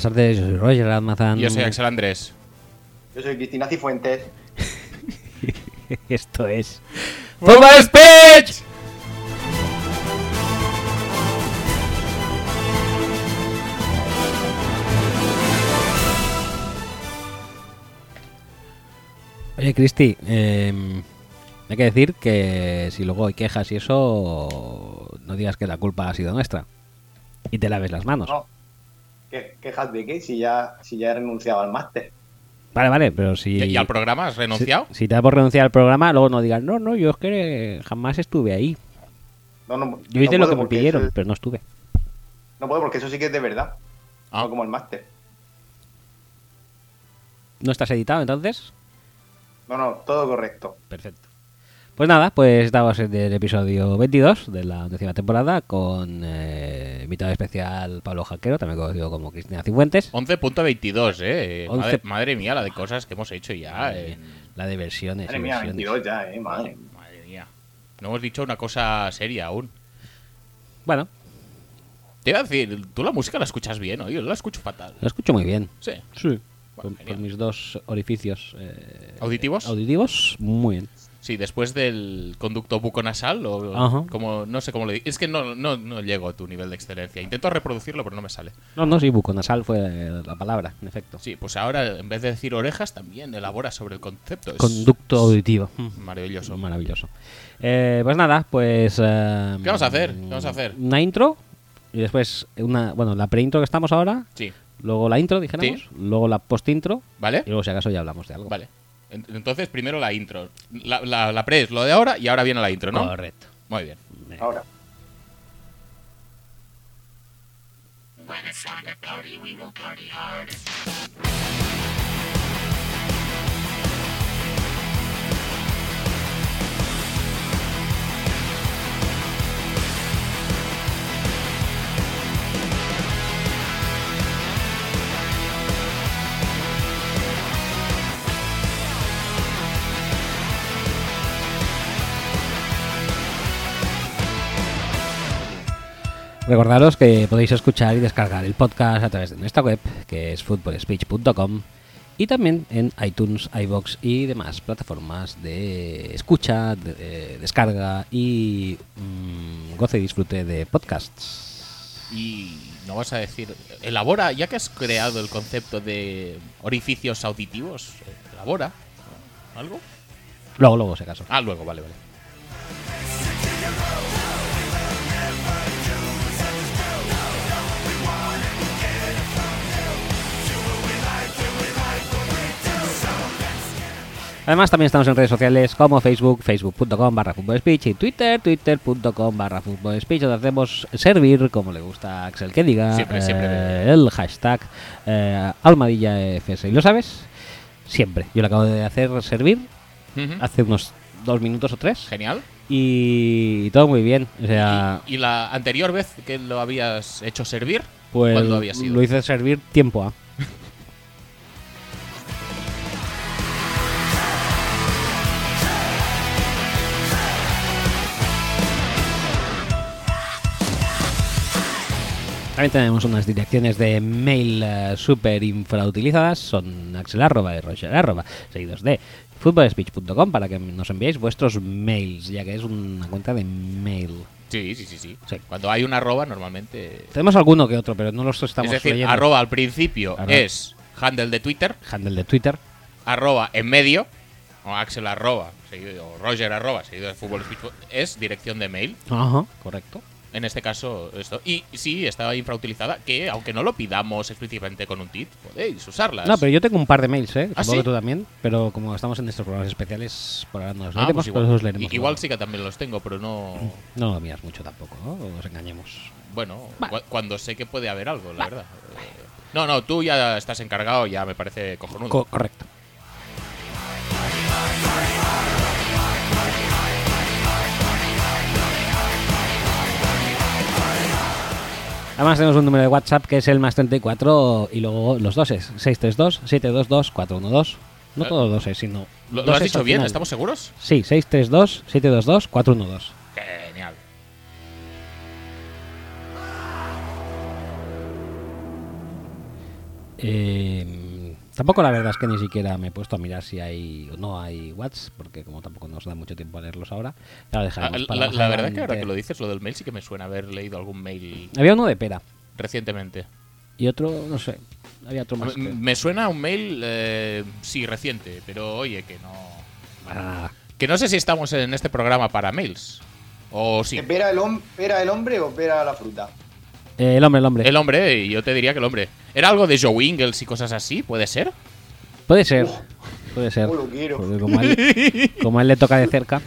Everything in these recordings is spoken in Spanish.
Buenas tardes, yo soy Roger Almazán. Yo soy Axel Andrés. Yo soy Cristina Cifuentes. Esto es... ¡Fútbol Speech! Oye, Cristi, eh, hay que decir que si luego hay quejas y eso, no digas que la culpa ha sido nuestra. Y te laves las manos. No. ¿Qué, quejas de qué? Si ya, si ya he renunciado al máster. Vale, vale, pero si... ¿Y, al programa has renunciado? Si, si te da por renunciar al programa, luego no digas, no, no, yo es que jamás estuve ahí. No, no, Yo hice no lo que me pidieron, pero no estuve. no puedo porque eso sí que es de verdad. Ah. No como el máster. ¿No estás editado entonces? No, no, todo correcto. Perfecto. Pues nada, pues estamos en el episodio 22 de la décima temporada con eh, invitado especial Pablo Jaquero, también conocido como Cristina Cifuentes. 11.22, eh. 11. Madre, madre mía, la de cosas que hemos hecho ya. eh. La de versiones. Madre mía, versiones. 22 ya, eh, madre. Madre mía. No hemos dicho una cosa seria aún. Bueno, Te iba a decir, tú la música la escuchas bien, ¿no? Yo la escucho fatal. lo escucho muy bien. Sí. Sí. Bueno, con mis dos orificios eh, ¿Auditivos? auditivos, muy bien. Sí, después del conducto buconasal o Ajá. como no sé cómo le digo. Es que no, no, no llego a tu nivel de excelencia. Intento reproducirlo, pero no me sale. No, no, sí, buconasal fue la palabra, en efecto. Sí, pues ahora en vez de decir orejas también elabora sobre el concepto. Es Conducto auditivo. maravilloso. Maravilloso. Eh, pues nada, pues... eh, ¿Qué vamos a hacer? ¿Qué vamos a hacer? Una intro y después una... Bueno, la pre-intro que estamos ahora, Sí, luego la intro, dijéramos, Sí. luego la post-intro ¿vale? y luego si acaso ya hablamos de algo. Vale. En- Entonces, primero la intro. La, la, la pre es lo de ahora y ahora viene la intro, ¿no? Correcto. Muy bien. Ahora. Recordaros que podéis escuchar y descargar el podcast a través de nuestra web, que es footballspeech.com, y también en iTunes, iBox y demás plataformas de escucha, de- de descarga y mm, goce y disfrute de podcasts. Y no vas a decir. Elabora, ya que has creado el concepto de orificios auditivos, elabora. ¿Algo? Luego, luego, si acaso. Ah, luego, vale, vale. Además, también estamos en redes sociales como Facebook, facebook.com barra speech y Twitter, twitter.com barra speech donde hacemos servir, como le gusta a Axel que diga, Siempre, siempre. eh, el hashtag eh, almadillafs. ¿Y lo sabes? Siempre. Yo lo acabo de hacer servir hace unos dos minutos o tres Genial. y todo muy bien. O sea, ¿Y, y la anterior vez que lo habías hecho servir? pues ¿Cuándo había sido? lo hice servir tiempo a. También tenemos unas direcciones de mail eh, súper infrautilizadas. Son axel arroba y roger arroba, seguidos de footballspeech.com para que nos enviéis vuestros mails, ya que es una cuenta de mail. Sí, sí, sí, sí. Sí. Cuando hay un arroba, normalmente. Tenemos alguno que otro, pero no los estamos es decir, leyendo. arroba al principio Arroba. es handle de Twitter, Handle de Twitter. arroba en medio, o Axel arroba, seguido, o Roger arroba, seguido de fútbol es dirección de mail. Ajá, correcto. En este caso, esto. Y sí, está infrautilizada, que aunque no lo pidamos explícitamente con un tit, podéis usarlas. No, pero yo tengo un par de mails, ¿eh? ¿Ah, sí? tú también. Pero como estamos en estos programas especiales, por ahora no los Ah, leeremos, pues pero igual, los leeremos i- igual sí que también los tengo, pero no. No lo miras mucho tampoco, ¿no? No nos engañemos. Bueno, cu- cuando sé que puede haber algo, la verdad. Eh, No, no, tú ya estás encargado, ya me parece cojonudo. Co- correcto. Además tenemos un número de WhatsApp que es el más 34 y luego los doses, 632-722-412. No Eh, todos los doses, sino... ¿Lo, lo has doses dicho bien? final. ¿Estamos seguros? Sí, 632-722-412. Genial. Eh, tampoco la verdad es que ni siquiera me he puesto a mirar si hay o no hay Whats, porque como tampoco nos da mucho tiempo a leerlos ahora, ya lo Ah, para La, verdad que ahora que lo dices, lo del mail sí que me suena haber leído algún mail Había uno de pera recientemente. y otro, no sé, había otro más. Me, creo. me suena un mail, eh, sí, reciente, pero oye, que no. Ah, Que no sé si estamos en este programa para mails. O sí. ¿Pera el, hom- pera el hombre o pera la fruta? Eh, el hombre, el hombre. El hombre, yo te diría que el hombre. ¿Era algo de Joe Ingles y cosas así? ¿Puede ser? Puede ser, puede ser. Lo quiero. Porque como a, él, como a él le toca de cerca.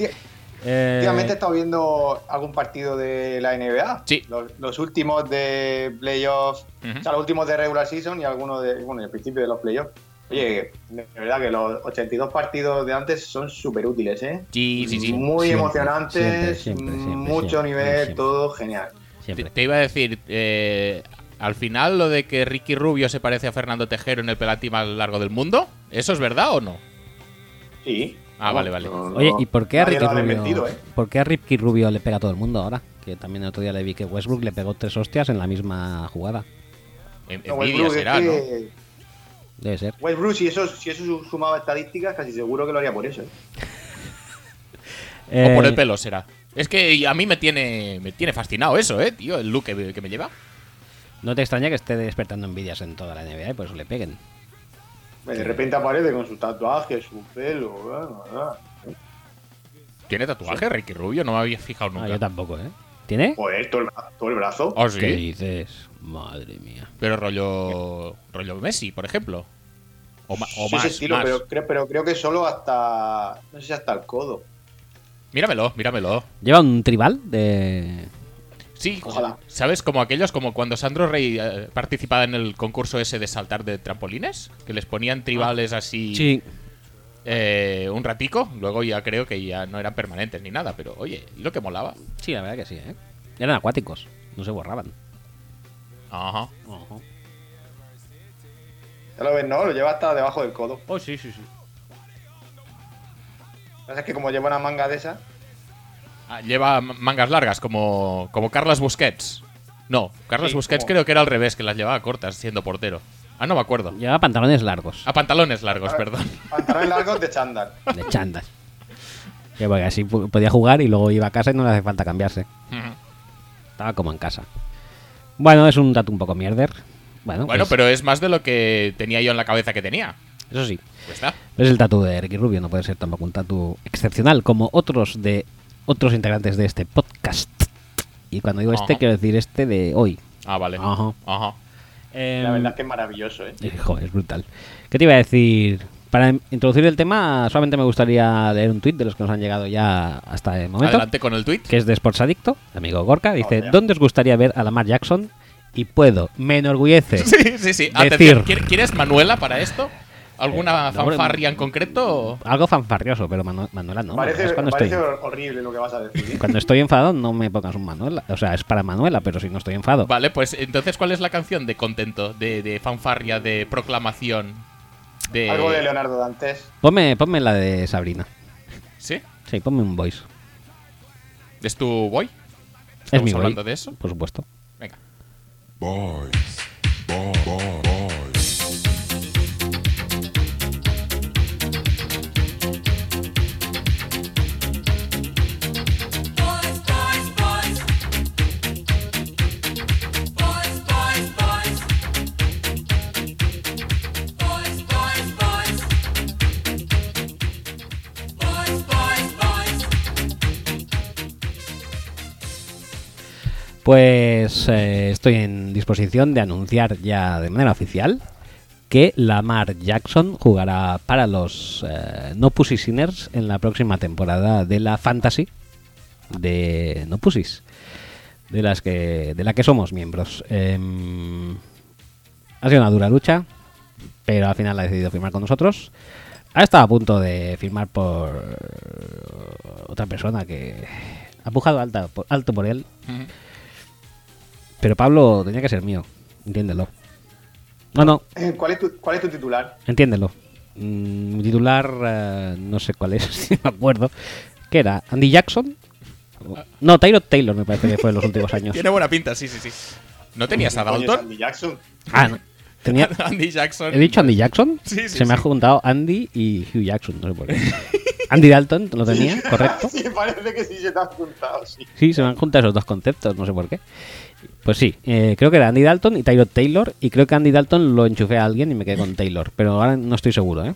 Eh, Últimamente he estado viendo algún partido de la NBA. Sí. Los, los últimos de playoffs, Ujú. o sea, los últimos de regular season y algunos de, bueno, el principio de los playoffs. Oye, de verdad que los 82 partidos de antes son súper útiles, ¿eh? Sí, sí, sí. Muy Siempre, emocionantes, siempre, siempre, siempre, mucho siempre, nivel, siempre. todo genial. Te, siempre. te iba a decir, eh, al final lo de que Ricky Rubio se parece a Fernando Tejero en el penalti más largo del mundo, ¿eso es verdad o no? Sí. Ah, vale, vale. Oye, ¿y por qué a Ricky Rubio, ¿eh? por qué a Ricky Rubio le pega a todo el mundo ahora? Que también el otro día le vi que Westbrook le pegó tres hostias en la misma jugada. En- No, envidia será, ¿no? Debe ser. Westbrook, si eso, si eso sumaba estadísticas, casi seguro que lo haría por eso. ¿eh? O por Eh, el pelo será. Es que a mí me tiene, me tiene fascinado eso, ¿eh, tío? El look que, que me lleva. No te extraña que esté despertando envidias en toda la NBA y por eso le peguen. De repente aparece con sus tatuajes, su pelo. bla, bla, bla. ¿Tiene tatuaje Ricky Rubio? No me había fijado Ah, nunca. yo tampoco, ¿eh? ¿Tiene? Joder, todo el, todo el brazo. ¿Oh, ¿Qué sí? dices? Madre mía. Pero rollo. rollo Messi, por ejemplo. O, o Sí, más. ese estilo, más. Pero, creo, pero creo que solo hasta. No sé si hasta el codo. Míramelo, míramelo. ¿Lleva un tribal de...? Sí, Ojalá. ¿sabes? Como aquellos, como cuando Sandro Rey eh, participaba en el concurso ese de saltar de trampolines, que les ponían tribales así Sí. eh, un ratico, luego ya creo que ya no eran permanentes ni nada, pero oye, ¿y lo que molaba? Sí, la verdad que sí, ¿eh? Eran acuáticos, no se borraban. Ajá. Ya lo ves, ¿no? Lo lleva hasta debajo del codo. Oh, sí, sí, sí. Pasa es que como lleva una manga de esa. Ah, lleva mangas largas, como, como Carlos Busquets. No, Carlos Sí, Busquets como- creo que era al revés, que las llevaba cortas siendo portero. Ah, no me acuerdo. Llevaba pantalones largos, A pantalones largos, Ah. perdón. Pantalones largos de chándal. de chandas. Que porque así podía jugar y luego iba a casa y no le hace falta cambiarse. Estaba como en casa. Bueno, es un dato un poco mierder. Bueno, Bueno, pues, pero es más de lo que tenía yo en la cabeza que tenía. Eso sí. Pues está. Es el tatu de Ricky Rubio, no puede ser tampoco un tatu excepcional como otros de otros integrantes de este podcast. Y cuando digo este, quiero decir este de hoy. Ah, vale. Ajá. Ajá. La verdad es que es maravilloso, ¿eh? eh, joder, es brutal. ¿Qué te iba a decir? Para em- introducir el tema, solamente me gustaría leer un tuit de los que nos han llegado ya hasta el momento. Adelante con el tweet. Que es de Sports Adicto, el amigo Gorka. Dice. ¿Dónde os gustaría ver a Lamar Jackson? Y puedo, me enorgullece. Sí, sí, sí. Decir- Atención, ¿quier- ¿Quieres Manuela para esto? ¿Alguna Eh, no, fanfarria en concreto? Algo fanfarrioso, pero Manu- Manuela no. parece es cuando parece estoy. hor- horrible lo que vas a decir. ¿eh? Cuando estoy enfadado no me pongas un Manuela. O sea, es para Manuela, pero si no estoy enfadado. Vale, pues entonces, ¿cuál es la canción de contento, de, de fanfarria, de proclamación? De... Algo de Leonardo Dantes. Ponme, ponme la de Sabrina. ¿Sí? Sí, ponme un voice. ¿Es tu boy? Es ¿Estamos mi boy, hablando de eso? Por supuesto. Venga. Boys. Boy, boy, boys. Pues eh, estoy en disposición de anunciar ya de manera oficial que Lamar Jackson jugará para los eh, No Pussy Sinners en la próxima temporada de la Fantasy de No Pussies, de las que de la que somos miembros. Em, ha sido una dura lucha, pero al final ha decidido firmar con nosotros. Ha estado a punto de firmar por otra persona que ha pujado alta, alto por él. Pero Pablo tenía que ser mío, entiéndelo. No, no, Eh, ¿Cuál es tu, cuál es tu titular? entiéndelo. Mm, mi titular, eh, no sé cuál es, si me acuerdo. ¿Qué era? ¿Andy Jackson? No, Tyrod Taylor me parece que fue en los últimos años. Tiene buena pinta, sí, sí, sí. ¿No tenías a ¿Quién coño es Dalton? Andy Jackson. Ah, no. tenía, Andy Jackson. he dicho Andy Jackson. Sí, sí, Se me ha juntado Andy y Hugh Jackson, no sé por qué. Andy Dalton lo tenía, correcto. Sí, parece que sí se te han juntado, sí. Sí, se me han juntado esos dos conceptos, no sé por qué. Pues sí, eh, creo que era Andy Dalton y Tyrod Taylor. Y creo que Andy Dalton lo enchufé a alguien y me quedé con Taylor. Pero ahora no estoy seguro, ¿eh?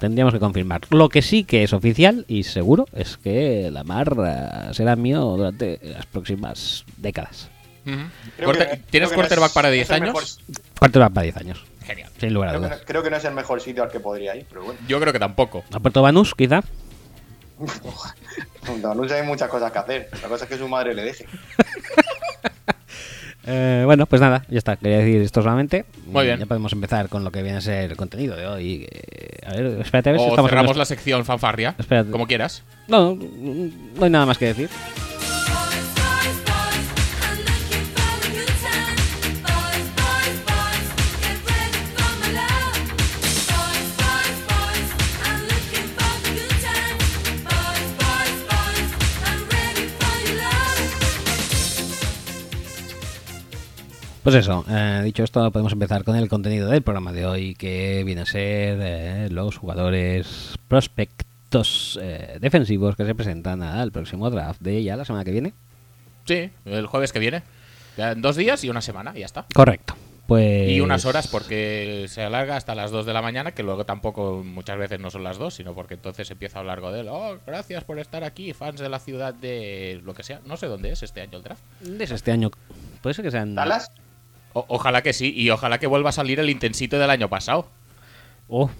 Tendríamos que confirmar. Lo que sí que es oficial y seguro es que Lamar será mío durante las próximas décadas. ¿Tienes no quarterback para no 10 es el mejor- años? Quarterback para 10 años, Genial. sin lugar a que, dudas. no, creo que no es el mejor sitio al que podría ir, pero bueno. Yo creo que tampoco. A Puerto Banús, quizá. Junto a Nusa hay muchas cosas que hacer. La cosa es que su madre le deje. Eh, bueno, pues nada, ya está. Quería decir esto solamente. Muy bien. Ya podemos empezar con lo que viene a ser el contenido de hoy. Eh, a ver, espérate a ver si O estamos en cerramos la sección fanfarria. Espérate. Como quieras. No, no hay nada más que decir. Pues eso, eh, dicho esto, podemos empezar con el contenido del programa de hoy, que viene a ser eh, los jugadores prospectos eh, defensivos que se presentan al próximo draft de ya la semana que viene. Sí, el jueves que viene. Ya en dos días y una semana, y ya está. Correcto. Pues... Y unas horas porque se alarga hasta las 2 de la mañana, que luego tampoco muchas veces no son las 2, sino porque entonces empieza a hablar de él. Oh, gracias por estar aquí, fans de la ciudad de lo que sea. No sé dónde es este año el draft. Es este año. Puede ser que sean... ¿Dallas? O- ojalá que sí, y ojalá que vuelva a salir el intensito del año pasado. Oh,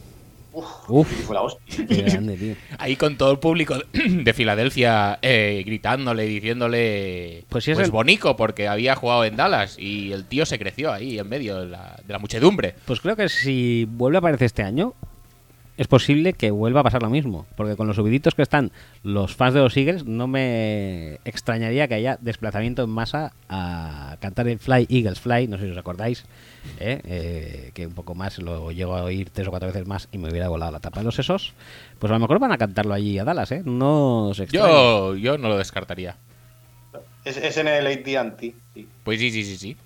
Uf, Uf. sí, fue la hostia. qué grande, tío. Ahí con todo el público de Filadelfia eh, gritándole, diciéndole Pues sí es el- bonico, porque había jugado en Dallas y el tío se creció ahí en medio de la, de la muchedumbre. Pues creo que si vuelve a aparecer este año, es posible que vuelva a pasar lo mismo. Porque con los subiditos que están los fans de los Eagles, no me extrañaría que haya desplazamiento en masa a cantar el Fly Eagles Fly, no sé si os acordáis, ¿eh? Eh, que un poco más lo llego a oír tres o cuatro veces más y me hubiera volado la tapa de los sesos. Pues a lo mejor van a cantarlo allí a Dallas, ¿eh? No os extrañe. Yo, yo no lo descartaría. Es, es en el AT&T. Sí. Pues sí, sí, sí, sí.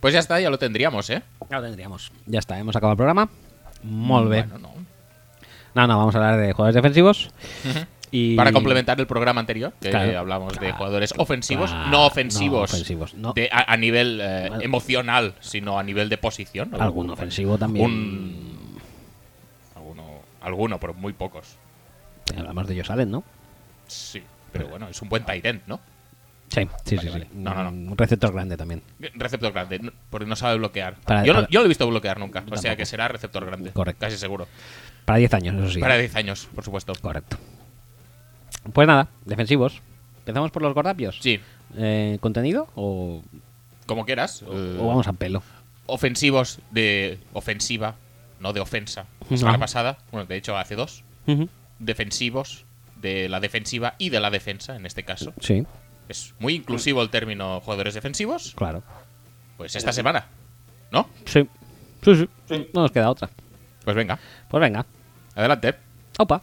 Pues ya está, ya lo tendríamos, ¿eh? Ya lo tendríamos. Ya está, hemos acabado el programa. Molt bé. Bueno, no. No, no, vamos a hablar de jugadores defensivos. Y... Para complementar el programa anterior, que Claro. hablamos de Claro. jugadores ofensivos, Claro. no ofensivos, No ofensivos, no. de- a, a nivel eh, emocional, sino a nivel de posición. Algún ofensivo también. Un- alguno, alguno, pero muy pocos. Hablamos de ellos Allen, ¿no? Sí, pero bueno, es un buen end, ¿no? Sí, sí, Vale, sí. vale. sí. No, no, no. Un receptor grande también. Receptor grande, no- porque no sabe bloquear. Para- yo, no, para- yo no lo he visto bloquear nunca, o sea que será receptor grande. Correcto. Casi seguro. Para 10 años, eso sí. Para 10 años, por supuesto. Correcto. Pues nada, defensivos. Empezamos por los gordapios. Sí, Eh, ¿Contenido o, como quieras. o eh, vamos a pelo? ofensivos de ofensiva, no de ofensa. La No. semana pasada, bueno, de hecho hace dos. Defensivos de la defensiva y de la defensa, en este caso. Sí, Es muy inclusivo el término jugadores defensivos. claro. Pues esta semana, ¿no? Sí. Sí, sí. Sí. No nos queda otra. Pues venga, Pues venga. Adelante. Opa.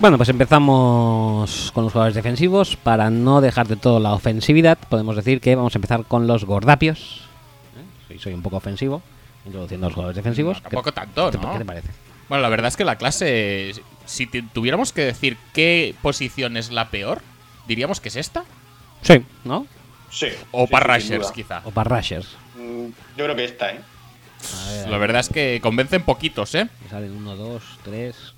Bueno, pues empezamos con los jugadores defensivos. Para no dejar de todo la ofensividad, podemos decir que vamos a empezar con los gordapios. ¿Eh? Soy, un poco ofensivo, introduciendo a los jugadores defensivos. Tampoco tanto, ¿Qué te, ¿no? ¿Qué te parece? Bueno, la verdad es que la clase, si tuviéramos que decir qué posición es la peor, diríamos que es esta. Sí, ¿no? Sí. O sí, para sí, quizá. O para rushers. Mm, yo creo que esta, ¿eh? La verdad es que convencen poquitos, ¿eh? Salen 1, 2, 3,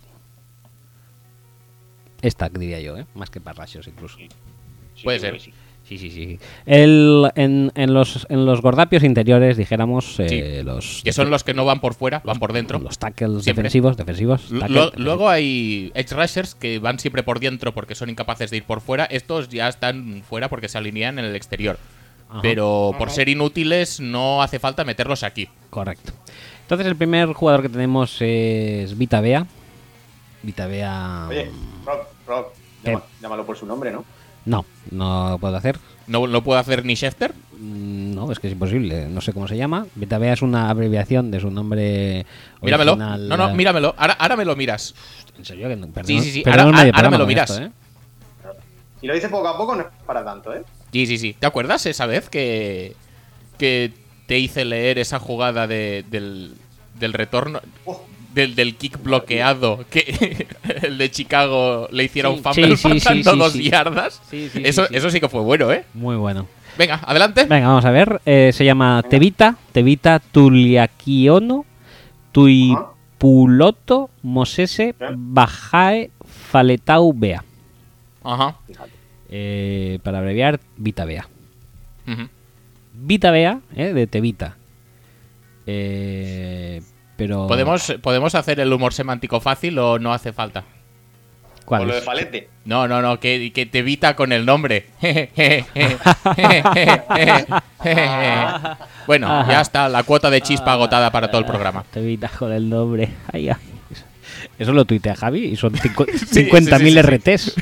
Stack, diría yo, ¿eh? más que Parrasios incluso. Sí. Puede ser. Sí. Sí, sí. El, en, en, los, en los gordapios interiores, dijéramos, eh, los... Que son los que no van por fuera, van por dentro. Los tackles siempre. defensivos, defensivos, tackle, Lo. Luego hay edge rushers que van siempre por dentro porque son incapaces de ir por fuera. Estos ya están fuera porque se alinean en el exterior. Ajá. Pero por ser inútiles no hace falta meterlos aquí. Correcto. Entonces el primer jugador que tenemos es Vita Bea. Vita Bea... Oye, mm, Rob, Rob, llámalo por su nombre, ¿no? No, no puedo hacer. ¿No lo puedo hacer ni Schefter? Mm, No, es que es imposible. No sé cómo se llama. Vita Bea es una abreviación de su nombre Míramelo. original. No, no, míramelo. Ahora, ahora me lo miras. En serio, que no, Sí, perdón- sí, sí. perdón Ahora- medio ahora me lo miras. esto, ¿eh? Si lo dice poco a poco, no es para tanto, ¿eh? Sí, sí, sí. ¿Te acuerdas esa vez que, que te hice leer esa jugada de- del, del retorno? Uf, Del, del kick bloqueado, que el de Chicago le hiciera Sí, un fumble sí, faltando sí, dos sí. yardas. Sí, sí, eso, sí, sí. eso sí que fue bueno, ¿eh? Muy bueno. Venga, adelante. Venga, vamos a ver. Eh, se llama Tevita, Tevita Tuliakiono, Tuipuloto, Mosese, Bajae, Faletau, Bea. Ajá. Eh, para abreviar, Vita Bea. Vita Bea, eh, de Tevita. Eh, pero. ¿Podemos, ¿Podemos hacer el humor semántico fácil o no hace falta? ¿Cuál O lo de? Falete. No, no, no, que, que te evita con el nombre. bueno, Ajá. ya está, la cuota de chispa agotada para todo el programa. Tevita con el nombre. Ay, ay. Eso lo tuitea Javi y son cincu- Sí, 50.000 sí, sí, sí, RTs.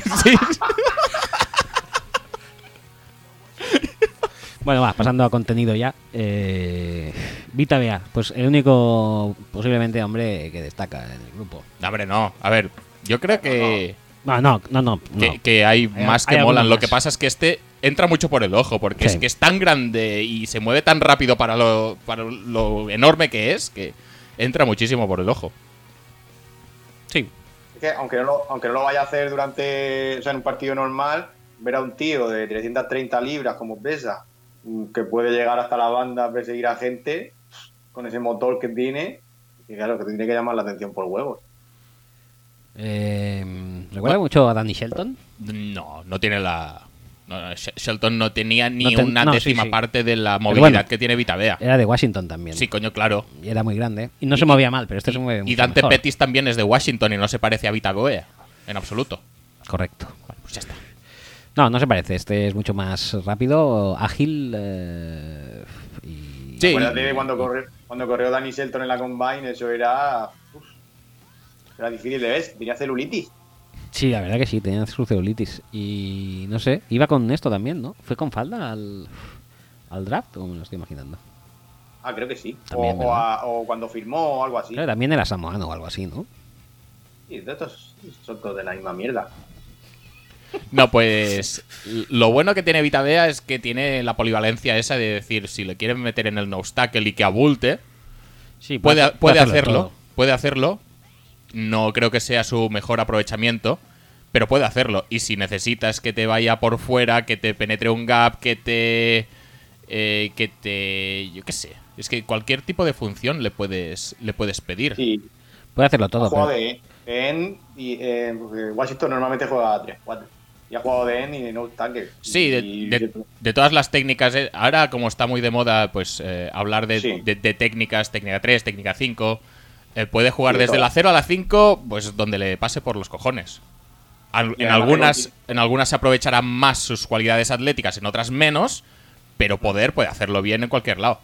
Bueno, va, pasando a contenido ya. Eh, Vita Bea, pues el único posiblemente hombre que destaca en el grupo. No, hombre, no. A ver, yo creo que, No, no, no, no. que, no. que hay Hay- más hay que molan. alguno Lo que pasa es que este entra mucho por el ojo, porque Sí. es que es tan grande y se mueve tan rápido para lo, para lo enorme que es, que entra muchísimo por el ojo. Sí. Es que aunque no, lo, aunque no lo vaya a hacer durante, o sea, en un partido normal, ver a un tío de 330 libras como pesa, que puede llegar hasta la banda a perseguir a gente, con ese motor que tiene, y claro, que te tiene que llamar la atención por huevos. Eh, ¿Recuerda mucho a Danny Shelton? No, no tiene la. no, no, Sh- Shelton no tenía ni No ten- una no, décima sí. parte de la movilidad bueno. que tiene Vitavea. Era de Washington también. Sí, coño, claro. Y era muy grande. Y no se movía mal, pero este se mueve Y Dante mejor. Pettis también es de Washington y no se parece a Vitavea. En absoluto. Correcto. Bueno, pues ya está. No, no se parece. Este es mucho más rápido, ágil eh, y... Sí. Acuérdate de cuando corrió, cuando corrió Danny Shelton en la Combine, eso era. uf, era difícil de ver, tenía celulitis. Sí, la verdad que sí, tenía su celulitis. Y no sé, iba con esto también, ¿no? ¿Fue con falda al, al draft o me lo estoy imaginando? Ah, creo que sí. También, o, o a- o cuando firmó o algo así. Creo que también era samoano o algo así, ¿no? Sí, de estos son todos de la misma mierda. No, pues lo bueno que tiene Vitavea es que tiene la polivalencia esa de decir, si le quieren meter en el no obstacle y que abulte, Sí, puede, puede hacerlo puede hacerlo. No creo que sea su mejor aprovechamiento, pero puede hacerlo. Y si necesitas que te vaya por fuera, que te penetre un gap, que te... eh, que te... yo qué sé. Es que cualquier tipo de función le puedes, le puedes pedir. Sí, Puede hacerlo ha todo. pero- en y eh, Washington normalmente juega a 3, 4. Y ha jugado de en y de no tackle. Sí, de, Y- de- de todas las técnicas. eh, Ahora, como está muy de moda, pues eh, hablar de, Sí. de- de técnicas, técnica 3, técnica 5. eh, puede jugar desde la todas. 0 a la 5, pues donde le pase por los cojones. Al- en, algunas, en algunas se aprovecharán más sus cualidades atléticas, en otras menos, pero poder puede hacerlo bien en cualquier lado.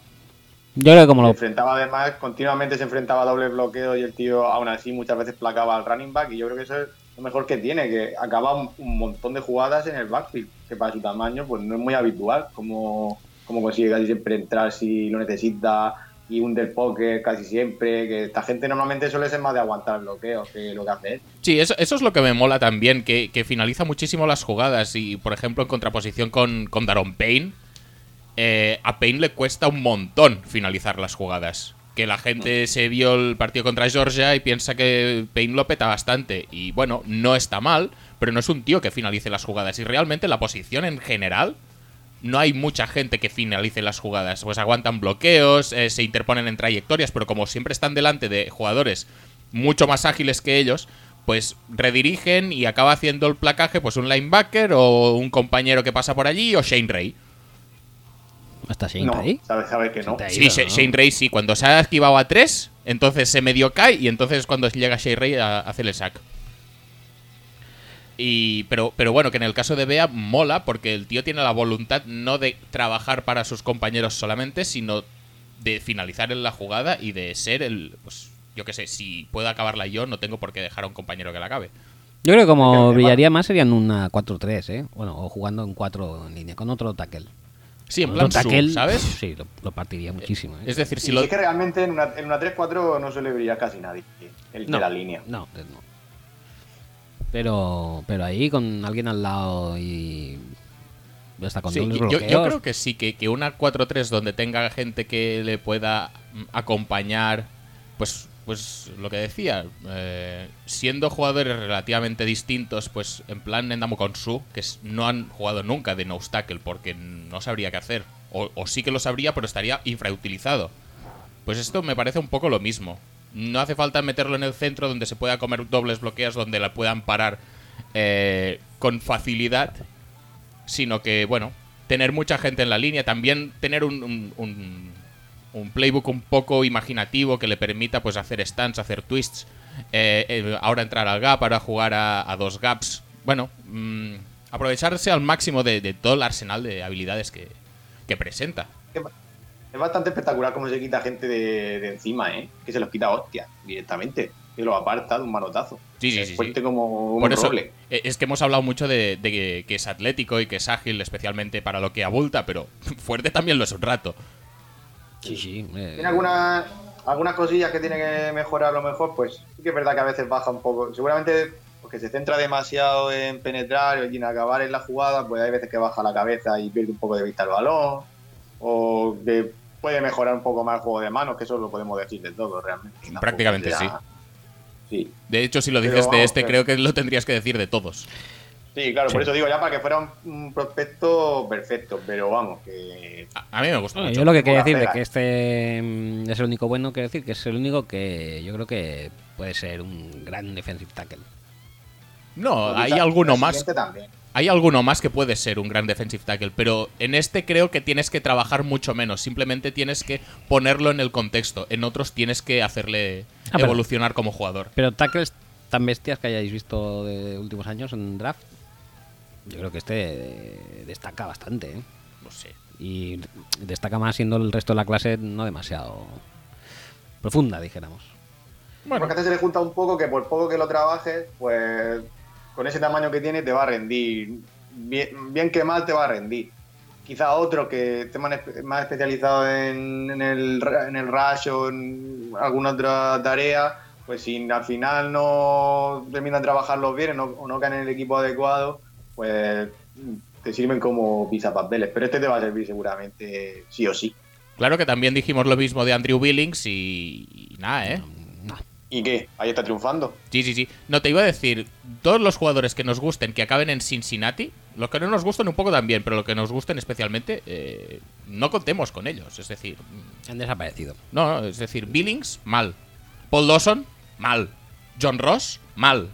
Yo creo que como Se lo... enfrentaba además, continuamente se enfrentaba a doble bloqueo y el tío aún así muchas veces placaba al running back y yo creo que eso es lo mejor que tiene, que acaba un, montón de jugadas en el backfield, que para su tamaño pues no es muy habitual, como, como consigue casi siempre entrar si lo necesita y un del poker casi siempre, que esta gente normalmente suele ser más de aguantar bloqueos que lo que hace. Sí, eso, eso es lo que me mola también, que, que finaliza muchísimo las jugadas y, por ejemplo, en contraposición con, con Daron Payne, eh, a Payne le cuesta un montón finalizar las jugadas. Que la gente se vio el partido contra Georgia y piensa que Payne lo peta bastante. Y bueno, no está mal, pero no es un tío que finalice las jugadas. Y realmente la posición en general, no hay mucha gente que finalice las jugadas. Pues aguantan bloqueos, eh, se interponen en trayectorias, pero como siempre están delante de jugadores mucho más ágiles que ellos, pues redirigen y acaba haciendo el placaje pues un linebacker o un compañero que pasa por allí o Shane Ray. ¿Hasta Shane no, Ray? sabes, sabes que no. Sí, ido, Sha- ¿no? Shane Ray sí, cuando se ha esquivado a tres, entonces se medio cae y entonces cuando llega Shane Ray a, a hacer el sack. Y, pero, pero bueno, que en el caso de Bea mola porque el tío tiene la voluntad no de trabajar para sus compañeros solamente, sino de finalizar en la jugada y de ser el, pues yo qué sé, si puedo acabarla yo, no tengo por qué dejar a un compañero que la acabe. Yo creo que como brillaría más sería en una 4-3, ¿eh? Bueno, o jugando en 4 en línea, con otro tackle. Sí, en plan tackle, ¿sabes? Sí, lo, lo partiría muchísimo. ¿eh? Es decir, si Y lo... es que realmente en una, en una 3-4 no suele brillar casi nadie. El de la línea. No, eh, no. Pero, pero ahí con alguien al lado y hasta con Sí, yo, creo que sí, que, que una 4-3 donde tenga gente que le pueda mm, acompañar, pues, pues lo que decía, eh, siendo jugadores relativamente distintos, pues en plan Nendamu Konsu, que no han jugado nunca de no porque no sabría qué hacer, o, o sí que lo sabría, pero estaría infrautilizado. Pues esto me parece un poco lo mismo. No hace falta meterlo en el centro donde se pueda comer dobles bloqueos, donde la puedan parar eh, con facilidad sino que, bueno, tener mucha gente en la línea, también tener un- un playbook un poco imaginativo que le permita pues hacer stunts, hacer twists, eh, eh, ahora entrar al gap, ahora jugar a, a dos gaps, bueno, mm, aprovecharse al máximo de, de todo el arsenal de habilidades que, que presenta. Es bastante espectacular cómo se quita gente de, de encima, ¿eh? Que se los quita hostia directamente. Que los aparta de un manotazo. Sí, sí, sí, fuerte sí. como un Por eso, roble. eh, es que hemos hablado mucho de, de que, que es atlético y que es ágil, especialmente para lo que abulta, pero fuerte también lo es un rato. Sí, sí. Tiene algunas, algunas cosillas que tiene que mejorar a lo mejor, pues sí que es verdad que a veces baja un poco. Seguramente porque se centra demasiado en penetrar y en acabar en la jugada, pues hay veces que baja la cabeza y pierde un poco de vista el balón. O que puede mejorar un poco más el juego de manos, que eso lo podemos decir de todo realmente. Tampoco Prácticamente sea- Sí. De hecho, si lo Pero dices de vamos, este, creo que lo tendrías que decir de todos. Sí, claro, por eso digo ya para que fuera un, un prospecto perfecto, pero vamos, que A, a mí me gustó Bueno, mucho. yo lo que quería decir de pega. que este mm, es el único bueno, quiero decir que es el único que yo creo que puede ser un gran defensive tackle. No, quizá hay alguno más. también. Hay alguno más que puede ser un gran defensive tackle, pero en este creo que tienes que trabajar mucho menos. Simplemente tienes que ponerlo en el contexto. En otros tienes que hacerle Ah, pero- evolucionar como jugador. Pero tackles tan bestias que hayáis visto de últimos años en draft, yo creo que este eh, destaca bastante. ¿eh? No sé. Y destaca más siendo el resto de la clase no demasiado profunda, dijéramos. Bueno, Porque a se le junta un poco que por poco que lo trabajes, pues con ese tamaño que tiene te va a rendir. Bien, bien que mal te va a rendir. Quizá otro que esté más, espe- más especializado en, en el, en el rush o en alguna otra tarea, pues si al final no terminan de trabajarlos bien o no, o no caen en el equipo adecuado, pues te sirven como pisapapeles. Pero este te va a servir seguramente sí o sí. claro que también dijimos lo mismo de Andrew Billings y, y nada, ¿eh? No. ¿Y qué? Ahí está triunfando. Sí, sí, sí. No, te iba a decir, todos los jugadores que nos gusten, que acaben en Cincinnati, los que no nos gusten un poco también, pero los que nos gusten especialmente, eh, no contemos con ellos. Es decir, Han desaparecido. No, no, es decir, Billings, mal. Paul Dawson, mal. John Ross, mal.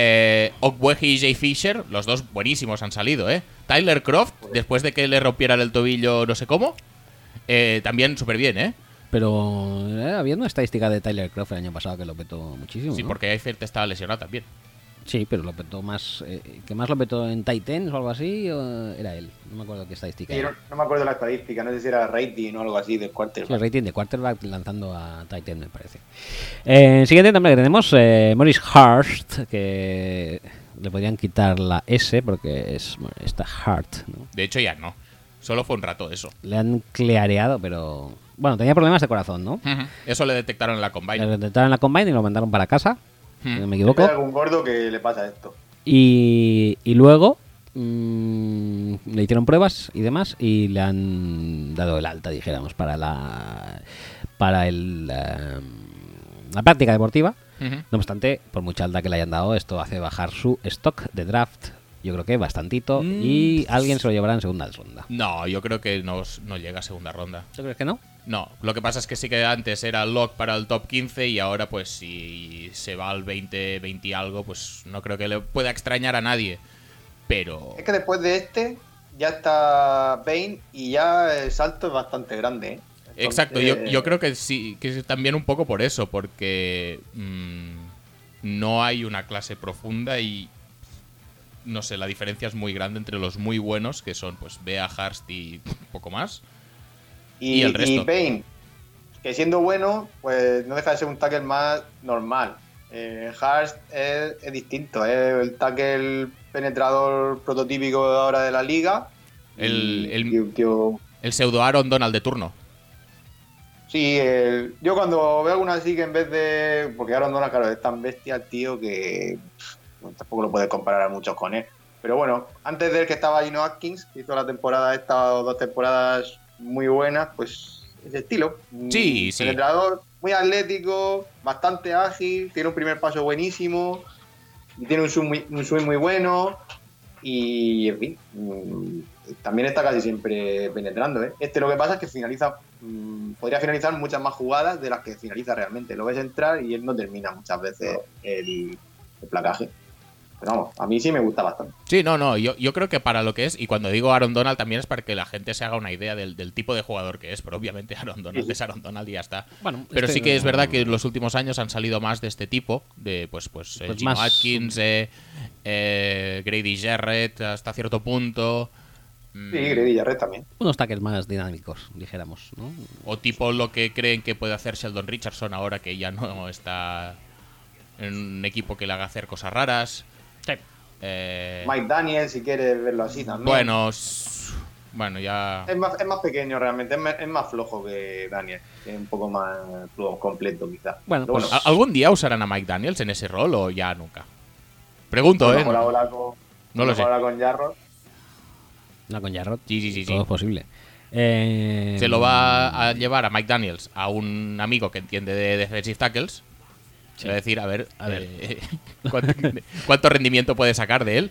Eh, y Jay Fisher, los dos buenísimos han salido, ¿eh? Tyler Croft, después de que le rompieran el tobillo no sé cómo, eh, también súper bien, ¿eh? Pero eh, había una estadística de Tyler Croft el año pasado que lo petó muchísimo. Sí, ¿no? porque Eifert estaba lesionado también. Sí, pero lo petó más. Eh, ¿Que más lo petó en Titans o algo así? o era él? No me acuerdo qué estadística. Sí, no, era. no me acuerdo la estadística, no sé si era rating o algo así Sí, quarterback. el rating de quarterback lanzando a Titan, me parece. Eh, siguiente nombre que tenemos, eh, Morris Hart, que le podrían quitar la S porque es está Hart. ¿no? De hecho, ya no. Solo fue un rato eso. Le han cleareado, pero. Bueno, tenía problemas de corazón, ¿no? Eso le detectaron en la Le combine. detectaron en la combine y lo mandaron para casa, si no me Hay equivoco. algún gordo que le pasa esto. Y, y luego mm, le hicieron pruebas y demás y le han dado el alta, dijéramos, para la para el, eh, la práctica deportiva. No obstante, por mucha alta que le hayan dado, esto hace bajar su stock de draft. Yo creo que bastantito, Mm. y alguien se lo llevará en segunda ronda. No, yo creo que no, no llega a segunda ronda. ¿Tú crees que no? No, lo que pasa es que sí que antes era lock para el top 15 y ahora pues si se va al 20, 20 y algo, pues no creo que le pueda extrañar a nadie. Pero... Es que después de este ya está Bane y ya el salto es bastante grande. ¿eh? Entonces, Exacto, yo, yo creo que sí, que es también un poco por eso, porque mm, no hay una clase profunda y no sé, la diferencia es muy grande entre los muy buenos, que son pues Bea, Harst y poco más. Y, y el resto. y Bane, que siendo bueno, pues no deja de ser un tackle más normal. Eh, es, es distinto, es el tackle penetrador prototípico ahora de la liga. El- el- tío El pseudo Aaron Donald de turno. Sí, el- yo cuando veo alguna así que en vez de. Porque Aaron Donald, claro, es tan bestia tío que tampoco lo puedes comparar a muchos con él. Pero bueno, antes de él que estaba Gino Atkins, que hizo la temporada esta o dos temporadas muy buenas, pues ese estilo. Sí, sí. Penetrador, muy atlético, bastante ágil, tiene un primer paso buenísimo, y tiene un swing muy, un swing muy bueno. Y en fin, mm, también está casi siempre penetrando. ¿eh? Este lo que pasa es que finaliza, mm, podría finalizar muchas más jugadas de las que finaliza realmente. Lo ves entrar y él no termina muchas veces el, el placaje. Pero vamos, a mí sí me gusta bastante. Sí, no, no, yo, yo creo que para lo que es, y cuando digo Aaron Donald también es para que la gente se haga una idea del, del tipo de jugador que es, pero obviamente Aaron Donald Sí, sí. es Aaron Donald y ya está. Bueno, Pero este sí que es verdad que en los últimos años han salido más de este tipo, de pues pues, eh, Pues Gino más- Atkins, eh, eh, Grady Jarrett hasta cierto punto. mm, Sí, Grady Jarrett también. Unos tackles más dinámicos, dijéramos, ¿no? O tipo lo que creen que puede hacer Sheldon Richardson ahora que ya no está en un equipo que le haga hacer cosas raras. Eh, Mike Daniel, si quieres verlo así también. bueno, bueno, ya... Es más, es más pequeño realmente, es más, es más flojo que Daniel, que es un poco más completo quizás. Bueno, pues- ¿Al- ¿Algún día usarán a Mike Daniels en ese rol o ya nunca? Pregunto, ¿eh? ahora con, No lo sé. con Jarrod. No con Jarrod. Sí, sí, sí, sí. Todo es posible. Eh, Se lo va a llevar a Mike Daniels a un amigo que entiende de defensive tackles. Va a decir, a ver, A ver. eh, ¿cuánto, cuánto rendimiento puede sacar de él.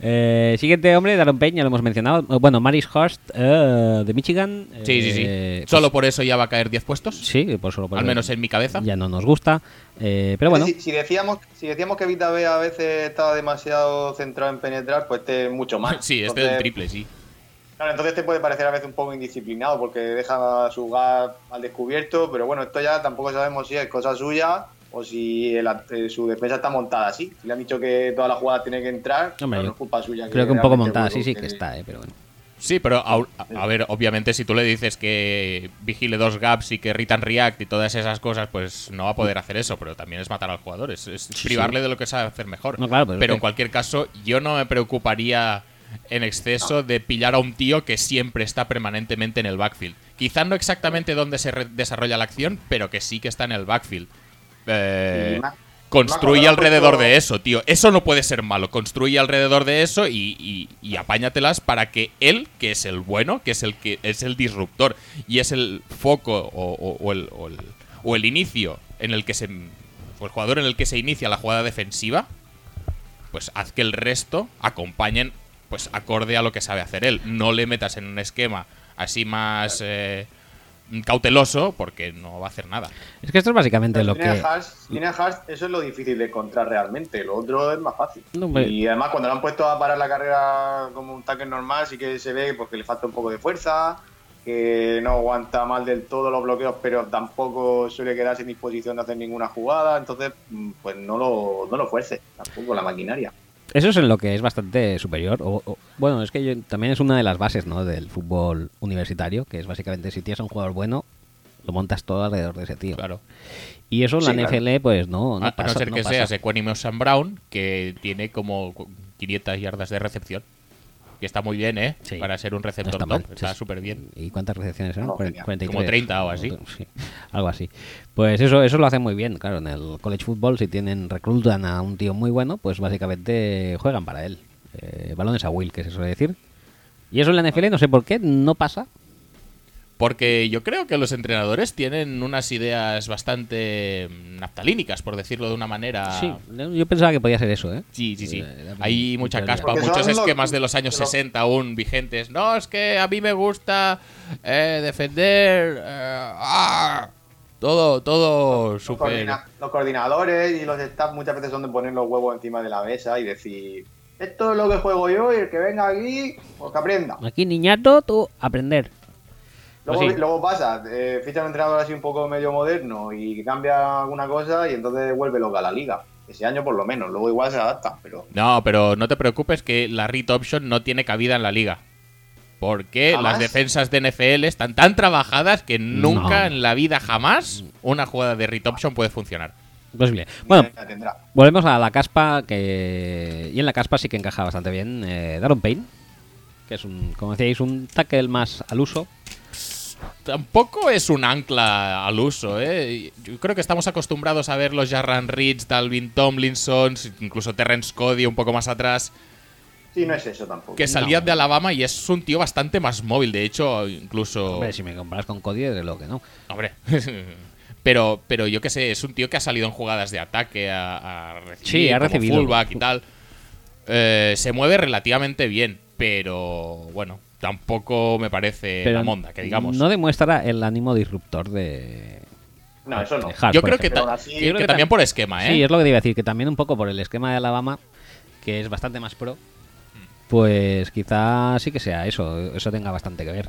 Eh, siguiente hombre, Daron ya lo hemos mencionado. Eh, Bueno, Maris Hurst eh, de Michigan. Sí, sí, sí. eh, pues- Solo por eso ya va a caer 10 puestos. Sí, por solo por Al menos en mi cabeza. Ya no nos gusta. eh, pero bueno, Si, si decíamos, si decíamos que Vita B a veces estaba demasiado centrado en penetrar, pues este es mucho más. Sí, este Entonces, del triple, sí. Claro, entonces te puede parecer a veces un poco indisciplinado porque deja su gas al descubierto, pero bueno, esto ya tampoco sabemos si es cosa suya o si el- eh, su defensa está montada así. Si le han dicho que toda la jugada tiene que entrar, Hombre, no es culpa suya. creo que un poco montada, sí, sí que- está, eh, pero bueno. Sí, pero a, ver, obviamente si tú le dices que vigile dos gaps y que return react y todas esas cosas, pues no va a poder hacer eso, pero también es matar al jugador, es, es privarle de lo que sabe hacer mejor. No, claro, pero en cualquier caso, yo no me preocuparía en exceso de pillar a un tío que siempre está permanentemente en el backfield. Quizá no exactamente donde se desarrolla la acción, pero que sí que está en el backfield. Eh, construye alrededor de eso, tío. Eso no puede ser malo. Construye alrededor de eso y, y, y apáñatelas para que él, que es el bueno, que es el que es el disruptor y es el foco o, o- o el, o el- o el inicio en el que se o el jugador en el que se inicia la jugada defensiva, pues haz que el resto acompañen pues acorde a lo que sabe hacer él. No le metas en un esquema así más eh, cauteloso porque no va a hacer nada. Es que esto es básicamente lo tiene que. tiene a Hurst, eso es lo difícil de encontrar realmente. Lo otro es más fácil. No, y además, cuando lo han puesto a parar la carrera como un tackle normal, sí que se ve porque le falta un poco de fuerza, que no aguanta mal del todo los bloqueos, pero tampoco suele quedarse en disposición de hacer ninguna jugada. Entonces, mm, pues no lo, no lo fuerce tampoco la maquinaria. Eso es en lo que es bastante superior. O, o- bueno, es que yo- también es una de las bases ¿no? del fútbol universitario, que es básicamente si tienes a un jugador bueno, lo montas todo alrededor de ese tío. Claro. Y eso en Sí, la claro. NFL, pues no, no a, a pasa. no ser que seas Equanimous Sam Brown, que tiene como 500 yardas de recepción. Que está muy bien, ¿eh? Sí. Para ser un No receptor está top. Está Sí, súper bien. ¿Y cuántas recepciones eran? No, Cuaren- genial. 43. Como 30 o así. Sí, algo así. Pues eso, eso lo hacen muy bien. Claro, en el college football, si tienen reclutan a un tío muy bueno, pues básicamente juegan para él. Eh, balones a Will, que se suele decir. Y eso en la NFL, no sé por qué, no pasa. Porque yo creo que los entrenadores tienen unas ideas bastante naftalínicas, por decirlo de una manera. Sí, yo pensaba que podía ser eso, ¿eh? Sí, sí, sí. Eh, Hay mucha caspa, Porque muchos esquemas de los años los- 60 aún vigentes. No, es que a mí me gusta eh, defender. eh, ah, todo, todo Los, coordina- los coordinadores y los staff muchas veces son de poner los huevos encima de la mesa y decir, esto es lo que juego yo y el que venga aquí, pues que aprenda. Aquí, niñato, tú aprender. Luego, Pues sí. luego pasa, eh, ficha un entrenador así un poco medio moderno y cambia alguna cosa y entonces vuelve loca la liga. Ese año por lo menos, luego igual se adapta, pero... No, pero no te preocupes que la read option no tiene cabida en la liga. Porque ¿Jamás? las defensas de NFL están tan trabajadas que nunca No. en la vida jamás una jugada de read option puede funcionar. Posible. Bueno, ya tendrá. volvemos a la caspa que... Y en la caspa sí que encaja bastante bien eh, Daron Payne, que es un, como decíais, un tackle más al uso. Tampoco es un ancla al uso, ¿eh? Yo creo que estamos acostumbrados a ver los Jarran Reeds, Dalvin Tomlinson, incluso Terrence Cody un poco más atrás, Sí, no es eso tampoco. que salían de Alabama y es un tío bastante más móvil. De hecho, incluso... Hombre, si me comparas con Cody, desde luego que no. Hombre. pero, pero yo qué sé, es un tío que ha salido en jugadas de ataque a, a recibir, Sí, ha recibido. fullback y tal. Eh, se mueve relativamente bien, pero bueno, tampoco me parece Pero la monda, que digamos. no demuestra el ánimo disruptor de... No, eso no. Hart, yo creo que, ejemplo. ta- Pero aún así- yo creo que que tam- también por esquema, ¿eh? Sí, es lo que te iba a decir, que también un poco por el esquema de Alabama, que es bastante más pro, pues quizá sí que sea eso, eso tenga bastante que ver.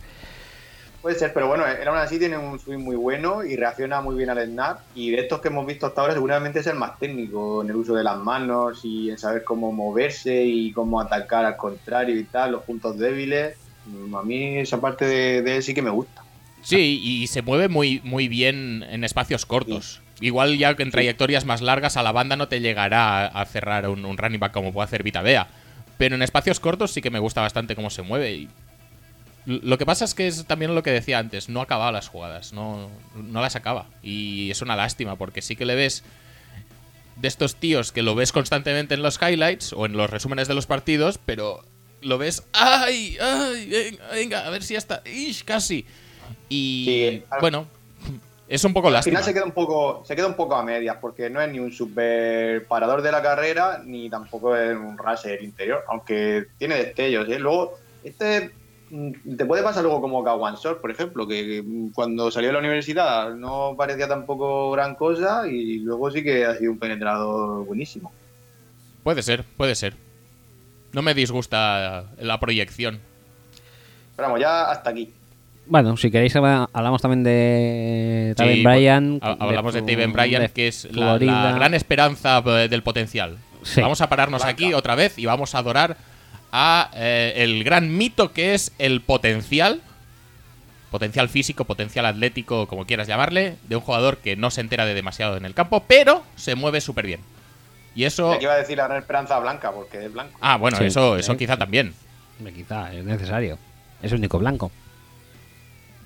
Puede ser, pero bueno, él aún así tiene un swing muy bueno y reacciona muy bien al snap. Y de estos que hemos visto hasta ahora, seguramente es el más técnico en el uso de las manos y en saber cómo moverse y cómo atacar al contrario y tal, los puntos débiles. Mm, A mí esa parte de, de él sí que me gusta. Sí, y se mueve muy, muy bien en espacios cortos. Igual ya que en trayectorias más largas a la banda no te llegará a, cerrar un, un running back como puede hacer Vita Bea. Pero en espacios cortos sí que me gusta bastante cómo se mueve. Y lo que pasa es que es también lo que decía antes, no acaba las jugadas, no, no las acaba. Y es una lástima porque sí que le ves de estos tíos que lo ves constantemente en los highlights o en los resúmenes de los partidos, pero lo ves, ¡ay! ¡ay! Venga, venga, a ver si ya está. ¡Ish! Casi. Y Sí, al- bueno, es un poco Al lástima. final se queda un poco, se queda un poco a medias, porque no es ni un super parador de la carrera, ni tampoco es un rusher interior, aunque tiene destellos, ¿eh? Luego, este mm, te puede pasar luego como Kawan Short, por ejemplo, que, que, mm, cuando salió de la universidad no parecía tampoco gran cosa y luego sí que ha sido un penetrador buenísimo. Puede ser, puede ser. No me disgusta la proyección. Pero vamos, ya hasta aquí. Bueno, si queréis habla- hablamos también de Taven Sí, Bryan. ha- Hablamos de, Fu- Taven Bryan, de que es la, gran esperanza eh, del potencial. Sí. Vamos a pararnos Blanca. aquí otra vez y vamos a adorar a eh, el gran mito que es el potencial. Potencial físico, potencial atlético, como quieras llamarle, de un jugador que no se entera de demasiado en el campo, pero se mueve súper bien. Y eso. Iba a decir la gran esperanza blanca, porque es blanco. Ah, bueno, Sí. eso, eso quizá también. Quizá, es necesario. Es el único blanco.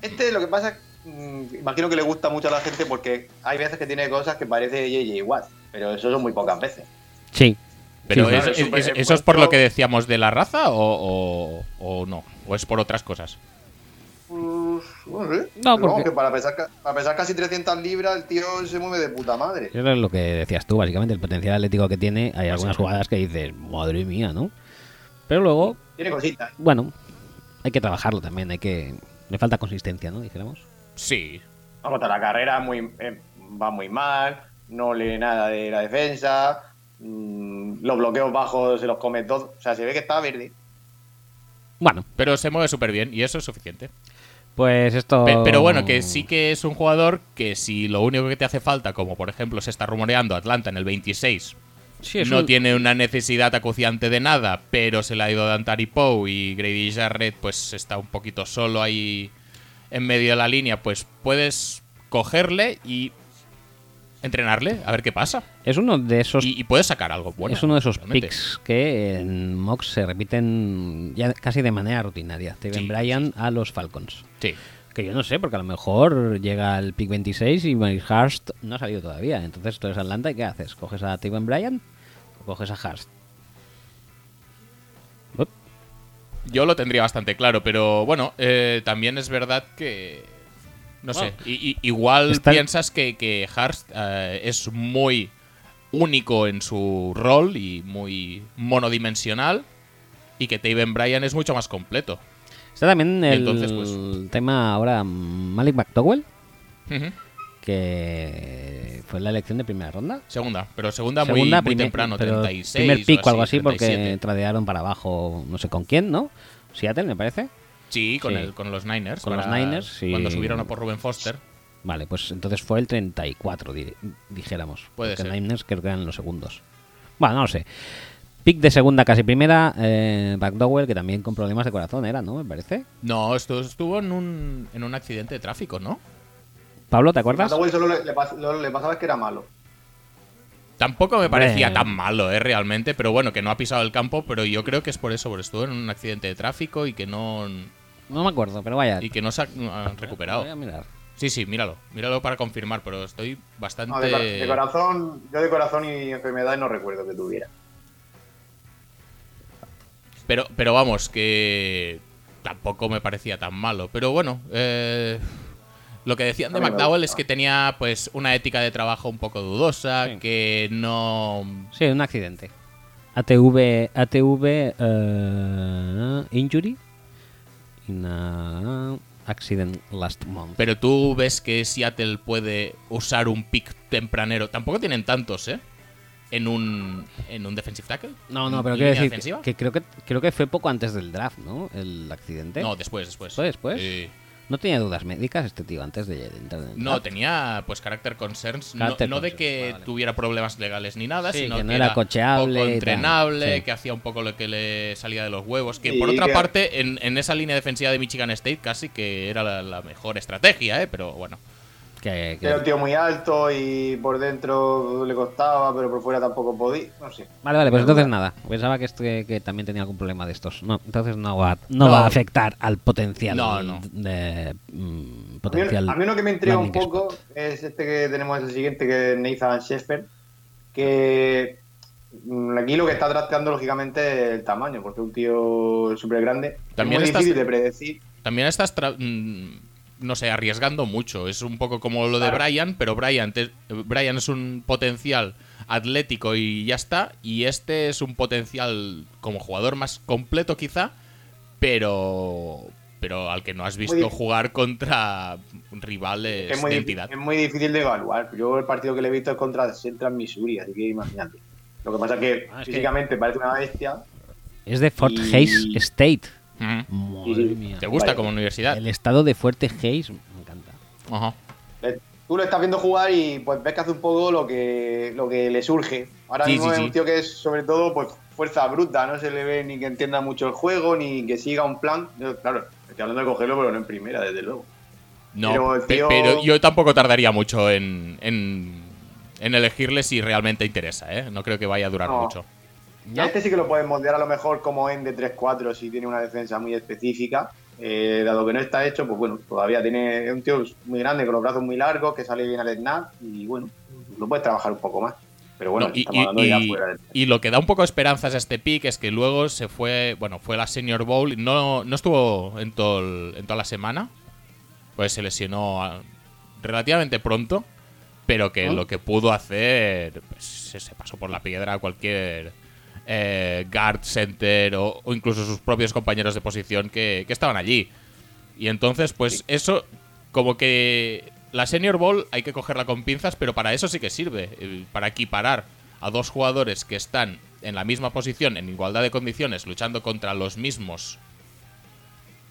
Este lo que pasa es, mm, imagino que le gusta mucho a la gente porque hay veces que tiene cosas que parece JJ Watt, pero eso son muy pocas veces. Sí. Pero Sí, es- claro, es- es súper- es- es ¿eso es por lo que decíamos de la raza o, o- o no? ¿O es por otras cosas? No vamos, porque- que para pesar, para pesar casi 300 libras, el tío se mueve de puta madre. Eso es lo que decías tú, básicamente, el potencial atlético que tiene. Hay algunas jugadas que dices, madre mía, ¿no? Pero luego, Tiene cositas. bueno, hay que trabajarlo también, hay que... Le falta consistencia, ¿no? Dijéramos. Sí. Vamos, la carrera muy, eh, va muy mal, no lee nada de la defensa, mm, los bloqueos bajos se los come todos. O sea, se ve que está verde. Bueno, Pero se mueve súper bien y eso es suficiente. Pues esto... Pe- Pero bueno, que sí que es un jugador que si lo único que te hace falta, como por ejemplo se está rumoreando Atlanta en el 26, Sí, no un- tiene una necesidad acuciante de nada, pero se le ha ido Dantari Poe y Grady Jarrett pues está un poquito solo ahí en medio de la línea, pues puedes cogerle y entrenarle, a ver qué pasa. Es uno de esos... Y, y puedes sacar algo bueno. es uno de esos realmente. picks que en Mox se repiten ya casi de manera rutinaria. Steven Sí, Bryan a los Falcons. Sí. Que yo no sé, porque a lo mejor llega el pick 26 y Miles Hurst no ha salido todavía. Entonces tú eres Atlanta y ¿qué haces? ¿Coges a Steven Bryan o coges a Hurst? Yo lo tendría bastante claro, pero bueno, eh, también es verdad que No Bueno, sé. i- igual está- piensas que, que Hearst eh, es muy único en su rol y muy monodimensional. Y que Taven Bryan es mucho más completo. Está también Y el entonces, pues- tema ahora Malik McDowell, Ujú. que fue la elección de primera ronda. Segunda, pero segunda, Segunda, muy, temprano, pero 36. Primer pick o o algo así, porque 37. tradearon para abajo, no sé con quién, ¿no? Seattle, me parece. Sí, con, Sí. El, con los Niners. Con los Niners, sí. Cuando subieron a por Ruben Foster. Vale, pues entonces fue el 34, di- dijéramos. Puede ser. Niners creo que eran los segundos. Bueno, no lo sé. Pick de segunda, casi primera, eh, McDowell, que también con problemas de corazón era, ¿no? Me parece. No, esto estuvo en un, en un accidente de tráfico, ¿no? Pablo, ¿te acuerdas? McDowell solo le, le pas- lo- le pasaba es que era malo. Tampoco me parecía tan malo, ¿eh? Realmente, pero bueno, que no ha pisado el campo, pero yo creo que es por eso, porque estuvo en un accidente de tráfico y que no, No me acuerdo, pero vaya. y que no se ha, no ha recuperado. Voy a mirar. Sí, sí, míralo, míralo para confirmar, pero estoy bastante... No, de, cor- de corazón, yo de corazón y enfermedades no recuerdo que tuviera. Pero, pero vamos, que tampoco me parecía tan malo. Pero bueno, eh, lo que decían de McDowell es que tenía pues una ética de trabajo un poco dudosa, Sí. que no... Sí, un accidente. ATV, ATV eh, injury in a accident last month. Pero tú ves que Seattle puede usar un pick tempranero. Tampoco tienen tantos, ¿eh? En un, en un defensive tackle. no, no, ¿En pero quiero decir defensiva? que, creo que creo que fue poco antes del draft, ¿no? El accidente. No, después, después. ¿Fue después? Sí. No tenía dudas médicas este tío antes de entrar en el No, draft. tenía pues character concerns. No- Character no, de concerns, que vale. tuviera problemas legales ni nada, Sí, sino que que, no era cocheable poco entrenable, sí. que hacía un poco lo que le salía de los huevos. Que Sí, por otra que- parte, en, en esa línea defensiva de Michigan State casi que era la, la mejor estrategia, ¿eh? Pero bueno. Que, que- Era un tío muy alto y por dentro le costaba, pero por fuera tampoco podía. No sé. Vale, vale, pues No, entonces nada. Pensaba que, este, que también tenía algún problema de estos. No, entonces no va, no, No. va a afectar al potencial No, no. de mm, A mí, potencial. a mí uno que me intriga un poco spot. es este que tenemos el siguiente, que es Nathan Sheffer, que mm, aquí lo que está trasteando lógicamente es el tamaño, porque es un tío súper grande. También es muy estás- difícil de predecir. También estás, tra- mm, no sé, arriesgando mucho. Es un poco como lo de. Brian, pero Brian, te- Brian es un potencial atlético y ya está. Y este es un potencial como jugador más completo quizá, pero pero al que no has visto jugar contra rivales Es muy, de entidad. es muy difícil de evaluar. Yo el partido que le he visto es contra Central Missouri, así que imagínate. Lo que pasa es que Ah, es que- físicamente parece una bestia. Es de Fort Y- Hayes State. Madre Sí, sí. mía. ¿Te gusta Vaya. como universidad? El estado de Fuerte Hayes me encanta. Ajá. Eh, Tú lo estás viendo jugar y pues ves que hace un poco lo que, lo que le surge. Ahora Sí, mismo sí, es sí. un tío que es sobre todo pues fuerza bruta, no se le ve ni que entienda mucho el juego, ni que siga un plan. Yo, claro, estoy hablando de cogerlo, pero no en primera, desde luego. No, Pero tío- pero yo tampoco tardaría mucho en, en, en elegirle si realmente interesa, ¿eh? No creo que vaya a durar No. mucho. A este sí que lo puedes moldear a lo mejor como en de 3-4 si tiene una defensa muy específica. Eh, dado que no está hecho, pues bueno, todavía tiene un tío muy grande, con los brazos muy largos, que sale bien al snap y bueno, lo puedes trabajar un poco más. Pero bueno, No, y, ya fuera del... y lo que da un poco de esperanzas a este pick es que luego se fue, bueno, fue la Senior Bowl, no, no estuvo en, todo el- en toda la semana, pues se lesionó ah, relativamente pronto, pero que ¿Ah? lo que pudo hacer pues, se, se pasó por la piedra a cualquier eh, guard center o, o incluso sus propios compañeros de posición que, que estaban allí. Y entonces, pues eso, como que la Senior Bowl hay que cogerla con pinzas, pero para eso sí que sirve. eh, Para equiparar a dos jugadores que están en la misma posición, en igualdad de condiciones, luchando contra los mismos.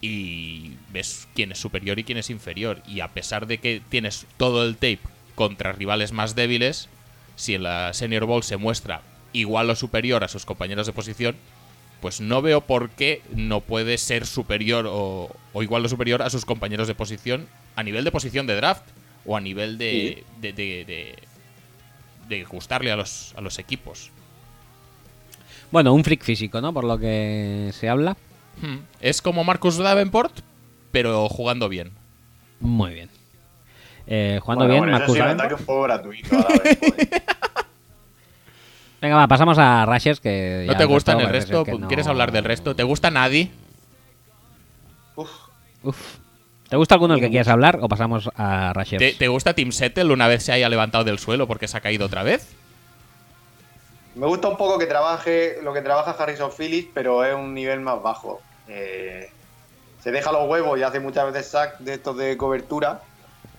Y ves quién es superior y quién es inferior. Y a pesar de que tienes todo el tape contra rivales más débiles, si en la Senior Bowl se muestra igual o superior a sus compañeros de posición, pues no veo por qué no puede ser superior o, o igual o superior a sus compañeros de posición a nivel de posición de draft o a nivel de, de, de, de- de gustarle a los, a los equipos. Bueno, un freak físico, ¿no? Por lo que se habla. Hmm. Es como Marcus Davenport, pero jugando bien. Muy bien. Eh, jugando Bueno, bien, bueno, Marcus un Davenport. ataque un poco gratuito. a la vez, joder. Venga, va, pasamos a Rushes que ¿No ya te gustan el resto? ser que no- ¿Quieres hablar del resto? ¿Te gusta Nadie? Uf, Uf. ¿Te gusta alguno del que quieras hablar o pasamos a Rushers? ¿Te, te gusta Tim Settle una vez se haya levantado del suelo porque se ha caído otra vez? Me gusta un poco que trabaje lo que trabaja Harrison Phillips, pero es un nivel más bajo. Eh, se deja los huevos y hace muchas veces sack de estos de cobertura.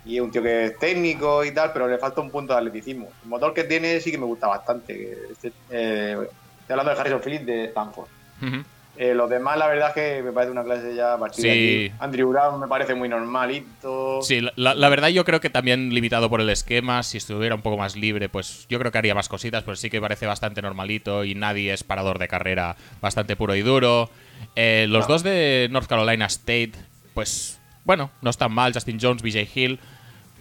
Y es un tío que es técnico y tal, pero le falta un punto de atleticismo. El motor que tiene sí que me gusta bastante. este- eh, estoy hablando de Harrison Phillips de Stanford. Eh, los demás, la verdad es que me parece una clase ya partida. Sí. aquí. Andrew Brown me parece muy normalito. Sí, la- la, la verdad yo creo que también limitado por el esquema, si estuviera un poco más libre, pues yo creo que haría más cositas, pero sí que parece bastante normalito y nadie es parador de carrera bastante puro y duro. Eh, los No. dos de North Carolina State, pues bueno, no están mal, Justin Jones, BJ Hill,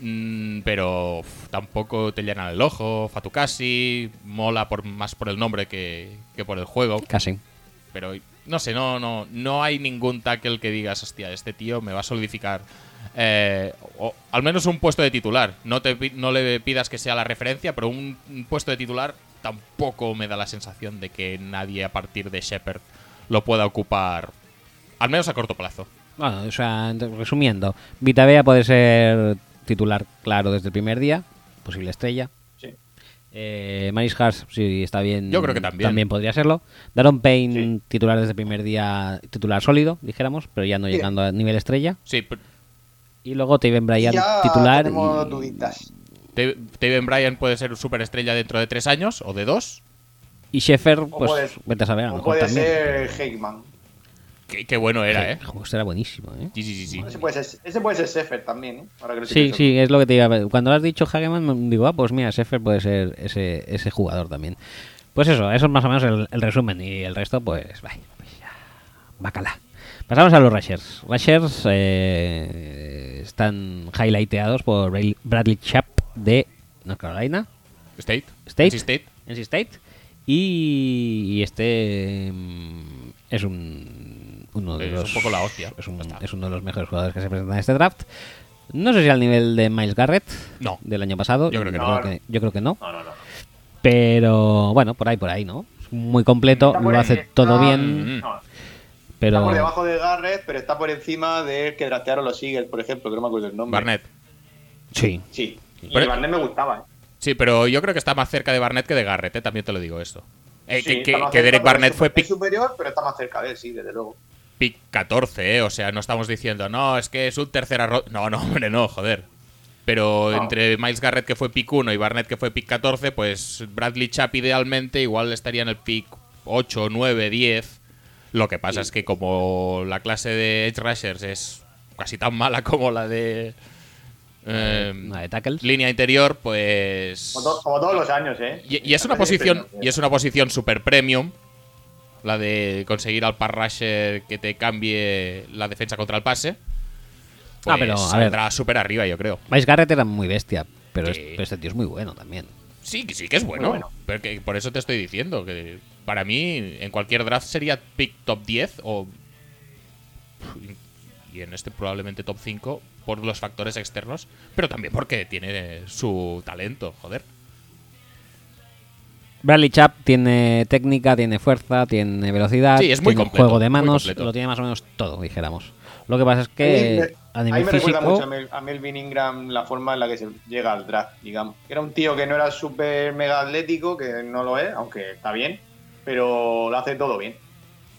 mm, pero uf, tampoco te llenan el ojo, Fatukasi, mola por, más por el nombre que, que por el juego. Casi. Pero no sé, no, no, no hay ningún tackle que digas, hostia, este tío me va a solidificar. eh, o al menos un puesto de titular. No, te, no le pidas que sea la referencia, pero un, un puesto de titular tampoco me da la sensación de que nadie a partir de Shepard lo pueda ocupar, al menos a corto plazo. Bueno, o sea, resumiendo, Vitavea puede ser titular claro desde el primer día, posible estrella. Sí. Eh, Maris Hars, si está bien, Yo creo que también. podría serlo. Daron Payne, Sí. titular desde el primer día, titular sólido, dijéramos, pero ya no llegando a nivel estrella. Sí, pero Y luego Taven Bryan, ya titular. y- duditas. Taven Bryan puede ser superestrella dentro de tres años o de dos. Y Sheffer, pues puede- vete a saber, a lo O mejor puede también. ser Heikman. Qué, qué bueno era, ¿eh? Esto era buenísimo, ¿eh? Sí, sí, sí. sí. Ese puede ser, ese puede ser Sefer también, ¿eh? Ahora que lo Sí, sí, es lo que te iba a Cuando has dicho Hageman, digo, ah, pues mira, Sheffer puede ser ese, ese jugador también. Pues eso, eso es más o menos el, el resumen. Y el resto, pues, vaya, pues ya, bacala. Pasamos a los Rushers. Rushers eh, están highlighteados por Bradley- Chap de North Carolina, State. State. NC State. NC State. Y, y este mm, es un, uno de Es los. un poco la hostia. Es, un- es uno de los mejores jugadores que se presentan en este draft. No sé si al nivel de Miles Garrett No. del año pasado. Yo creo que no. yo creo que no. No, no, no. Pero bueno, por ahí, por ahí, ¿no? Es muy completo, Está por lo ahí, hace está- todo bien, Mm. no, pero. Está por debajo de Garrett, pero está por encima del que draftearon los Eagles, por ejemplo, que no me acuerdo el nombre. Barnett. Sí. Sí. Y Pero- Barnett me gustaba, ¿eh? Sí, pero yo creo que está más cerca de Barnett que de Garrett, ¿eh? también te lo digo esto. Eh, Sí, que, que- que Derek Barnett fue es pick, superior, pero está más cerca de él, sí, desde luego. Pick 14, ¿eh? O sea, no estamos diciendo, no, es que es un tercera ronda. No, no, hombre, no, joder. Pero No. entre Miles Garrett, que fue pick 1, y Barnett, que fue pick 14, pues Bradley Chap idealmente igual estaría en el pick 8, 9, 10. Lo que pasa es que como la clase de Edge Rushers es casi tan mala como la de eh, de tackles. línea interior, pues... Como, to- como todos los años, ¿eh? Y, y es una posición y es una posición super premium la de conseguir al pass rusher que te cambie la defensa contra el pase Ah, pero, a saldrá súper arriba yo creo Miles Garrett era muy bestia, pero, es- Sí. pero este tío es muy bueno también. sí sí que es bueno. pero que- por eso te estoy diciendo que para mí en cualquier draft sería pick top 10 o y en este probablemente top 5 por los factores externos pero también porque tiene su talento joder Bradley Chap tiene técnica, tiene fuerza, tiene velocidad, Sí, es muy tiene completo, juego de manos, lo tiene más o menos todo, dijéramos. Lo que pasa es que me- a nivel ahí me recuerda mucho a, Mel- a Melvin Ingram la forma en la que se llega al draft, digamos. Era un tío que no era súper mega atlético, que no lo es, aunque está bien, pero lo hace todo bien.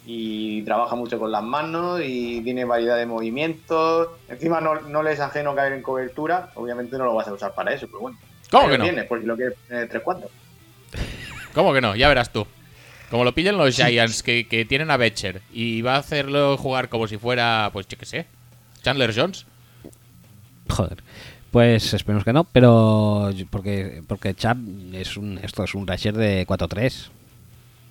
Y trabaja mucho con las manos y tiene variedad de movimientos. Encima no, no le es ajeno caer en cobertura. Obviamente no lo vas a usar para eso, pero bueno. ¿Cómo que lo no? Tienes, por si lo eh, tres cuartos. ¿Cómo que no? Ya verás tú. Como lo pillen los Giants, que, que tienen a Betcher, y va a hacerlo jugar como si fuera, pues yo qué sé, Chandler Jones. joder. Pues esperemos que no, pero porque porque Chap es un esto es un rusher de 4-3.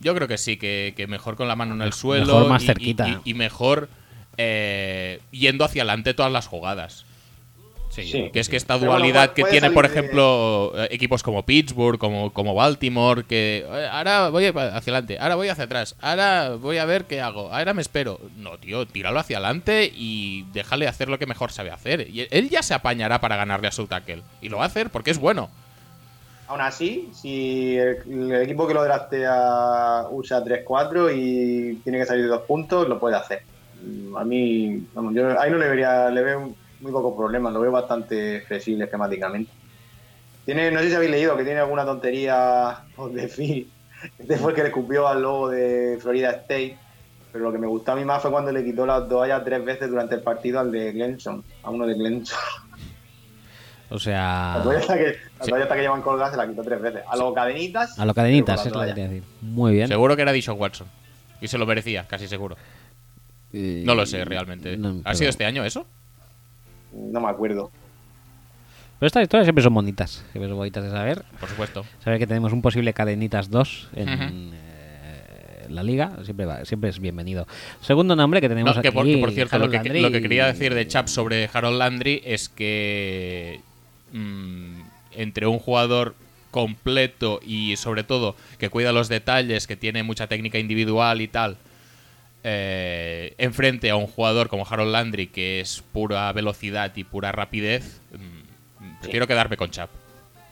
Yo creo que sí, que, que mejor con la mano en el suelo. Mejor más y- y- cerquita. Y, y mejor eh, yendo hacia adelante todas las jugadas. Sí. Que es que esta bueno, dualidad que tiene, por ejemplo, equipos como Pittsburgh, como, como Baltimore, que ahora voy hacia adelante, ahora voy hacia atrás, ahora voy a ver qué hago, ahora me espero. No, tío, tíralo hacia adelante y déjale hacer lo que mejor sabe hacer. Y él ya se apañará para ganarle a su tackle. Y lo va a hacer porque es bueno. Aún así, si el, el equipo que lo draftea usa 3-4 y tiene que salir de dos puntos, lo puede hacer. Mm, A mí, vamos, yo ahí no le vería, le veo, un- muy pocos problemas, lo veo bastante flexible esquemáticamente. Tiene, no sé si habéis leído que tiene alguna tontería por decir. Este fue el que le escupió al logo de Florida State. Pero lo que me gustó a mí más fue cuando le quitó la toalla tres veces durante el partido al de Glenson, a uno de Glenson. O sea, La toalla hasta que, la toalla hasta que llevan colgada se la quitó tres veces. A los cadenitas. a lo cadenitas es con lo la que decir. Muy bien. Seguro que era Dishon Watson. Y se lo merecía, casi seguro. Eh, No lo sé realmente. no, ¿Ha pero- sido este año eso? No me acuerdo. Pero estas historias siempre son bonitas. Siempre son bonitas de saber. Por supuesto. Saber que tenemos un posible Cadenitas 2 en eh, la liga siempre, va- siempre es bienvenido. Segundo nombre que tenemos No, que, aquí. por, que por cierto, lo que, lo que quería decir de Chap sobre Harold Landry es que mm, entre un jugador completo y sobre todo que cuida los detalles, que tiene mucha técnica individual y tal, eh, enfrente a un jugador como Harold Landry que es pura velocidad y pura rapidez, mm, prefiero quedarme con Chap.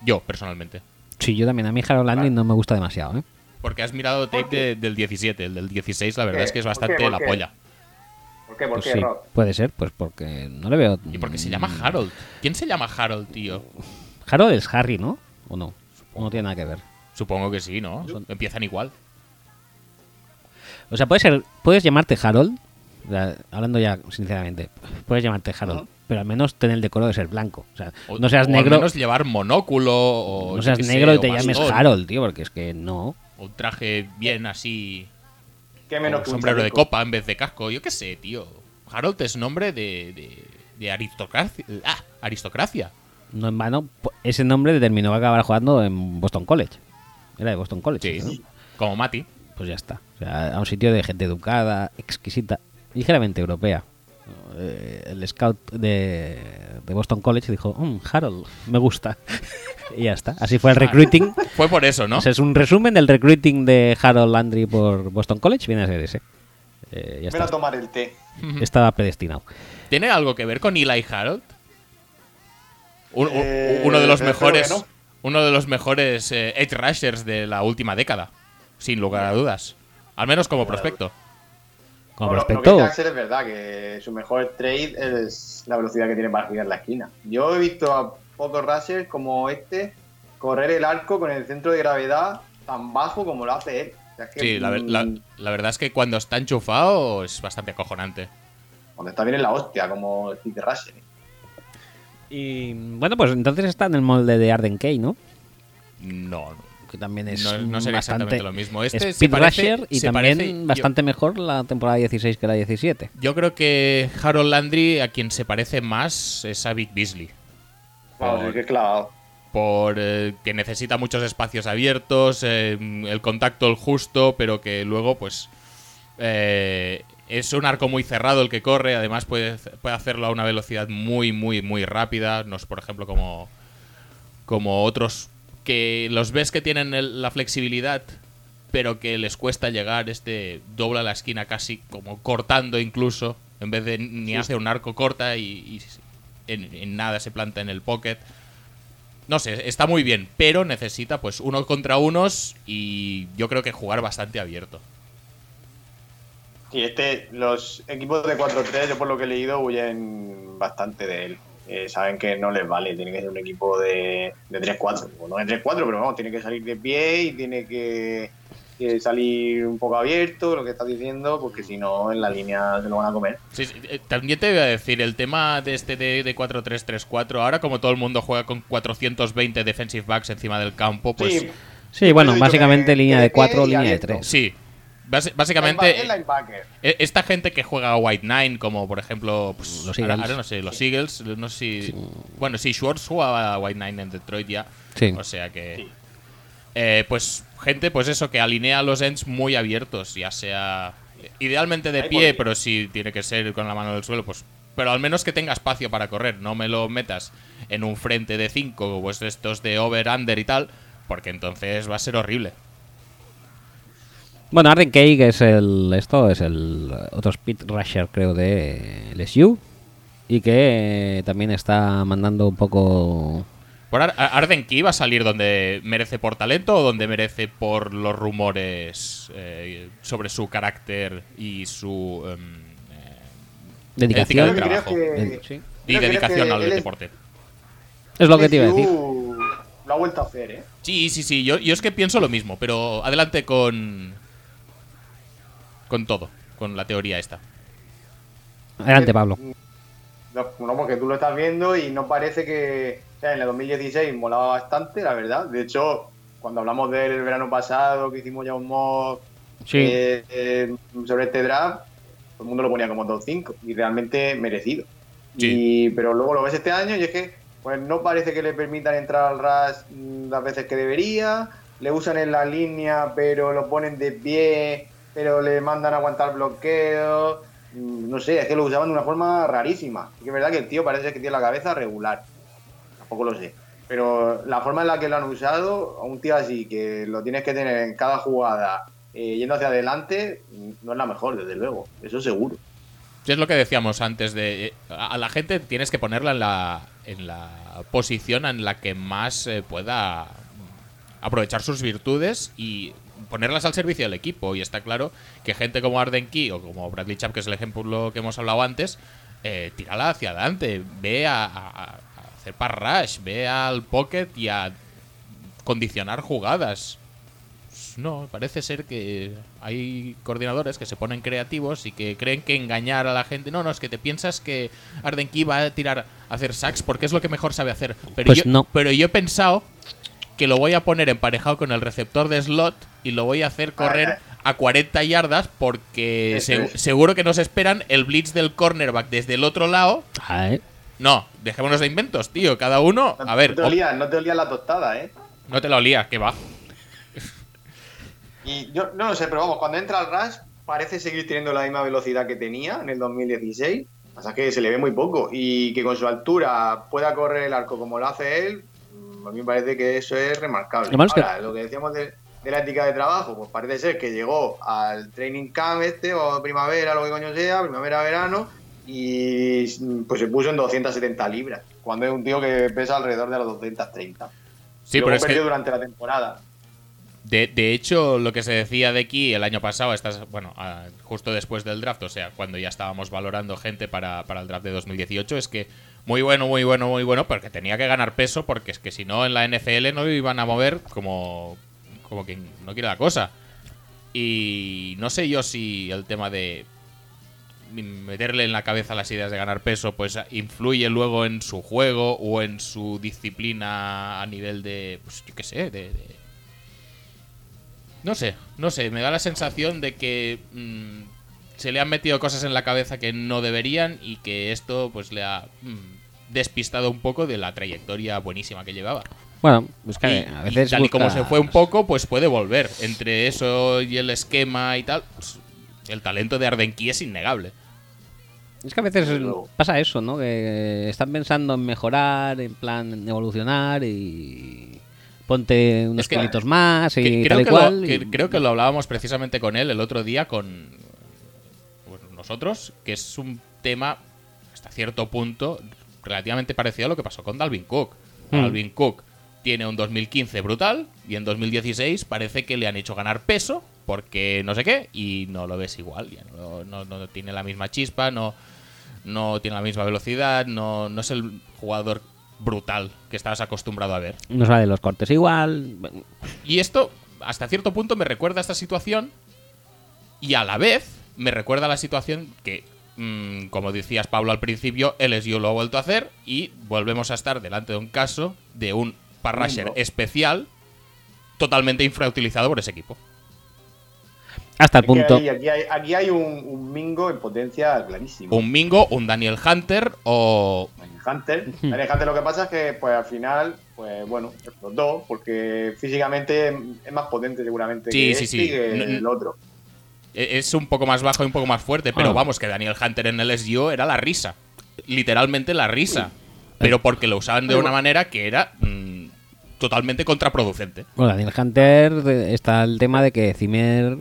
Yo, personalmente. Sí, yo también. A mí Harold Landry no me gusta demasiado. ¿eh? Porque has mirado tape de- del 17, el del 16 la verdad es que es ¿Por bastante qué? ¿Por la polla. ¿Por qué? ¿Por Pues qué, sí, puede ser, pues porque no le veo. ¿Y porque se llama mm, Harold? ¿Quién se llama Harold, tío? Harold es Harry, ¿no? ¿O no? ¿O no tiene nada que ver? Supongo que sí, ¿no? Empiezan igual. O sea, puede ser, puedes llamarte Harold, o sea, hablando ya sinceramente, puedes llamarte Harold, pero al menos tener el decoro de ser blanco. O sea, O- no seas o al negro, menos llevar monóculo o. no seas sé, negro y te llames bastón, Harold, tío, porque es que no. O un traje bien así. ¿Qué menos que un sombrero de copa en vez de casco. Yo qué sé, tío. Harold es nombre de. de, de aristocracia. Ah, aristocracia. No en vano, ese nombre determinó que acabar jugando en Boston College. Era de Boston College. Sí. ¿no? Como Mati. Pues ya está. O sea, a un sitio de gente educada, exquisita, ligeramente europea. Eh, el scout de, de Boston College dijo, "Mm, Harold, me gusta. y ya está. Así fue el recruiting. Fue por eso, ¿no? O sea, es un resumen del recruiting de Harold Landry por Boston College. Viene a ser ese. Eh, ya a tomar el té. Estaba predestinado. ¿Tiene algo que ver con Eli Harold? Un- Eh, uno de los mejores. no. Uno de los mejores eh, edge rushers de la última década. Sin lugar a dudas. Al menos como prospecto. Como Bueno, prospecto, Lo que es verdad que su mejor trade es la velocidad que tiene para girar la esquina. Yo he visto a pocos rushers como este correr el arco con el centro de gravedad tan bajo como lo hace él. O sea, es que, Sí, la, ver- la- mm, la verdad es que cuando está enchufado es bastante acojonante. cuando está bien en la hostia, como el Pete Rusher. Y bueno, pues entonces está en el molde de Arden Key, ¿no? No, no. Que también es No- no sería bastante exactamente lo mismo. Este es se speed parece- rusher y se también parece- yo- bastante mejor la temporada 16 que la 17. Yo creo que Harold Landry a quien se parece más es a Vic Beasley. Que es clavado. por eh, que necesita muchos espacios abiertos, eh, el contacto el justo, pero que luego pues eh, es un arco muy cerrado el que corre, además puede, puede hacerlo a una velocidad muy muy muy rápida, no es por ejemplo como como otros que los ves que tienen el- la flexibilidad pero que les cuesta llegar, este dobla la esquina casi como cortando incluso, en vez de ni hace un arco corta y, y en, en nada se planta en el pocket. No sé, está muy bien, pero necesita pues uno contra unos y yo creo que jugar bastante abierto. Y este, los equipos de 4-3, yo por lo que he leído, huyen bastante de él. Eh, saben que no les vale, tiene que ser un equipo de, de 3-4. O no de 3-4, pero vamos, tiene que salir de pie y tiene que, que salir un poco abierto, lo que estás diciendo, porque si no, en la línea se lo van a comer. Sí, sí, eh, también te voy a decir, el tema de este de, de 4-3-3-4, ahora como todo el mundo juega con 420 defensive backs encima del campo, pues sí, Sí, bueno, básicamente que- línea de de 4, pie y línea de abierto. 3. Básicamente... Linebacker. E- Esta gente que juega a White Nine, como por ejemplo pues, Los Eagles. ahora no sé, los Eagles, no sé si. Bueno, sí, Schwartz jugaba a White Nine en Detroit ya. Sí. O sea que. Sí. eh, pues gente, pues eso, que alinea los ends muy abiertos, ya sea. Idealmente de Ahí pie, pero si tiene que ser con la mano del suelo, pues. Pero al menos que tenga espacio para correr, no me lo metas en un frente de 5, pues de estos de over-under y tal, porque entonces va a ser horrible. Bueno, Arden Key, que es el. Esto es el otro speed rusher, creo, de LSU. Y que eh, también está mandando un poco. ¿Por Ar- Arden Key va a salir donde merece por talento o donde merece por los rumores eh, sobre su carácter y su em, eh, Dedicación. Ética de Yo creo trabajo. que Sí. Digo y dedicación que al deporte. Es lo que te iba a decir. Lo ha vuelto a hacer, ¿eh? Sí, sí, sí, yo, yo es que pienso lo mismo, pero adelante con. Con todo, con la teoría esta. Adelante, Pablo. No, porque tú lo estás viendo y no parece que. O sea, en el 2016 molaba bastante, la verdad. De hecho, cuando hablamos del verano pasado, que hicimos ya un mod Sí. eh, eh, sobre este draft, todo el mundo lo ponía como top 5 y realmente merecido. Sí. Y, pero luego lo ves este año y es que pues no parece que le permitan entrar al RAS las veces que debería, le usan en la línea pero lo ponen de pie, pero le mandan a aguantar bloqueos, Mm, no sé, es que lo usaban de una forma rarísima. Y que es verdad que el tío parece que tiene la cabeza regular, tampoco lo sé. Pero la forma en la que lo han usado, a un tío así, que lo tienes que tener en cada jugada, eh, yendo hacia adelante, mm, no es la mejor, desde luego, eso seguro. Es lo que decíamos antes de eh, a la gente tienes que ponerla en la en la posición en la que más eh, pueda aprovechar sus virtudes y ponerlas al servicio del equipo y está claro que gente como Arden Key o como Bradley Chap que es el ejemplo que hemos hablado antes eh, tírala hacia adelante ve a, a- a hacer pass rush ve al pocket y a condicionar jugadas no, parece ser que hay coordinadores que se ponen creativos y que creen que engañar a la gente. No, no, es que te piensas que Arden Key va a tirar a hacer sacks porque es lo que mejor sabe hacer. Pero, Pues yo, no. pero yo he pensado que lo voy a poner emparejado con el receptor de slot y lo voy a hacer correr a 40 yardas porque se- seguro que nos esperan el blitz del cornerback desde el otro lado. Ah, ¿eh? No, dejémonos de inventos, tío. Cada uno, a ver, no te olías, no te olías la tostada, ¿eh? no te la olías, que va. Y yo no lo sé, pero vamos, cuando entra al Rush parece seguir teniendo la misma velocidad que tenía en el 2016. Pasa que se le ve muy poco. Y que con su altura pueda correr el arco como lo hace él, a mí me parece que eso es remarcable. Ahora, lo que decíamos de, de la ética de trabajo, pues parece ser que llegó al training camp este, o primavera, lo que coño sea, primavera-verano, y mm, pues se puso en 270 libras, cuando es un tío que pesa alrededor de los 230. Sí, Luego pero es que durante la temporada. De, de hecho, lo que se decía de aquí el año pasado, estas, bueno, justo después del draft, o sea, cuando ya estábamos valorando gente para, para el draft de 2018, es que muy bueno, muy bueno, muy bueno, porque tenía que ganar peso, porque es que si no en la NFL no iban a mover como, como quien no quiere la cosa. Y no sé yo si el tema de meterle en la cabeza las ideas de ganar peso, pues influye luego en su juego o en su disciplina a nivel de, pues yo qué sé, de- de, no sé, no sé, me da la sensación de que mm, se le han metido cosas en la cabeza que no deberían y que esto pues le ha mm, despistado un poco de la trayectoria buenísima que llevaba. Bueno, es que Y, a y veces. tal y como se fue un poco, pues puede volver. Entre eso y el esquema y tal, pues, el talento de Ardenki es innegable. Es que a veces pasa eso, ¿no? Que están pensando en mejorar, en plan en evolucionar y ponte unos Es que- más y Que- tal creo, y que cual. lo, y- que- creo que lo hablábamos precisamente con él el otro día con nosotros, que es un tema hasta cierto punto relativamente parecido a lo que pasó con Dalvin Cook. Hmm. Dalvin Cook tiene un 2015 brutal y en 2016 parece que le han hecho ganar peso porque no sé qué y no lo ves igual, ya no, no- no tiene la misma chispa, no, no tiene la misma velocidad, no, no es el jugador brutal que estabas acostumbrado a ver. No sale los cortes igual. Y esto, hasta cierto punto, me recuerda a esta situación. Y a la vez, me recuerda a la situación que, mm, como decías Pablo al principio, LSU lo ha vuelto a hacer. Y volvemos a estar delante de un caso de un parrasher especial totalmente infrautilizado por ese equipo. Hasta el punto. hay- aquí hay, aquí hay un, un Mingo en potencia clarísimo. Un Mingo, un Daniel Hunter o. Hunter. Daniel Hunter lo que pasa es que pues al final, pues bueno, explotó porque físicamente es más potente seguramente Sí, que sí, este sí. y que No- el otro. E- Es un poco más bajo y un poco más fuerte, pero Ah. vamos, que Daniel Hunter en LSU era la risa. Literalmente la risa. Pero porque lo usaban de una manera que era mm, totalmente contraproducente. Bueno, Daniel Hunter está el tema de que Zimmer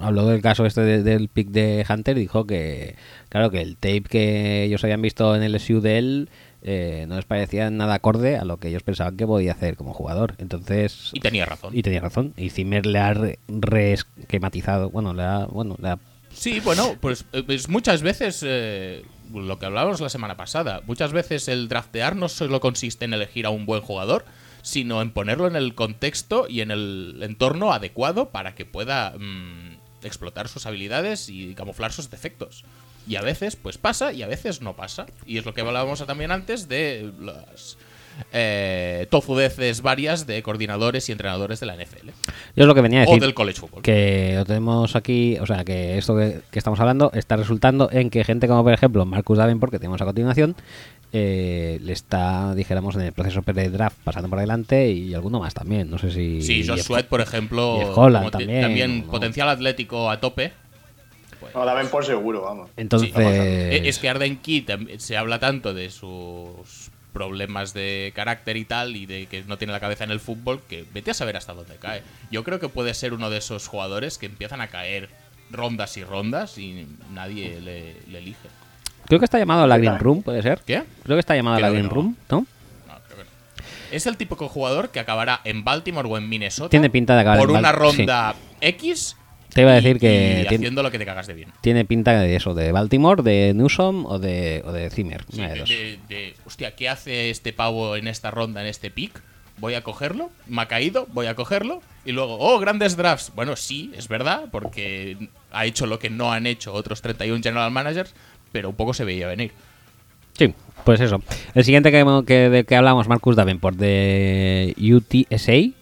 habló del caso este de- del pick de Hunter y dijo que, claro, que el tape que ellos habían visto en el SU de él eh, no les parecía nada acorde a lo que ellos pensaban que podía hacer como jugador. Entonces, Y tenía razón. y tenía razón. Y Zimmer le ha re- reesquematizado, bueno, le ha, bueno, le ha Sí, bueno, pues, eh, pues muchas veces eh, lo que hablábamos la semana pasada. Muchas veces el draftear no solo consiste en elegir a un buen jugador, sino en ponerlo en el contexto y en el entorno adecuado para que pueda mm, explotar sus habilidades y camuflar sus defectos. Y a veces, pues pasa y a veces no pasa. Y es lo que hablábamos también antes de las eh, tofudeces varias de coordinadores y entrenadores de la NFL. Yo es lo que venía a O decir. del college football. que lo tenemos aquí, o sea, que esto que, que estamos hablando está resultando en que gente como, por ejemplo, Marcus Davenport, que tenemos a continuación, eh, le está, dijéramos, en el proceso pre-draft pasando por delante y alguno más también. No sé si. Sí, Josh Sweat, por ejemplo, Holland también, ¿no? potencial atlético a tope. No, la ven por seguro, vamos. Entonces. Sí, vamos Es que Arden Key se habla tanto de sus problemas de carácter y tal, y de que no tiene la cabeza en el fútbol, que vete a saber hasta dónde cae. Yo creo que puede ser uno de esos jugadores que empiezan a caer rondas y rondas y nadie le, le elige. Creo que está llamado a la Green Room, ¿puede ser? ¿Qué? Creo que está llamado a la Creo que Green no. Room, ¿no? No, creo que no. Es el típico jugador que acabará en Baltimore o en Minnesota Tiene pinta de acabar por en una ronda X. Te iba a y- decir que y haciendo lo que te cagas de bien. Tiene pinta de eso, de Baltimore, de Newsom o de, o de Zimmer. Sí, de, hostia, ¿qué hace este pavo en esta ronda, en este pick? Voy a cogerlo, me ha caído, voy a cogerlo. Y luego, oh, grandes drafts. Bueno, sí, es verdad, porque ha hecho lo que no han hecho otros 31 general managers, pero un poco se veía venir. Sí, pues eso. El siguiente que, que, de que hablamos, Marcus Davenport, de UTSA,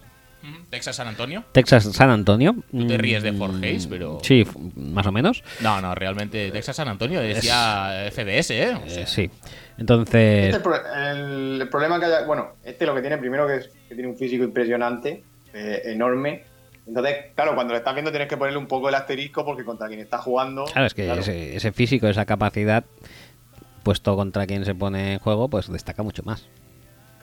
Texas San Antonio. Texas San Antonio. Tú te ríes de Mm, Fort Hayes, pero- Sí, más o menos. No, no, realmente Texas San Antonio es, ya FBS, ¿eh? O sea, Eh, sí. Este Entonces, es el, pro- el- el problema que haya. Bueno, este lo que tiene primero que es que tiene un físico impresionante, eh, enorme. Entonces, claro, cuando lo estás viendo tienes que ponerle un poco el asterisco porque contra quien está jugando. claro, es que claro, Ese, ese físico, esa capacidad, puesto contra quien se pone en juego, pues destaca mucho más.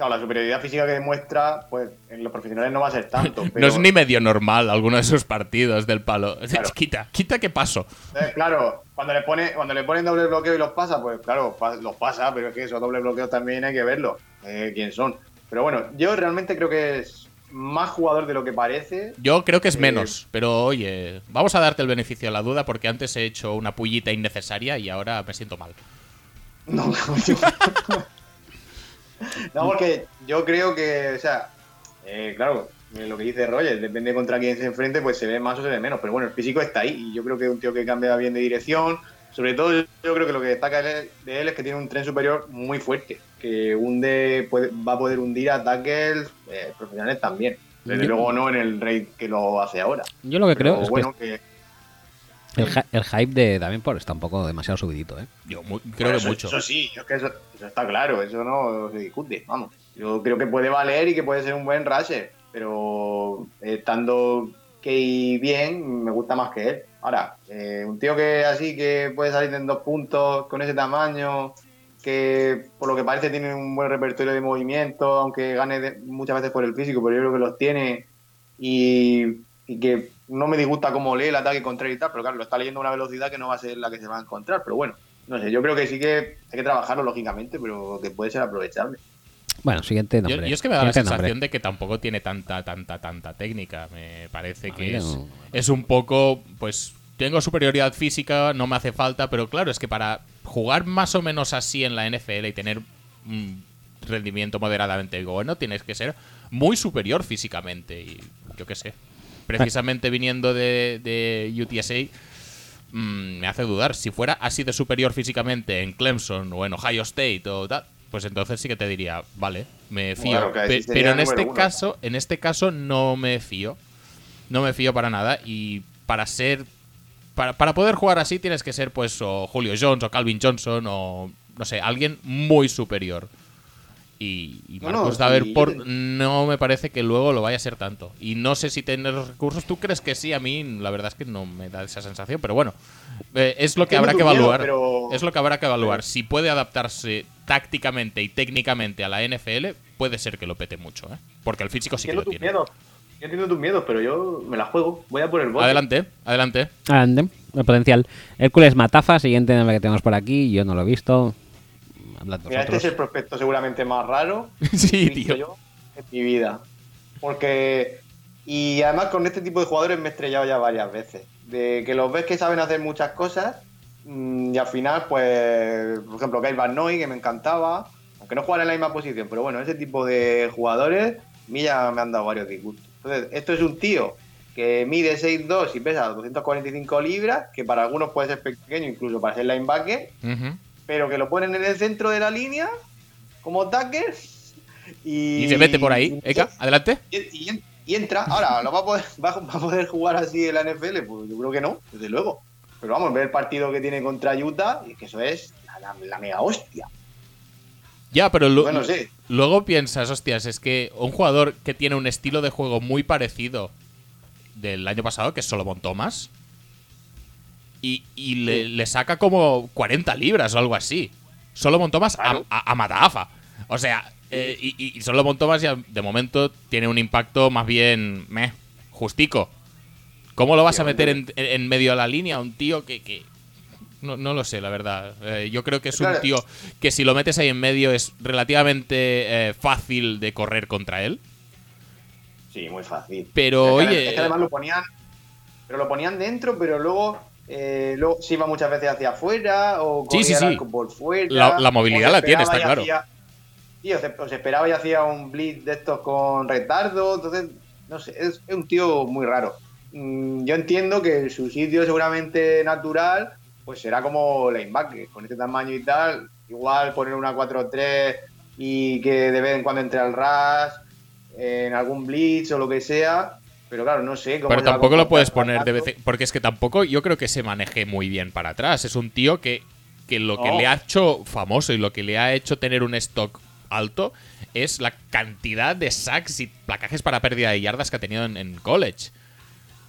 Claro, la superioridad física que demuestra, pues en los profesionales no va a ser tanto. no es ni medio normal alguno de esos partidos del palo. Claro. Quita, quita que paso. Eh, claro, cuando le pone, cuando le ponen doble bloqueo y los pasa, pues claro, los pasa, pero es que esos doble bloqueos también hay que verlos, eh, quién son. Pero bueno, yo realmente creo que es más jugador de lo que parece. Yo creo que es Eh, menos, pero oye, vamos a darte el beneficio de la duda porque antes he hecho una pullita innecesaria y ahora me siento mal. No, yo- no, porque yo creo que, o sea, eh, claro, eh, lo que dice Roger, depende contra quién se enfrente, pues se ve más o se ve menos. Pero bueno, el físico está ahí y yo creo que es un tío que cambia bien de dirección. Sobre todo, yo creo que lo que destaca de él- es que tiene un tren superior muy fuerte, que hunde, puede- va a poder hundir a tackles eh, profesionales también. Desde Yo- luego no en el rate que lo hace ahora. Yo lo que creo es bueno, que que el, hy- el hype de Davenport está un poco demasiado subidito, ¿eh? Yo creo Bueno, que eso, mucho. Eso sí, es que eso, eso está claro, eso no se discute, vamos. Yo creo que puede valer y que puede ser un buen rusher, pero estando Key bien, me gusta más que él. Ahora, eh, un tío que así que puede salir en dos puntos con ese tamaño, que por lo que parece tiene un buen repertorio de movimiento, aunque gane de- muchas veces por el físico, pero yo creo que los tiene y, y que no me disgusta cómo lee el ataque contrario y tal, pero claro, lo está leyendo a una velocidad que no va a ser la que se va a encontrar, pero bueno, no sé, yo creo que sí que hay que trabajarlo lógicamente, pero que puede ser aprovechable. Bueno, siguiente Yo, nombre. yo es que me da la sensación nombre. de que tampoco tiene tanta, tanta, tanta técnica. Me parece A que es, no. es un poco, pues, tengo superioridad física, no me hace falta, pero claro, es que para jugar más o menos así en la NFL y tener un rendimiento moderadamente bueno, tienes que ser muy superior físicamente. Y yo qué sé, precisamente viniendo de, de UTSA, mm, me hace dudar. Si fuera así de superior físicamente en Clemson o en Ohio State o tal, pues entonces sí que te diría, vale, me fío. Pe- pero en este uno. caso, en este caso no me fío. No me fío para nada y para ser para, para poder jugar así tienes que ser pues o Julio Jones o Calvin Johnson o no sé, alguien muy superior. Y, y No, no, Davenport me parece que luego lo vaya a ser tanto. Y no sé si tener los recursos. ¿Tú crees que sí? A mí la verdad es que no me da esa sensación. Pero bueno, eh, es lo que habrá que miedo, evaluar. pero- Es lo que habrá que evaluar. Si puede adaptarse tácticamente y técnicamente a la NFL, puede ser que lo pete mucho. ¿eh? Porque el físico sí que lo tiene. miedos, yo entiendo tus miedos, pero yo me la juego, voy a por el bote. Adelante, adelante. Adelante, el potencial. Hércules Matafa, siguiente nombre que tenemos por aquí. Yo no lo he visto. Hablad Mira, este es el prospecto seguramente más raro Sí, que tío. yo en mi vida. Porque. Y además con este tipo de jugadores me he estrellado ya varias veces. De que los ves que saben hacer muchas cosas Mm, y al final, pues, por ejemplo, Kyle Van Noy, que me encantaba, aunque no jugara en la misma posición, pero bueno, ese tipo de jugadores, a mí ya me han dado varios disgustos. Entonces, esto es un tío que mide 6'2 y pesa 245 libras, que para algunos puede ser pequeño, incluso para ser linebacker, Ujú. Pero que lo ponen en el centro de la línea como tackle y, Y se mete por ahí. Eka, adelante. y, y- y entra. Ahora, ¿lo va a, poder, va, va a poder jugar así en la NFL? Pues yo creo que no, desde luego. Pero vamos, ver el partido que tiene contra Utah, y que eso es la, la- la mega hostia. Ya, pero lu- Bueno, sí. luego piensas, hostias, es que un jugador que tiene un estilo de juego muy parecido del año pasado, que es Solomon Thomas, y, y le, le saca como 40 libras o algo así. Solomon Thomas Claro. a, a matafa. O sea, eh, y, y- Solomon Thomas ya de momento tiene un impacto más bien meh, justico. ¿Cómo lo vas a meter en, en- medio de la línea a un tío que... que- no, no lo sé, la verdad. Eh, yo creo que es un tío que si lo metes ahí en medio es relativamente eh, fácil de correr contra él. Sí, muy fácil. Pero, Es que- oye, es que además lo ponían, pero lo ponían dentro, pero luego, eh, luego se iba muchas veces hacia afuera o Sí, sí, corría el sí. arco por fuera. La- la movilidad la tiene, está claro. hacía- sí, o se, o se esperaba y hacía un blitz de estos con retardo. Entonces, no sé, es, es un tío muy raro. Mm, Yo entiendo que su sitio seguramente natural pues será como linebacker, con este tamaño y tal. Igual poner una 4-3 y que de vez en cuando entre al rush, en algún blitz o lo que sea. Pero claro, no sé cómo Pero tampoco lo puedes poner de vez en- Porque es que tampoco yo creo que se maneje muy bien para atrás. Es un tío que, que lo que le ha hecho famoso y lo que le ha hecho tener un stock alto es la cantidad de sacks y placajes para pérdida de yardas que ha tenido en, en college.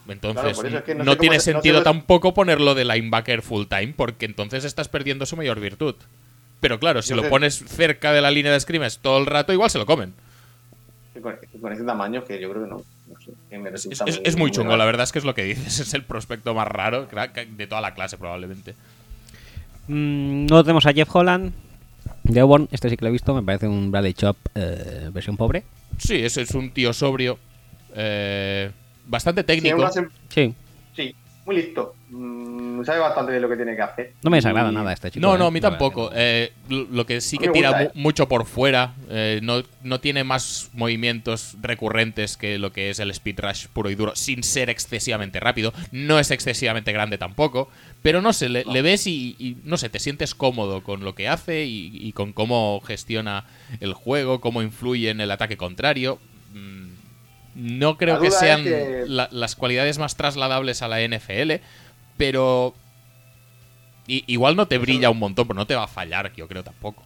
Entonces, Claro, por eso es que no no, sé cómo tiene se- no sé sentido tampoco ponerlo de linebacker full time porque entonces estás perdiendo su mayor virtud. Pero claro, si No lo sé. pones cerca de la línea de scrimmage todo el rato, igual se lo comen. Con, ese tamaño que yo creo que no. no sé, que me Es, resulta es- es muy chungo, la verdad es que es lo que dices. Es el prospecto más raro de toda la clase, probablemente. Mm, luego tenemos a Jeff Holland de Auburn. Este sí que lo he visto. Me parece un Bradley Chop eh, versión pobre. Sí, ese es un tío sobrio. eh, bastante técnico. Sí. sí, muy listo. Mm, sabe bastante de lo que tiene que hacer. No me desagrada Y- nada este chico. No, eh, no, a mí tampoco. Eh, lo que sí que tira eh. mucho por fuera, eh, no, no tiene más movimientos recurrentes que lo que es el speed rush puro y duro, sin ser excesivamente rápido. No es excesivamente grande tampoco, pero no sé, le, le ves y, y, no sé, te sientes cómodo con lo que hace y, y con cómo gestiona el juego, cómo influye en el ataque contrario. Mm, No creo que sean es que- la- las cualidades más trasladables a la NFL, pero igual no te brilla un montón, pero no te va a fallar, yo creo tampoco.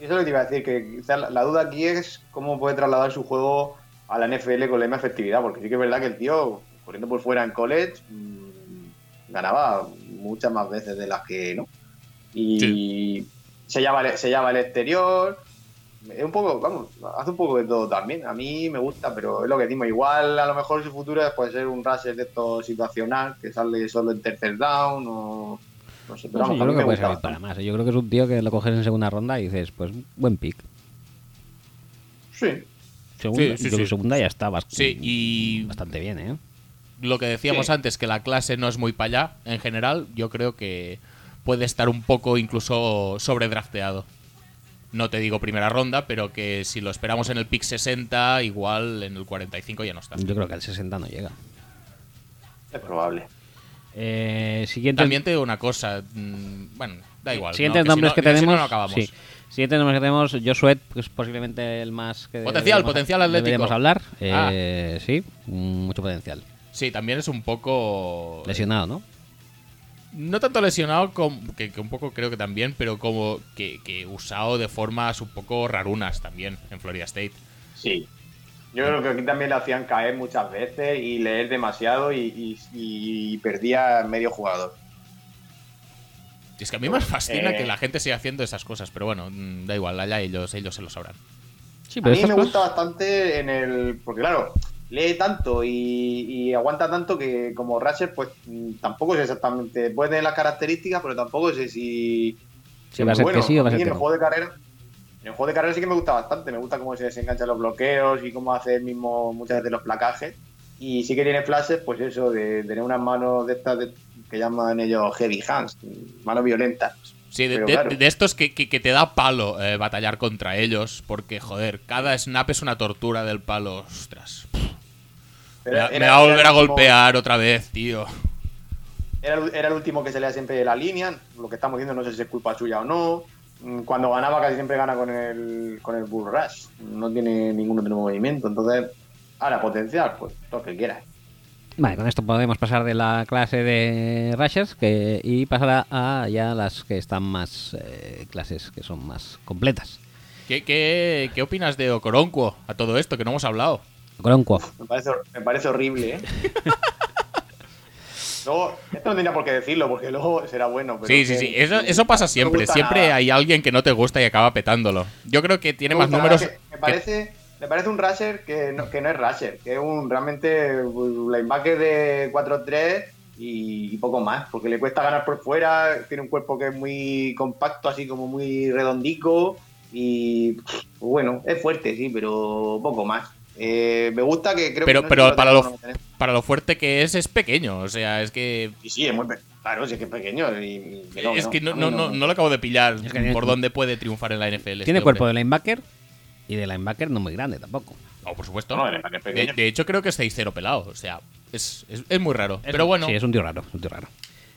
Y eso es lo que te iba a decir, que quizás la, la duda aquí es cómo puede trasladar su juego a la NFL con la misma efectividad, porque sí que es verdad que el tío, corriendo por fuera en college, mm, ganaba muchas más veces de las que no. Y se, llama, el- se llama el exterior. Es un poco, vamos, hace un poco de todo también. A mí me gusta, pero es lo que decimos. Igual a lo mejor su futuro puede ser un rusher de esto situacional, que sale solo en tercer down o... No sé, pero No yo creo que puede servir bastante. para más. eh. Yo creo que es un tío que lo coges en segunda ronda y dices, pues buen pick. Sí, Segunda, Sí, sí, yo sí. segunda ya está bast- Sí, y bastante bien, ¿eh? lo que decíamos Sí. antes, que la clase no es muy para allá, en general, yo creo que puede estar un poco incluso sobredrafteado. No te digo primera ronda, pero que si lo esperamos en el pick 60, igual en el 45 ya no está. Yo creo que al 60 no llega. es probable. Eh, siguiente También te digo una cosa, mm, bueno, da igual. Siguientes ¿no? nombres si que no- si tenemos. no, no acabamos. sí. Siguientes nombres que tenemos. Josué, que es posiblemente el más que. Potencial, potencial atlético. Deberíamos hablar. Ah. Eh, Sí, mucho potencial. Sí, también es un poco... Lesionado, ¿no? No tanto lesionado, como, que, que un poco creo que también, pero como que, que usado de formas un poco rarunas también en Florida State. Sí. Yo creo que aquí también le hacían caer muchas veces y leer demasiado y, y- y perdía medio jugador. Es que a mí me fascina Eh. que la gente siga haciendo esas cosas, pero bueno, mm, da igual, allá ellos, ellos se lo sabrán. Sí, A mí me gusta bastante en el. Porque claro, lee tanto y, y aguanta tanto que como Ratchet, pues mm, tampoco sé exactamente. Puede tener las características, pero tampoco sé si. Si es va a ser muy que sí o va a mí ser en que el no. juego de carrera. En el juego de carrera sí que me gusta bastante. Me gusta cómo se desenganchan los bloqueos y cómo hace el mismo muchas veces los placajes. Y sí que tiene flashes, pues eso, de tener unas manos de estas de- que llaman ellos heavy hands, manos violentas. Sí, de, de- de estos que, que- que te da palo eh, batallar contra ellos, porque, joder, cada snap es una tortura del palo. Ostras. Era- me va a volver a último- golpear otra vez, tío. Era, el- era el último que se lea siempre de la línea. Lo que estamos diciendo no sé si es culpa suya o no. Mm, Cuando ganaba casi siempre gana con el, con el Bull Rush. No tiene ningún otro movimiento. Entonces, ahora potencial, pues lo que quieras. Vale, con esto podemos pasar de la clase de Rushers que, y pasar a, a ya las que están más eh, clases que son más completas. ¿Qué, qué, qué opinas de Okoronquo a todo esto que no hemos hablado? Me parece, me parece horrible, ¿eh? luego, esto no tenía por qué decirlo, porque luego será bueno. Pero Sí, sí, sí. Eso, eso pasa siempre. Siempre nada. hay alguien que no te gusta y acaba petándolo. Yo creo que tiene me más números. que Me que- parece, me parece un rusher que no, que no es rusher, que es un realmente un linebacker de 4-3 y, y poco más, porque le cuesta ganar por fuera, tiene un cuerpo que es muy compacto, así como muy redondico y bueno, es fuerte, sí, pero poco más. Eh, me gusta que creo Pero, que no pero para, lo, o no tenemos. para lo fuerte que es, es pequeño. O sea, es que. Sí, sí, es muy pe- claro, sí que es pequeño y, y que no, es que no, no, no, no lo acabo de pillar Es que- por dónde puede triunfar en la NFL. Tiene este cuerpo hombre. de linebacker y de linebacker no muy grande tampoco. No, por supuesto. No, el linebacker de, pequeño. de hecho, creo que es 6-0 pelado. O sea, es, es, es muy raro. Pero bueno, Sí, es un tío raro, un tío raro.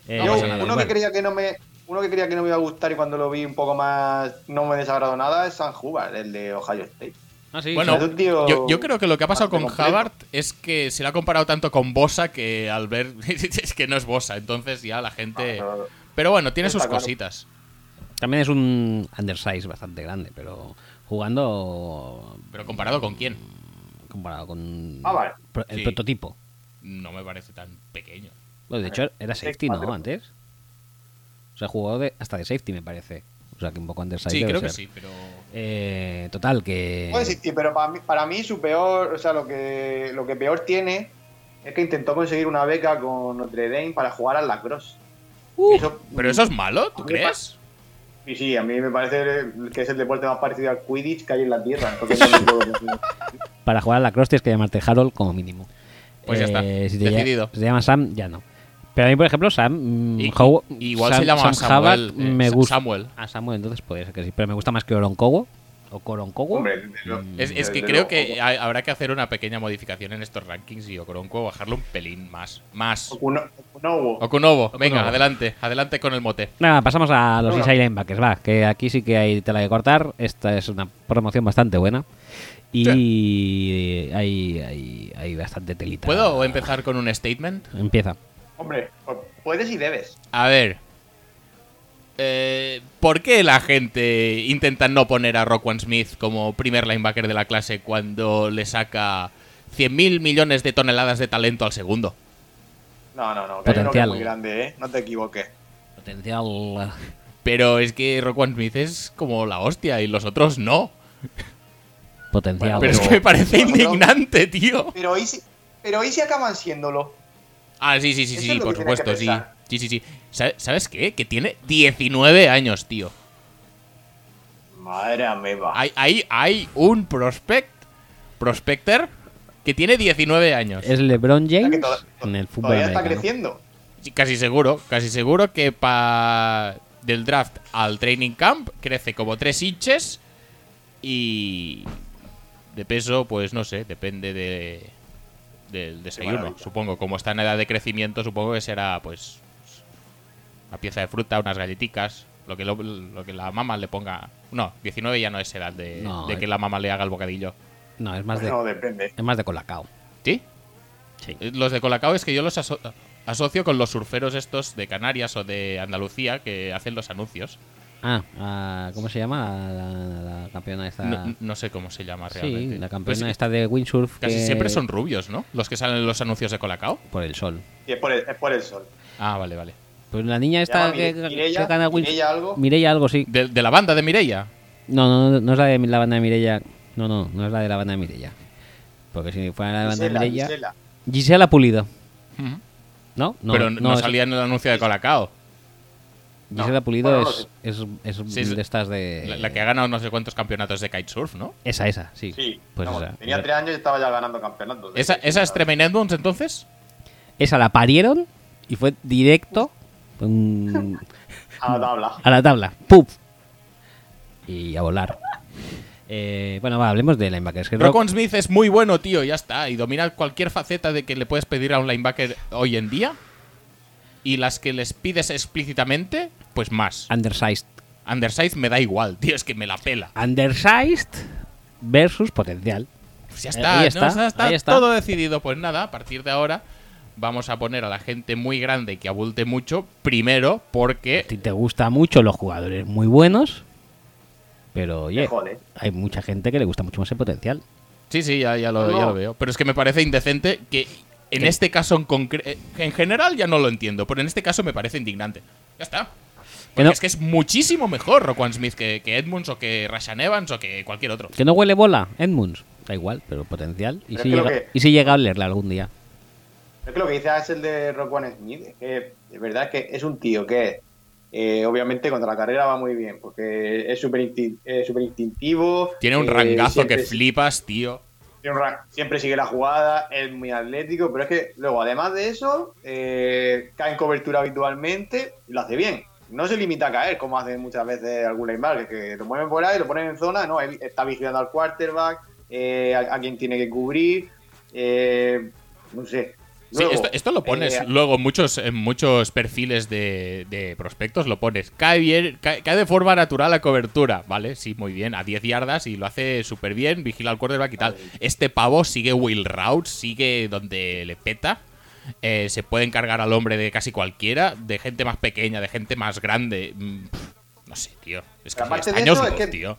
Eh, Yo, eh, uno bueno, que creía que no me uno que creía que no me iba a gustar y cuando lo vi un poco más no me desagradó nada es San Hubbard, el de Ohio State. Ah, sí, bueno yo, yo creo que lo que ha pasado con. Havard es que se le ha comparado tanto con Bosa que al ver. es que no es Bosa. Entonces ya la gente. Ah, pero- Pero bueno, tiene Está sus claro. cositas. También es un undersize bastante grande, pero jugando Pero comparado con quién, comparado con Ah, vale. el Sí. prototipo. no me parece tan pequeño. Bueno, de hecho, era safety, ¿no? Antes. O sea, jugó de, hasta de safety, me parece. O sea, que un poco undersize Sí, debe creo que sí, pero. Eh, total, que... Puede existir, pero para mí, para mí su peor, o sea, lo que lo que peor tiene es que intentó conseguir una beca con Notre Dame para jugar al lacrosse. Eso- ¿Pero eso es malo? ¿Tú crees? Sí, sí, a mí me parece que es el deporte más parecido al Quidditch que hay en la Tierra. No Para jugar a la cross tienes que llamarte Harold como mínimo. Pues ya está, Si te, decidido. si te llamas Sam, ya no. Pero a mí, por ejemplo, Sam... mm, Y- How- y- igual Sam- se llama Sam Samuel, Hubbard eh, me gusta. Samuel. Ah, Samuel, entonces puede ser que sí. Pero me gusta más que Oronkowo. O desde luego. Es, es que creo que ha- habrá que hacer una pequeña modificación en estos rankings y Okoronko bajarlo un pelín más. Más. Okuno- Okunowo. Okunobo, venga, Okunobo. adelante, adelante con el mote. Nada, pasamos a los inside linebackers, va, que aquí sí que hay tela que cortar. Esta es una promoción bastante buena. Y hay, hay, hay bastante telita. ¿Puedo empezar con un statement? Empieza. Hombre, puedes y debes. A ver. Eh, ¿Por qué la gente intenta no poner a Roquan Smith como primer linebacker de la clase cuando le saca 100.000 millones de toneladas de talento al segundo? No, no, no, que hay uno que es Potencial. muy grande, ¿eh? No te equivoques. Potencial. Pero es que Roquan Smith es como la hostia y los otros no. Potencial. Pero es que me parece indignante, tío. Pero hoy sí, pero hoy sí acaban siéndolo. Ah, sí, sí, sí, sí, por supuesto, sí. Sí, sí, sí. ¿Sabe- ¿Sabes qué? Que tiene 19 años, tío. Madre mía. Hay, hay, hay un prospect, prospector, que tiene 19 años. Es LeBron James que toda- en el fútbol Todavía está americano. creciendo. Sí, casi seguro, casi seguro que pa del draft al training camp crece como 3 inches y de peso, pues no sé, depende de del desayuno, supongo. Como está en edad de crecimiento, supongo que será pues una pieza de fruta, unas galletitas, lo que, lo, lo que la mamá le ponga. No, 19 ya no es edad de, No, de eh. que la mamá le haga el bocadillo. No, es más de, No, depende. es más de colacao. ¿Sí? Sí. Eh, Los de Colacao es que yo los aso- asocio con los surferos estos de Canarias o de Andalucía que hacen los anuncios. Ah, ah, ¿cómo se llama? La, la campeona esta. No, no sé cómo se llama realmente. sí, la Pues campeona sí, esta de windsurf. Casi que- siempre son rubios, ¿no? Los que salen en los anuncios de Colacao. Por el sol. Y es por el, es por el sol. Ah, vale, vale. Pues la niña esta que, Mire- que Mireia, gana windsurf. Mireia algo. Mireia algo, sí. De, de la banda de Mireia. No, no, no, no es la de la banda de Mireia. No, no, no es la de la banda de Mireia. Porque si fuera la banda Gisela, de Mireia. Gisela. Gisela Pulido. ¿No? No, Pero no, salía en el anuncio de Colacao. Gisela Pulido bueno, es, es, es Sí, es de estas de. La, la que ha ganado no sé cuántos campeonatos de kitesurf, ¿no? Esa, esa, sí. Sí, Pues esa. tenía tres años y estaba ya ganando campeonatos. ¿Esa, esa es Tremaine Edmonds entonces? Esa la parieron y fue directo A la tabla. a la tabla. ¡Puf! Y a volar. Eh, bueno, va, hablemos de linebackers. Roquan Smith es muy bueno, tío, ya está. Y domina cualquier faceta de que le puedes pedir a un linebacker hoy en día. Y las que les pides explícitamente, pues más. Undersized. Undersized me da igual, tío, es que me la pela. Undersized versus potencial. Pues ya Eh, está, ahí ¿no? está, está, está ahí está. todo decidido. Pues nada, a partir de ahora vamos a poner a la gente muy grande y que abulte mucho. Primero, porque A ti te gusta mucho los jugadores muy buenos, pero oye, hay mucha gente que le gusta mucho más el potencial. Sí, sí, ya, ya, lo, No. ya lo veo. Pero es que me parece indecente que en ¿Qué? este caso en concreto. En general ya no lo entiendo, pero en este caso me parece indignante. Ya está. Que Porque no- es que es muchísimo mejor Roquan Smith que, que Edmunds o que Rashan Evans o que cualquier otro. Que no huele bola, Edmunds. Da igual, pero potencial. Y Pero si, es llega, que- y si llega a olerle algún día. Es que lo que dice Axel de Roquan Smith es que de verdad es que es un tío que eh, obviamente contra la carrera va muy bien, porque es súper eh, instintivo. Tiene un eh, rangazo que flipas, tío. Siempre sigue la jugada, es muy atlético, pero es que luego, además de eso, eh, cae en cobertura habitualmente y lo hace bien. No se limita a caer, como hace muchas veces algún linebacker, que lo mueven por ahí, lo ponen en zona, no, está vigilando al quarterback, eh, a, a quien tiene que cubrir, eh, no sé. Sí, esto, esto lo pones eh, luego en muchos, en muchos perfiles de, de prospectos, lo pones. Cae bien, cae, cae de forma natural a cobertura, ¿vale? Sí, muy bien, a 10 yardas y lo hace súper bien, vigila al quarterback y tal. Este pavo sigue Will Routes, sigue donde le peta. eh, se puede encargar al hombre de casi cualquiera, de gente más pequeña, de gente más grande. mm, No sé, tío. Es que aparte de eso, es que- tío.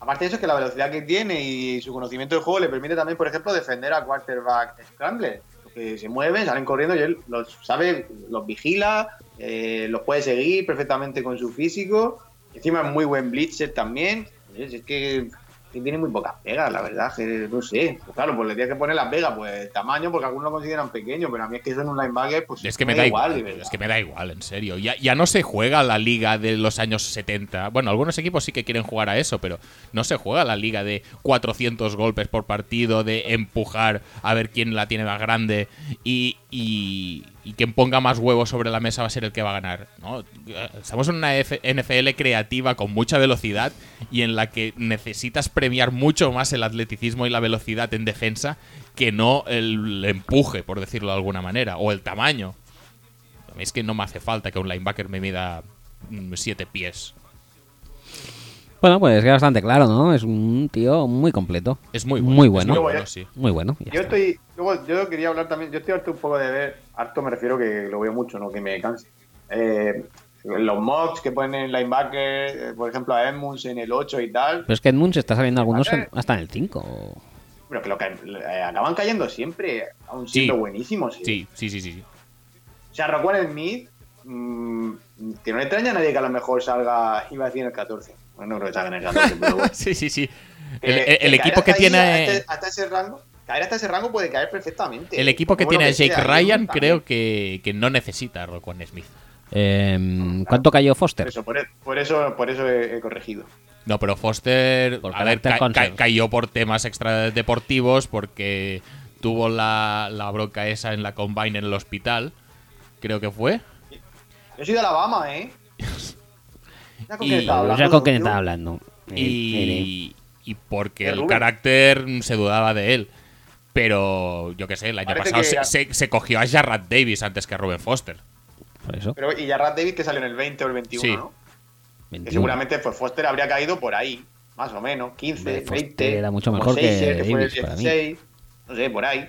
Aparte de eso, es que la velocidad que tiene y su conocimiento del juego le permite también, por ejemplo, defender a quarterback scrambler. Que se mueven, salen corriendo y él los sabe, los vigila, eh, los puede seguir perfectamente con su físico. Encima es muy buen blitzer también. Es que, que tiene muy pocas pegas, la verdad, que no sé. Pues claro, pues le tienes que poner las pegas, pues tamaño, porque algunos lo consideran pequeño, pero a mí es que eso en un linebacker, pues Es que me da igual, verdad. es que me da igual, en serio. Ya, ya no se juega la liga de los años 70. Bueno, algunos equipos sí que quieren jugar a eso, pero no se juega la liga de 400 golpes por partido, de empujar a ver quién la tiene más grande y, y, y quien ponga más huevos sobre la mesa va a ser el que va a ganar. ¿no? Estamos en una NFL creativa con mucha velocidad y en la que necesitas premiar mucho más el atleticismo y la velocidad en defensa que no el empuje, por decirlo de alguna manera, o el tamaño. Es que no me hace falta que un linebacker me mida 7 pies. Bueno, pues queda bastante claro, ¿no? Es un tío muy completo. Es muy bueno. Muy es bueno. muy bueno, sí. Muy bueno. Yo está. estoy, luego, yo quería hablar también, yo estoy harto un poco de ver, harto me refiero que lo veo mucho, no que me canse. Eh, los mocks que ponen en linebacker, eh, por ejemplo a Edmunds en el 8 y tal, Pero es que Edmunds está saliendo algunos en- hasta en el 5. pero que lo que eh, acaban cayendo siempre, aún Sí. siendo buenísimos. ¿sí? Sí, sí, sí, sí. sí. O sea, Rockwell Smith, mm, que no le extraña a nadie que a lo mejor salga, iba a decir en el 14. No creo que salga en el 14, pero bueno. sí, sí, sí. El, Eh, el- el equipo que ahí, tiene. Hasta, hasta ese rango, caer hasta ese rango puede caer perfectamente. El equipo que tiene que Jake sea, Ryan creo que, que no necesita a Roquan Smith. Eh, ¿Cuánto cayó Por Foster? eso, por, e- por eso, por eso he, he corregido. No, pero Foster Por a ver, ca- ca- cayó por temas extradeportivos porque tuvo la, la bronca esa en la combine en el hospital, creo que fue. Yo soy de Alabama, ¿eh? Mira con Y- quién estaba hablando, ¿con quién tío. estaba hablando? Eh, Y, y porque el Rubén. carácter se dudaba de él. Pero yo qué sé, el año Parece pasado que- se, se- se cogió a Jarrad Davis antes que a Ruben Foster. Por eso. Pero, y Jarrad Davis que salió en el 20 o el 21, Sí. ¿no? Que 21. seguramente pues, Foster habría caído por ahí, más o menos, 15, Hombre, Foster 20. era mucho mejor que Seiser, fue el Davis para mí. 16, No sé, por ahí.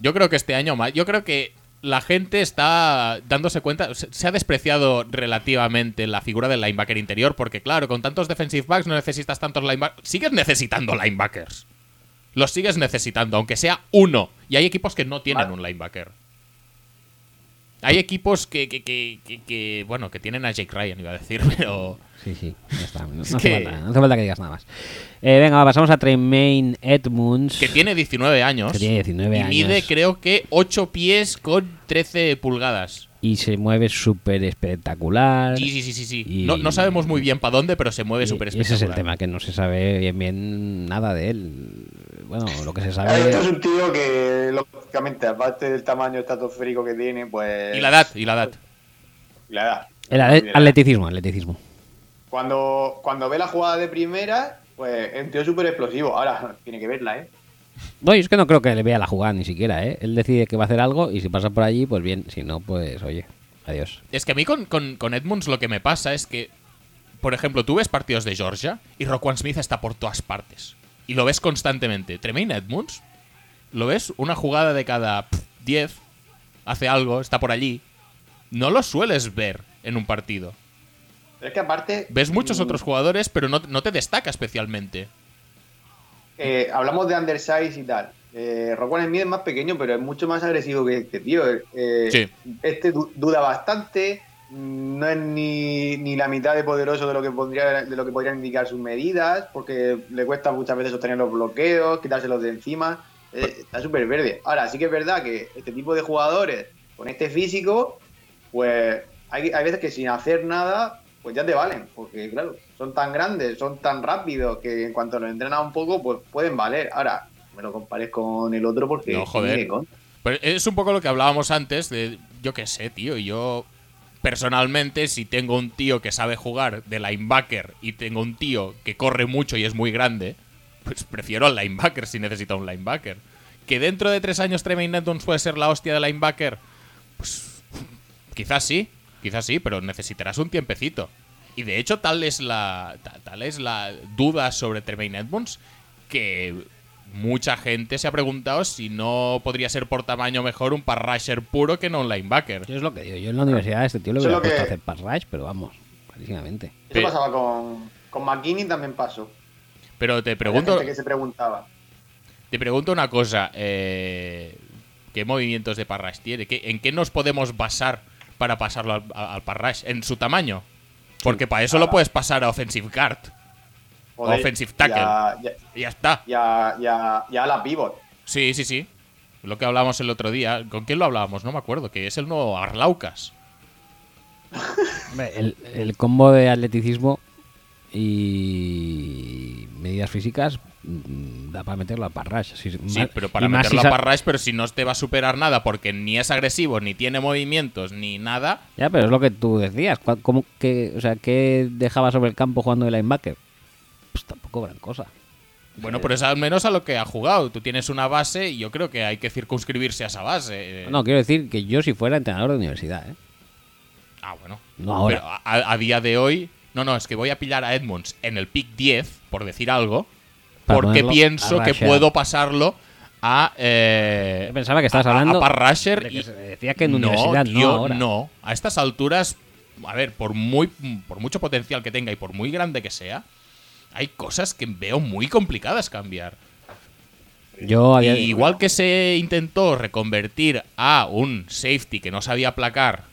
Yo creo que este año más. Yo creo que la gente está dándose cuenta. Se, ha despreciado relativamente la figura del linebacker interior. Porque, claro, con tantos defensive backs no necesitas tantos linebackers. Sigues necesitando linebackers. Los sigues necesitando, aunque sea uno. Y hay equipos que no tienen Vale. un linebacker. Hay equipos que, que, que, que- que, bueno, que tienen a Jake Ryan, iba a decir, pero. Sí, sí, ya está. No, no hace, que- falta, no hace falta que digas nada más. Eh, venga, va, pasamos a Tremaine Edmunds. Que tiene 19 años. Que tiene 19 y mide, años. creo que, 8 pies con 13 pulgadas. Y se mueve súper espectacular. Sí, sí, sí, sí. sí. Y- No, no sabemos muy bien para dónde, pero se mueve Y- súper y ese es el espectacular. tema, que no se sabe bien, bien nada de él. Bueno, lo que se A ver, Esto es sabe. un tío que lógicamente, aparte del tamaño estratosférico que tiene, pues. Y la edad, y la edad. La edad. El atleticismo, atleticismo. Cuando, cuando ve la jugada de primera, pues es un tío súper explosivo. Ahora, tiene que verla, ¿eh? No, yo es que no creo que le vea la jugada ni siquiera, ¿eh? Él decide que va a hacer algo y si pasa por allí, pues bien. Si no, pues oye, adiós. Es que a mí con, con, con Edmunds lo que me pasa es que, por ejemplo, tú ves partidos de Georgia y Roquan Smith está por todas partes. Y lo ves constantemente. Tremaine Edmunds, lo ves una jugada de cada pff, 10, hace algo, está por allí. No lo sueles ver en un partido. Pero es que aparte. Ves muchos mm, otros jugadores, pero no, no te destaca especialmente. Eh, hablamos de undersize y tal. Eh, Rockwell Smith es más pequeño, pero es mucho más agresivo que este tío. Eh, Sí. Este du- duda bastante. No es ni, ni la mitad de poderoso de lo que podría, de lo que podrían indicar sus medidas, porque le cuesta muchas veces sostener los bloqueos, quitárselos de encima. Eh, está súper verde. Ahora, sí que es verdad que este tipo de jugadores con este físico, pues hay, hay veces que sin hacer nada, pues ya te valen, porque claro, son tan grandes, son tan rápidos que en cuanto los entrenas un poco, pues pueden valer. Ahora, me lo compares con el otro porque No, joder. Pero es un poco lo que hablábamos antes de, yo qué sé, tío, yo personalmente si tengo un tío que sabe jugar de linebacker y tengo un tío que corre mucho y es muy grande, pues prefiero al linebacker si necesito un linebacker. Que dentro de tres años Tremaine Edmonds puede ser la hostia de linebacker, pues quizás sí, quizás sí, pero necesitarás un tiempecito. Y de hecho tal es la ta- tal es la duda sobre Tremaine Edmonds que mucha gente se ha preguntado si no podría ser por tamaño mejor un pass rusher puro que no un linebacker. Yo es lo que digo. Yo en la universidad a este tío le hubiera lo que- puesto a hacer pass rush, pero vamos, clarísimamente. Eso Pero- pasaba con, con McKinney también pasó. Pero te pregunto, gente que se preguntaba. te pregunto una cosa, eh, ¿qué movimientos de pass rush tiene? ¿Qué- ¿En qué nos podemos basar para pasarlo al, al? ¿En su tamaño? Porque para eso lo puedes pasar a offensive guard. Joder, Offensive tackle. Ya, ya, Y ya está. ya, ya, ya la pivot. Sí, sí, sí. Lo que hablábamos el otro día. ¿Con quién lo hablábamos? No me acuerdo. Que es el nuevo Arlaucas. El, el combo de atleticismo y medidas físicas mm, da para meterlo a pass rush. Sí, más- pero para meterlo si a pero si no te va a superar nada porque ni es agresivo, ni tiene movimientos, ni nada. Ya, pero es lo que tú decías. ¿Cuál- ¿Cómo que, o sea, ¿qué dejaba sobre el campo jugando de linebacker? Pues tampoco gran cosa. Bueno, pero es al menos a lo que ha jugado. Tú tienes una base y yo creo que hay que circunscribirse a esa base. No, quiero decir que yo si fuera entrenador de universidad, ¿eh? Ah, bueno. No ahora. Pero a, a día de hoy. No, no, es que voy a pillar a Edmonds en el pick 10, por decir algo. Para porque pienso que puedo pasarlo a. eh, Yo pensaba que estabas a- hablando A, que y- se decía que en no, universidad no ahora. no. A estas alturas, a ver, por muy por mucho potencial que tenga y por muy grande que sea, hay cosas que veo muy complicadas cambiar. Yo había... Igual que se intentó reconvertir a un safety que no sabía aplacar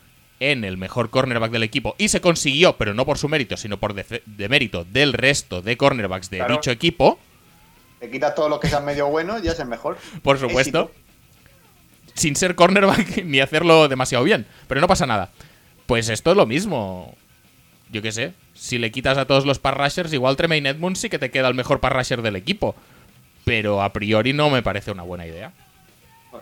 en el mejor cornerback del equipo y se consiguió, pero no por su mérito, sino por defe- de del resto de cornerbacks de Claro. dicho equipo, Te quitas todos los que sean medio buenos, ya es el mejor. por supuesto, Éxito. sin ser cornerback ni hacerlo demasiado bien, pero no pasa nada. Pues esto es lo mismo. Yo qué sé, si le quitas a todos los pass rushers, igual Tremaine Edmonds sí que te queda el mejor pass rusher del equipo. Pero a priori no me parece una buena idea.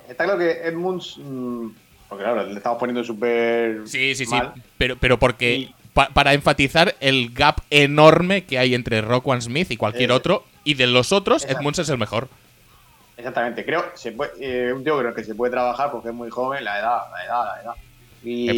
Está claro que Edmunds. mm, porque claro, le estamos poniendo súper. Sí, sí, sí. mal. Pero, pero porque. Y- pa- para enfatizar el gap enorme que hay entre Rockwan Smith y cualquier Eh, otro. Y de los otros, Edmunds es el mejor. Exactamente. Creo se puede, eh, un tío creo que se puede trabajar porque es muy joven, la edad, la edad, la edad. Y,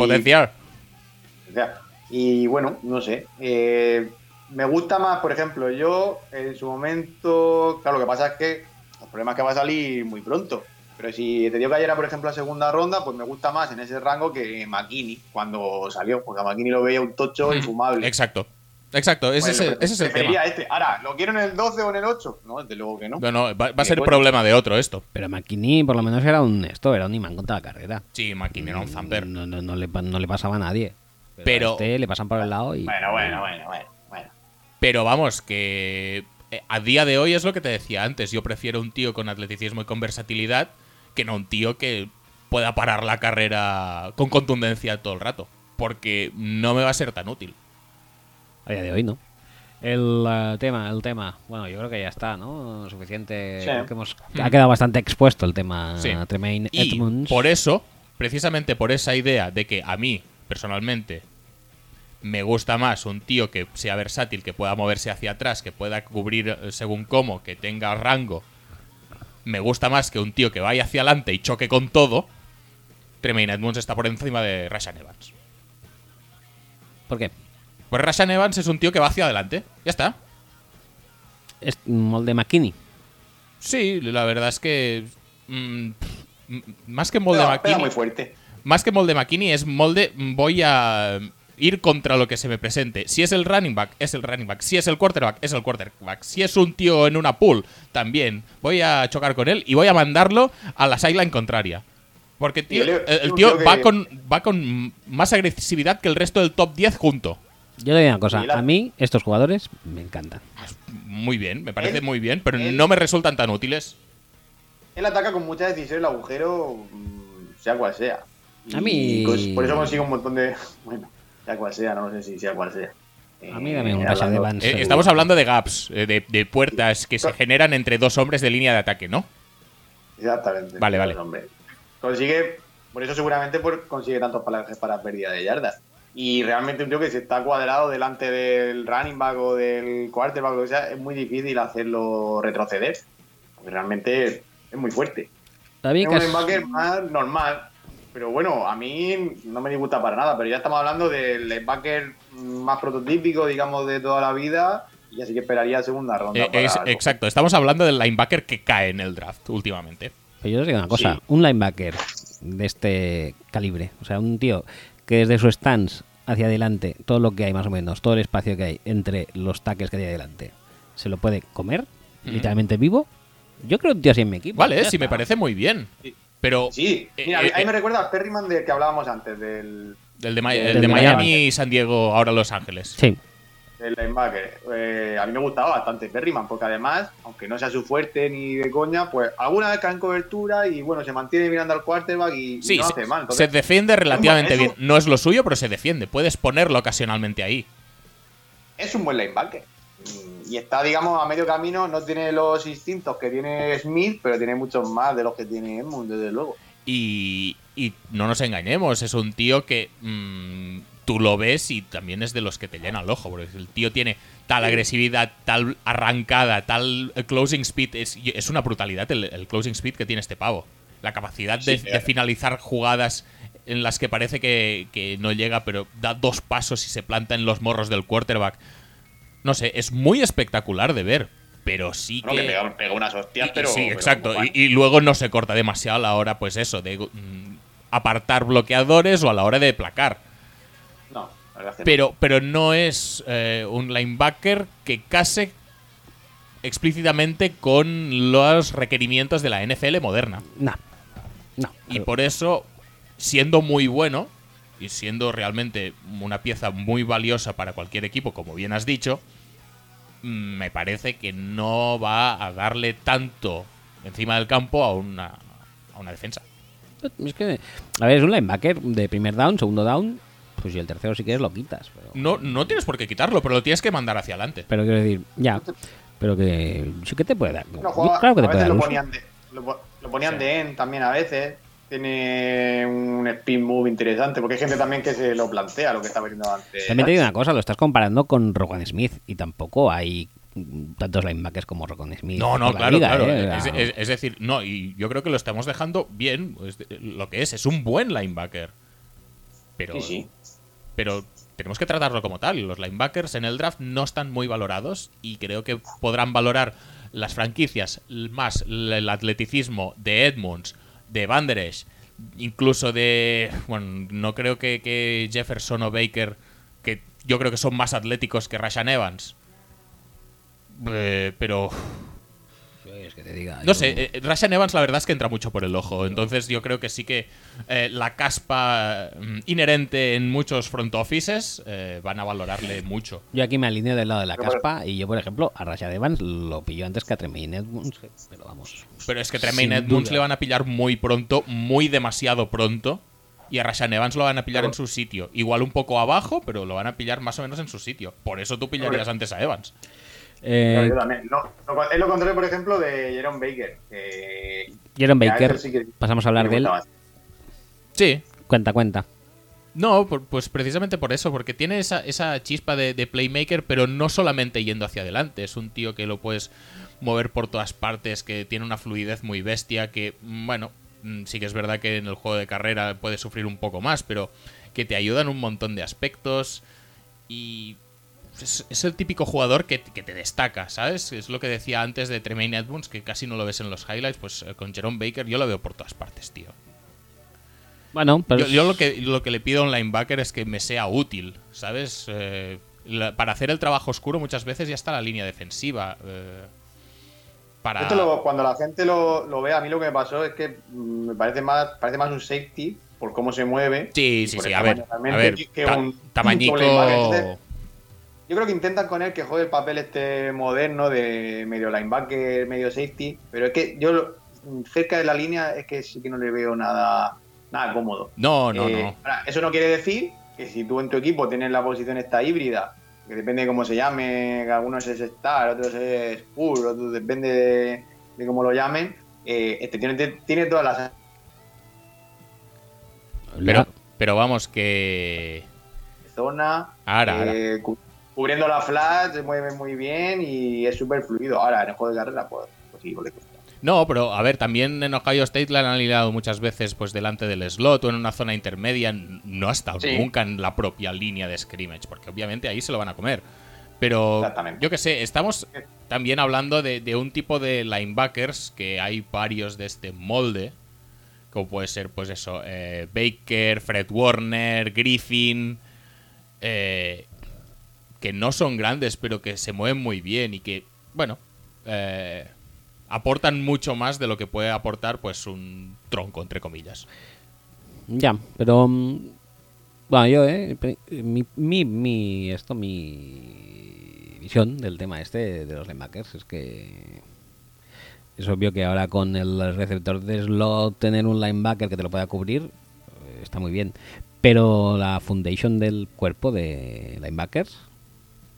sea, y bueno, no sé. eh, me gusta más, por ejemplo, yo en su momento. Claro, lo que pasa es que el problema es que va a salir muy pronto. Pero si te dio que ayer, por ejemplo, a segunda ronda, pues me gusta más en ese rango que McKinney cuando salió. Porque a McKinney lo veía un tocho infumable. Exacto. Exacto, ese, es, el- ese es el preferiría tema. este. Ahora, ¿lo quiero en el 12 o en el 8? No, desde luego que no. No, no, va, va a ser coño. problema de otro esto. Pero McKinney por lo menos era un esto, era un imán contra la carrera. Sí, McKinney era un zamper. No, no, no le, pa- no le pasaba a nadie. Pero, Pero- a este le pasan por el lado y... Bueno, bueno, bueno, bueno. bueno. Pero vamos, que eh, a día de hoy es lo que te decía antes. Yo prefiero un tío con atleticismo y con versatilidad que no un tío que pueda parar la carrera con contundencia todo el rato. Porque no me va a ser tan útil. A día de hoy no. El eh, tema, el tema. Bueno, yo creo que ya está, ¿no? Suficiente. Sí. Creo que hemos, ha quedado bastante expuesto el tema Sí. Tremaine Y Edmonds. por eso, precisamente por esa idea de que a mí, personalmente, me gusta más un tío que sea versátil, que pueda moverse hacia atrás, que pueda cubrir eh, según cómo, que tenga rango. Me gusta más que un tío que vaya hacia adelante y choque con todo. Tremaine Edmonds está por encima de Rashan Evans. ¿Por qué? Pues Rashan Evans es un tío que va hacia adelante. Ya está. Es molde McKinney. Sí, la verdad es que. mm, más que molde Pega- pega McKinney. muy fuerte. Más que molde McKinney es molde. Voy a ir contra lo que se me presente. Si es el running back, es el running back. Si es el quarterback, es el quarterback. Si es un tío en una pool, también. Voy a chocar con él y voy a mandarlo a la sideline contraria. Porque tío, le- el, tío que- va con, va con más agresividad que el resto del top 10 junto. Yo le digo una cosa. A mí, estos jugadores me encantan. Muy bien, me parece Él- muy bien, pero él- no me resultan tan útiles. Él ataca con mucha decisión el agujero, mm, sea cual sea. Y A mí- cos- Por eso consigue un montón de. Bueno, sea cual sea, no sé si sea cual sea. A mí dame un Eh, Rashan hablando- Evans. Eh, estamos hablando de gaps, eh, de, de puertas que se generan entre dos hombres de línea de ataque, ¿no? Exactamente. Vale, vale. Hombre. Consigue, por eso seguramente por- consigue tantos palajes para pérdida de yardas. Y realmente un tío que si está cuadrado delante del running back o del quarterback o lo que sea, es muy difícil hacerlo retroceder. Porque realmente es muy fuerte. David, Es un linebacker más normal. Pero bueno, a mí no me disgusta para nada. Pero ya estamos hablando del linebacker más prototípico, digamos, de toda la vida. Y así que esperaría segunda ronda. Eh, para es- exacto, estamos hablando del linebacker que cae en el draft últimamente. Pero yo os digo una cosa, Sí. un linebacker de este calibre, o sea, un tío que desde su stance hacia adelante, todo lo que hay más o menos, todo el espacio que hay entre los tackles que hay adelante, se lo puede comer, literalmente vivo. Yo creo un tío así en mi equipo. Vale, sí, me parece muy bien. Pero Sí, Eh, mira, eh, a mí eh. me recuerda al Perryman del que hablábamos antes, del, el de, Ma- Del el de de Miami y San Diego, ahora Los Ángeles. Sí, del linebacker. Eh, a mí me gustaba bastante Perryman, porque además, aunque no sea su fuerte ni de coña, pues alguna vez cae en cobertura y bueno, se mantiene mirando al quarterback y, no se, hace mal. se Entonces, defiende relativamente eso- bien. No es lo suyo, pero se defiende. Puedes ponerlo ocasionalmente ahí. es un buen linebacker. Y está, digamos, a medio camino, no tiene los instintos que tiene Smith, pero tiene muchos más de los que tiene Edmund, desde luego. Y, y no nos engañemos, es un tío que mm, tú lo ves y también es de los que te llena el ojo, porque el tío tiene tal agresividad, tal arrancada, tal closing speed, es, es una brutalidad el, el closing speed que tiene este pavo. La capacidad de, Sí, de finalizar jugadas en las que parece que, que no llega, pero da dos pasos y se planta en los morros del quarterback. No sé, es muy espectacular de ver, pero sí Bueno, que... que pega, pega unas hostias, Y- pero. sí, pero exacto. Y, y luego no se corta demasiado a la hora, pues eso, de mm, apartar bloqueadores o a la hora de placar. No, la verdad es que no. Pero, pero no es eh, un linebacker que case explícitamente con los requerimientos de la NFL moderna. no. No. Y por eso, siendo muy bueno y siendo realmente una pieza muy valiosa para cualquier equipo, como bien has dicho, mm, me parece que no va a darle tanto encima del campo a una, a una defensa. Es que, a ver, es un linebacker de primer down, segundo down, pues y el tercero si quieres lo quitas. Pero, No, no tienes por qué quitarlo, pero lo tienes que mandar hacia adelante. pero quiero decir, ya, pero que sí que te puede dar. No, claro que te a puede veces dar lo ponían, de, lo, po- lo ponían Sí. de end también a veces. Tiene un spin move interesante, porque hay gente también que se lo plantea, lo que estaba viendo antes. También te digo una cosa, lo estás comparando con Rogan Smith y tampoco hay tantos linebackers como Rogan Smith. No, no, claro, liga, claro. ¿eh? Es, es- es decir, no, y yo creo que lo estamos dejando bien. lo que es, es un buen linebacker. Pero, Sí, sí. pero tenemos que tratarlo como tal. Los linebackers en el draft no están muy valorados y creo que podrán valorar las franquicias más el atleticismo de Edmunds, de Van Der Esch, incluso de... Bueno, no creo que, que Jefferson o Baker, que yo creo que son más atléticos que Rashan Evans. Eh, pero que te diga, no yo- sé, eh, Rashan Evans la verdad es que entra mucho por el ojo. Entonces yo creo que sí que eh, la caspa mm, inherente en muchos front offices eh, van a valorarle mucho. Yo aquí me alineo del lado de la caspa y yo, por ejemplo, a Rashad Evans lo pillo antes que a Tremaine Edmonds, pero vamos. Pero es que Tremaine Edmonds duda. le van a pillar muy pronto, muy demasiado pronto. Y a Rashan Evans lo van a pillar en su sitio. Igual un poco abajo, pero lo van a pillar más o menos en su sitio. Por eso tú pillarías antes a Evans. Eh, Pero yo también. No, no, es lo contrario, por ejemplo, de Jerome Baker. Jerome a Baker, eso sí que- pasamos a hablar de él. más. Sí. Cuenta, cuenta. No, por- pues precisamente por eso, porque tiene esa, esa chispa de, de playmaker, pero no solamente yendo hacia adelante. Es un tío que lo puedes mover por todas partes, que tiene una fluidez muy bestia, que, mm, bueno, mm, sí que es verdad que en el juego de carrera puede sufrir un poco más, pero que te ayuda en un montón de aspectos y es, es el típico jugador que, que te destaca, ¿sabes? Es lo que decía antes de Tremaine Edmonds, que casi no lo ves en los highlights, pues eh, con Jerome Baker yo lo veo por todas partes, tío. Bueno, pero Yo, yo lo, que, lo que le pido a un linebacker es que me sea útil, ¿sabes? Eh, la- para hacer el trabajo oscuro muchas veces ya está la línea defensiva. eh, para... Esto lo- cuando la gente lo, lo ve, a mí lo que me pasó es que mm, me parece más, parece más un safety por cómo se mueve. Sí, sí, sí, a ver, a ver, que ta- un- tamañico... Yo creo que intentan con él que juegue el papel este moderno de medio linebacker, medio safety, pero es que yo cerca de la línea es que sí que no le veo nada, nada cómodo. No, no, Eh, no. ahora, eso no quiere decir que si tú en tu equipo tienes la posición esta híbrida, que depende de cómo se llame, que algunos es Star, otros es Full, otros depende de, de cómo lo llamen, eh, este tiene, tiene todas las Pero, pero vamos, que... zonas, Ahora, eh, cu- cubriendo la flat, se mueve muy bien y es súper fluido. Ahora, en el juego de carrera, pues, pues sí, le cuesta. No, pero a ver, también en Ohio State la han alineado muchas veces pues delante del slot o en una zona intermedia. No ha estado Sí. nunca en la propia línea de scrimmage, porque obviamente ahí se lo van a comer. Pero Exactamente. yo que sé, estamos también hablando de, de un tipo de linebackers que hay varios de este molde. Como puede ser, pues eso, eh, Baker, Fred Warner, Griffin. eh, que no son grandes, pero que se mueven muy bien y que, bueno, eh, aportan mucho más de lo que puede aportar, pues, un tronco, entre comillas. Ya, pero. mm, Bueno, yo, ¿eh? Mi, mi, mi- Esto, mi visión del tema este de los linebackers es que. Es obvio que ahora con el receptor de slot tener un linebacker que te lo pueda cubrir eh, está muy bien. Pero la foundation del cuerpo de linebackers.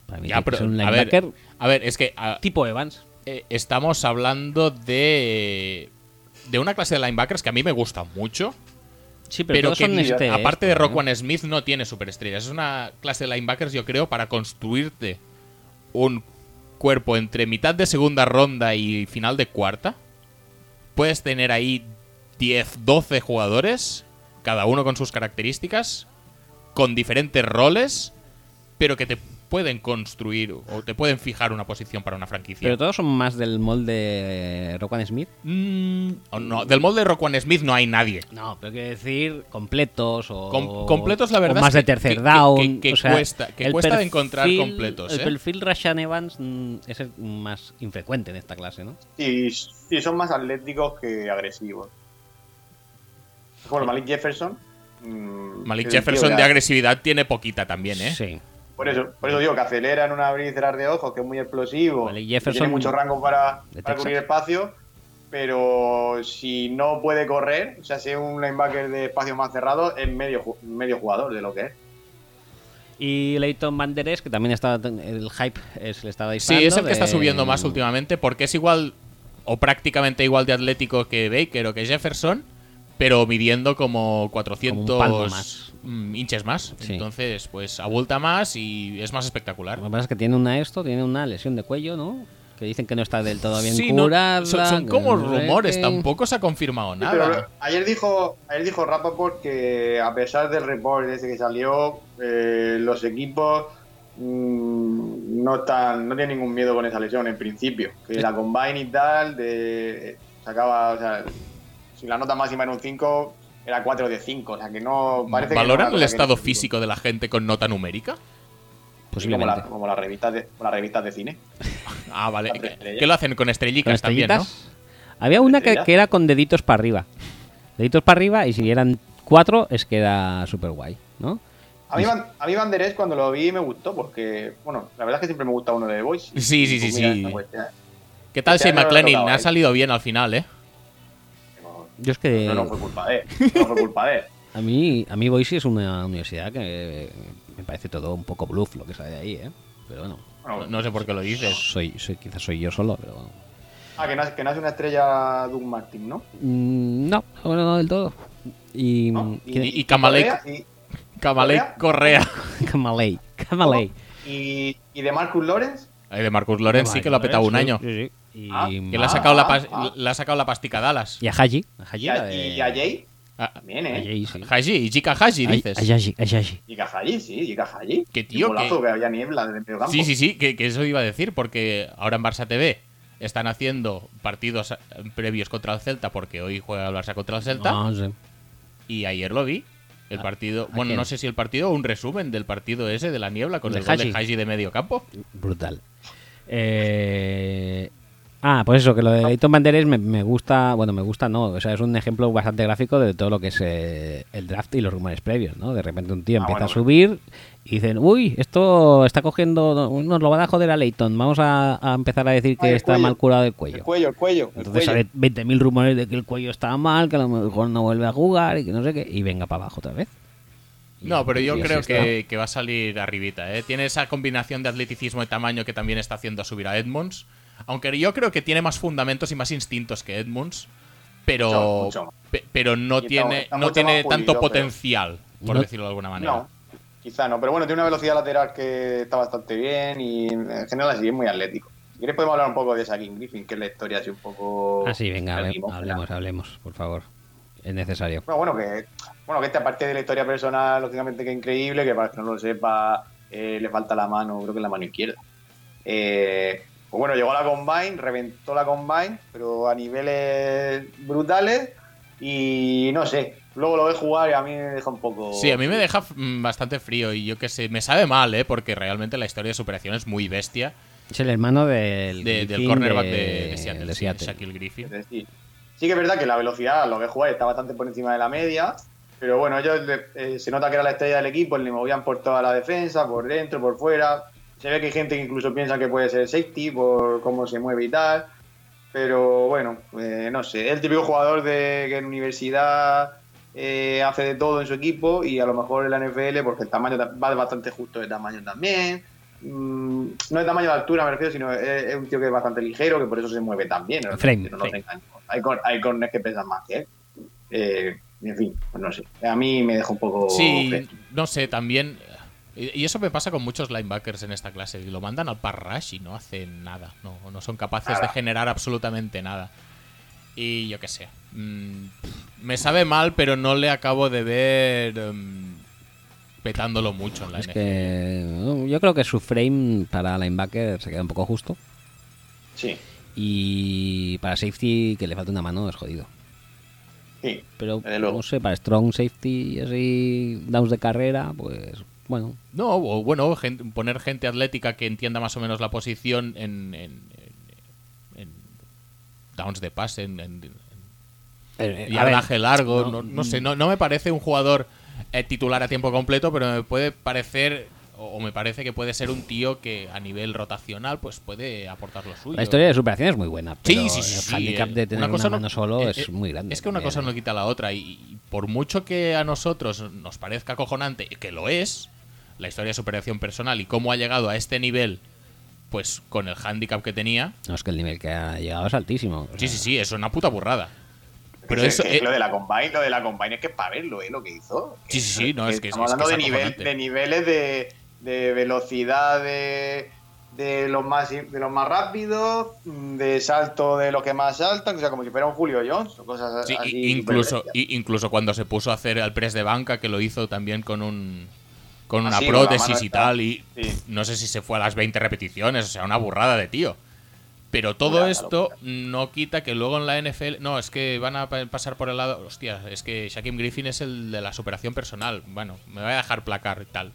Para mí Ya, pero, un a ver, linebacker a ver, es que a- tipo Evans. eh, estamos hablando de de una clase de linebackers que a mí me gusta mucho, Sí, pero, pero, que son este aparte de esto, ¿no? Roquan Smith no tiene superestrellas. Es una clase de linebackers, yo creo, para construirte un cuerpo entre mitad de segunda ronda y final de cuarta. Puedes tener ahí 10, 12 jugadores, cada uno con sus características, con diferentes roles, pero que te pueden construir o te pueden fijar una posición para una franquicia. Pero todos son más del molde Roquan Smith. Mm, oh, no, del molde de Roquan Smith no hay nadie. No, pero quiero decir completos o. Com- completos, la verdad o más es de que- tercer que- down. que- que o sea, cuesta- que cuesta de encontrar completos, El ¿eh? perfil Rashan Evans mm, es el más infrecuente en esta clase, ¿no? Y, y son más atléticos que agresivos. Bueno, Malik Jefferson. mm, Malik Jefferson de que- agresividad tiene poquita también, ¿eh? Sí. Por eso, por eso digo que acelera en un abrir y cerrar de ojos, que es muy explosivo. Que Jefferson tiene mucho rango para, cubrir espacio. Pero si no puede correr, o sea, si es un linebacker de espacio más cerrado, es medio, medio jugador de lo que es. Y Leighton Banderes, que también estaba. El hype es, le estaba disparando. Sí, es el que está subiendo más últimamente porque es igual o prácticamente igual de atlético que Baker o que Jefferson, pero midiendo como 400 Como un palmo más. Mm, inches más. Sí. Entonces, pues abulta más y es más espectacular. Lo que pasa es que tiene una esto, tiene una lesión de cuello, ¿no? Que dicen que no está del todo bien Sí, no, curada. son, como rumores, tampoco se ha confirmado Sí, nada. pero ayer dijo, ayer dijo Rappaport que a pesar del report ese que salió, eh, los equipos mm, no están, no tienen ningún miedo con esa lesión en principio. Que la combine y tal, de sacaba, o sea, si la nota máxima era un 5, era 4 de 5. O sea que no parece que no es ¿Valoran una el estado físico de la gente con nota numérica? Como, Posiblemente. la- como las revistas de, como las revistas de cine. Ah, vale. ¿Qué, qué lo hacen con Con estrellicas también, no? estrellitas. Había una que, era con deditos para arriba. Deditos para arriba y si eran cuatro es que era súper guay, ¿no? A mí, Van- a mí Banderes cuando lo vi me gustó porque, bueno, la verdad es que siempre me gusta uno de The Voice. Sí, sí, sí, mira, sí. ¿Qué tal Este le McLennan? Ha ¿eh? salido bien al final, ¿eh? No, Yo es que. No, no fue culpa de él. No fue culpa de él. A mí, a mí Boise es una universidad que me parece todo un poco bluff lo que sale de ahí, ¿eh? Pero bueno, No sé por qué lo dices. soy, soy quizás soy yo solo, pero bueno. Ah, que nace, que nace una estrella Doug Martin, ¿no? Mm, no, bueno, no del todo. Y, ¿No? ¿quién- y y- Kamalek Correa. Kamalei, Kamalei. Y, y de Marcus Lawrence. Ay, de Marcus Lorenz sí que lo ha petado un Sí, año. sí, sí. Y, Ah, Que le ha sacado, la, Ah, ah. le ha sacado la pastica Dallas. y a Haji. A Haji Y a, de- y a Jay. A, También, a ¿eh? Haji, sí. Haji, y Jika Haji, A- dices. a Haji, a Haji. Y Haji, sí, y Haji. Que tío, que- que había niebla el campo. Sí, sí, sí, que, que eso iba a decir, porque ahora en Barça TV están haciendo partidos eh, previos contra el Celta, porque hoy juega el Barça contra el Celta, No sé. y ayer lo vi. El Ah, partido, ¿a bueno, quién? no sé si el partido o un resumen del partido ese de la niebla con De el gol de Haji. Haji de medio campo. Brutal. Eh, Ah, pues eso, que lo de Leighton Banderes me, me gusta, bueno, me gusta no, o sea, es un ejemplo bastante gráfico de todo lo que es eh, el draft y los rumores previos, ¿no? De repente un tío Ah, empieza bueno, a subir y dicen, uy, esto está cogiendo, nos lo van a joder a Leighton, vamos a, a empezar a decir que Ah, está cuello. mal curado el cuello. El cuello, el cuello. El Entonces cuello. sale 20.000 rumores de que el cuello está mal, que a lo mejor no vuelve a jugar y que no sé qué, y venga para abajo otra vez. No, pero yo así creo que, que va a salir arribita. ¿eh? Tiene esa combinación de atleticismo y tamaño que también está haciendo subir a Edmonds. Aunque yo creo que tiene más fundamentos y más instintos que Edmonds. Pero, Mucho, mucho más. pe- pero no está- tiene, está no tiene pulido, tanto pero- potencial, por No- decirlo de alguna manera. No, quizá no. Pero bueno, tiene una velocidad lateral que está bastante bien y en general así es muy atlético. Si quieres podemos hablar un poco de Shaquille Griffin, que es la historia así un poco... Ah, sí, venga, hablemos, hablemos, por favor. Es necesario. Bueno, bueno, que, bueno, que esta parte de la historia personal, lógicamente que es increíble, que para que no lo sepa, eh, le falta la mano, creo que es la mano izquierda. Eh, pues bueno, llegó a la Combine, reventó la Combine, pero a niveles brutales y no sé, luego lo ve jugar y a mí me deja un poco... Sí, a mí me deja mm, bastante frío y yo qué sé, me sabe mal, ¿eh? Porque realmente la historia de superación es muy bestia Es el hermano del, de- del cornerback de, de, de Seattle, de sí, Seattle. Shaquille Griffin. Es decir, sí que es verdad que la velocidad, lo que juega está bastante por encima de la media, pero bueno, ellos eh, se nota que era la estrella del equipo, le movían por toda la defensa, por dentro, por fuera. Se ve que hay gente que incluso piensa que puede ser safety por cómo se mueve y tal. Pero bueno, eh, no sé, es el típico jugador de que en universidad eh, hace de todo en su equipo y a lo mejor en la NFL, porque el tamaño ta- va bastante justo de tamaño también. Mm, no de tamaño de altura, me refiero, sino es, es un tío que es bastante ligero, que por eso se mueve tan bien. ¿no? Frame, No frame. Hay, cor- hay corners que pesan más que él. Eh, en fin, pues no sé. A mí me deja un poco. Sí, no sé, también. Y eso me pasa con muchos linebackers en esta clase. y Lo mandan al parrash y no hacen nada. No, no son capaces de generar absolutamente nada. Y yo qué sé. mm, me sabe mal, pero no le acabo de ver mm, petándolo mucho en la Es NFL. que yo creo que su frame para linebacker se queda un poco justo. Sí, Y para safety, que le falta una mano, es jodido. sí. Pero no sé, para strong safety y así, downs de carrera, pues bueno. No, o bueno, poner gente atlética que entienda más o menos la posición en, en- en- en downs de pase, en, en- Eh, y a ver, yardaje largo. no, No, no sé, no, no me parece un jugador eh, titular a tiempo completo, pero me puede parecer, o, me parece que puede ser un tío que a nivel rotacional pues puede aportar lo suyo. La historia de superación es muy buena, pero Sí, sí, sí. el handicap eh, de tener una, cosa no- mano solo eh, es eh, muy grande. Es que una también, cosa no ¿eh? quita la otra. Y, y por mucho que a nosotros nos parezca acojonante, que lo es, la historia de superación personal y cómo ha llegado a este nivel, pues con el handicap que tenía. No, es que el nivel que ha llegado es altísimo. Sí, sea, sí, sí, es una puta burrada. Pero Es eso. eh, lo de la Combine, lo de la Combine es que es para verlo, ¿eh? Lo que hizo. Sí, sí, sí, no, es que es- Estamos es hablando es de, nivel, de niveles de, de velocidad de, de los más de los más rápidos, de salto de los que más saltan, o sea, como si fuera un Julio Jones o cosas Sí, así. incluso, incluso cuando se puso a hacer el press de banca, que lo hizo también con un con Ah, una prótesis y tal, y Sí. pff, no sé si se fue a las 20 repeticiones, o sea, una burrada de tío. Pero todo esto no quita que luego en la NFL. No, es que van a pa- pasar por el lado. Hostia, es que Shaquem Griffin es el de la superación personal. Bueno, me voy a dejar placar y tal.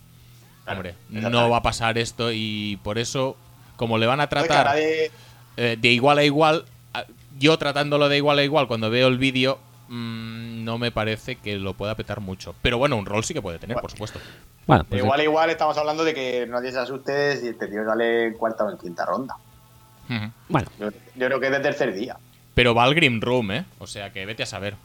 Claro, Hombre, no va a pasar esto y por eso, como le van a a tratar nadie- eh, de igual a igual, a- yo tratándolo de igual a igual cuando veo el vídeo, mm, no me parece que lo pueda petar mucho. Pero bueno, un rol sí que puede tener, Bueno. por supuesto. Bueno, pues igual, igual estamos hablando de que nadie se asuste si este tío sale en cuarta o en quinta ronda. Bueno, Yo, yo creo que es de tercer día. Pero va al Grim Room, ¿eh? O sea que vete a saber.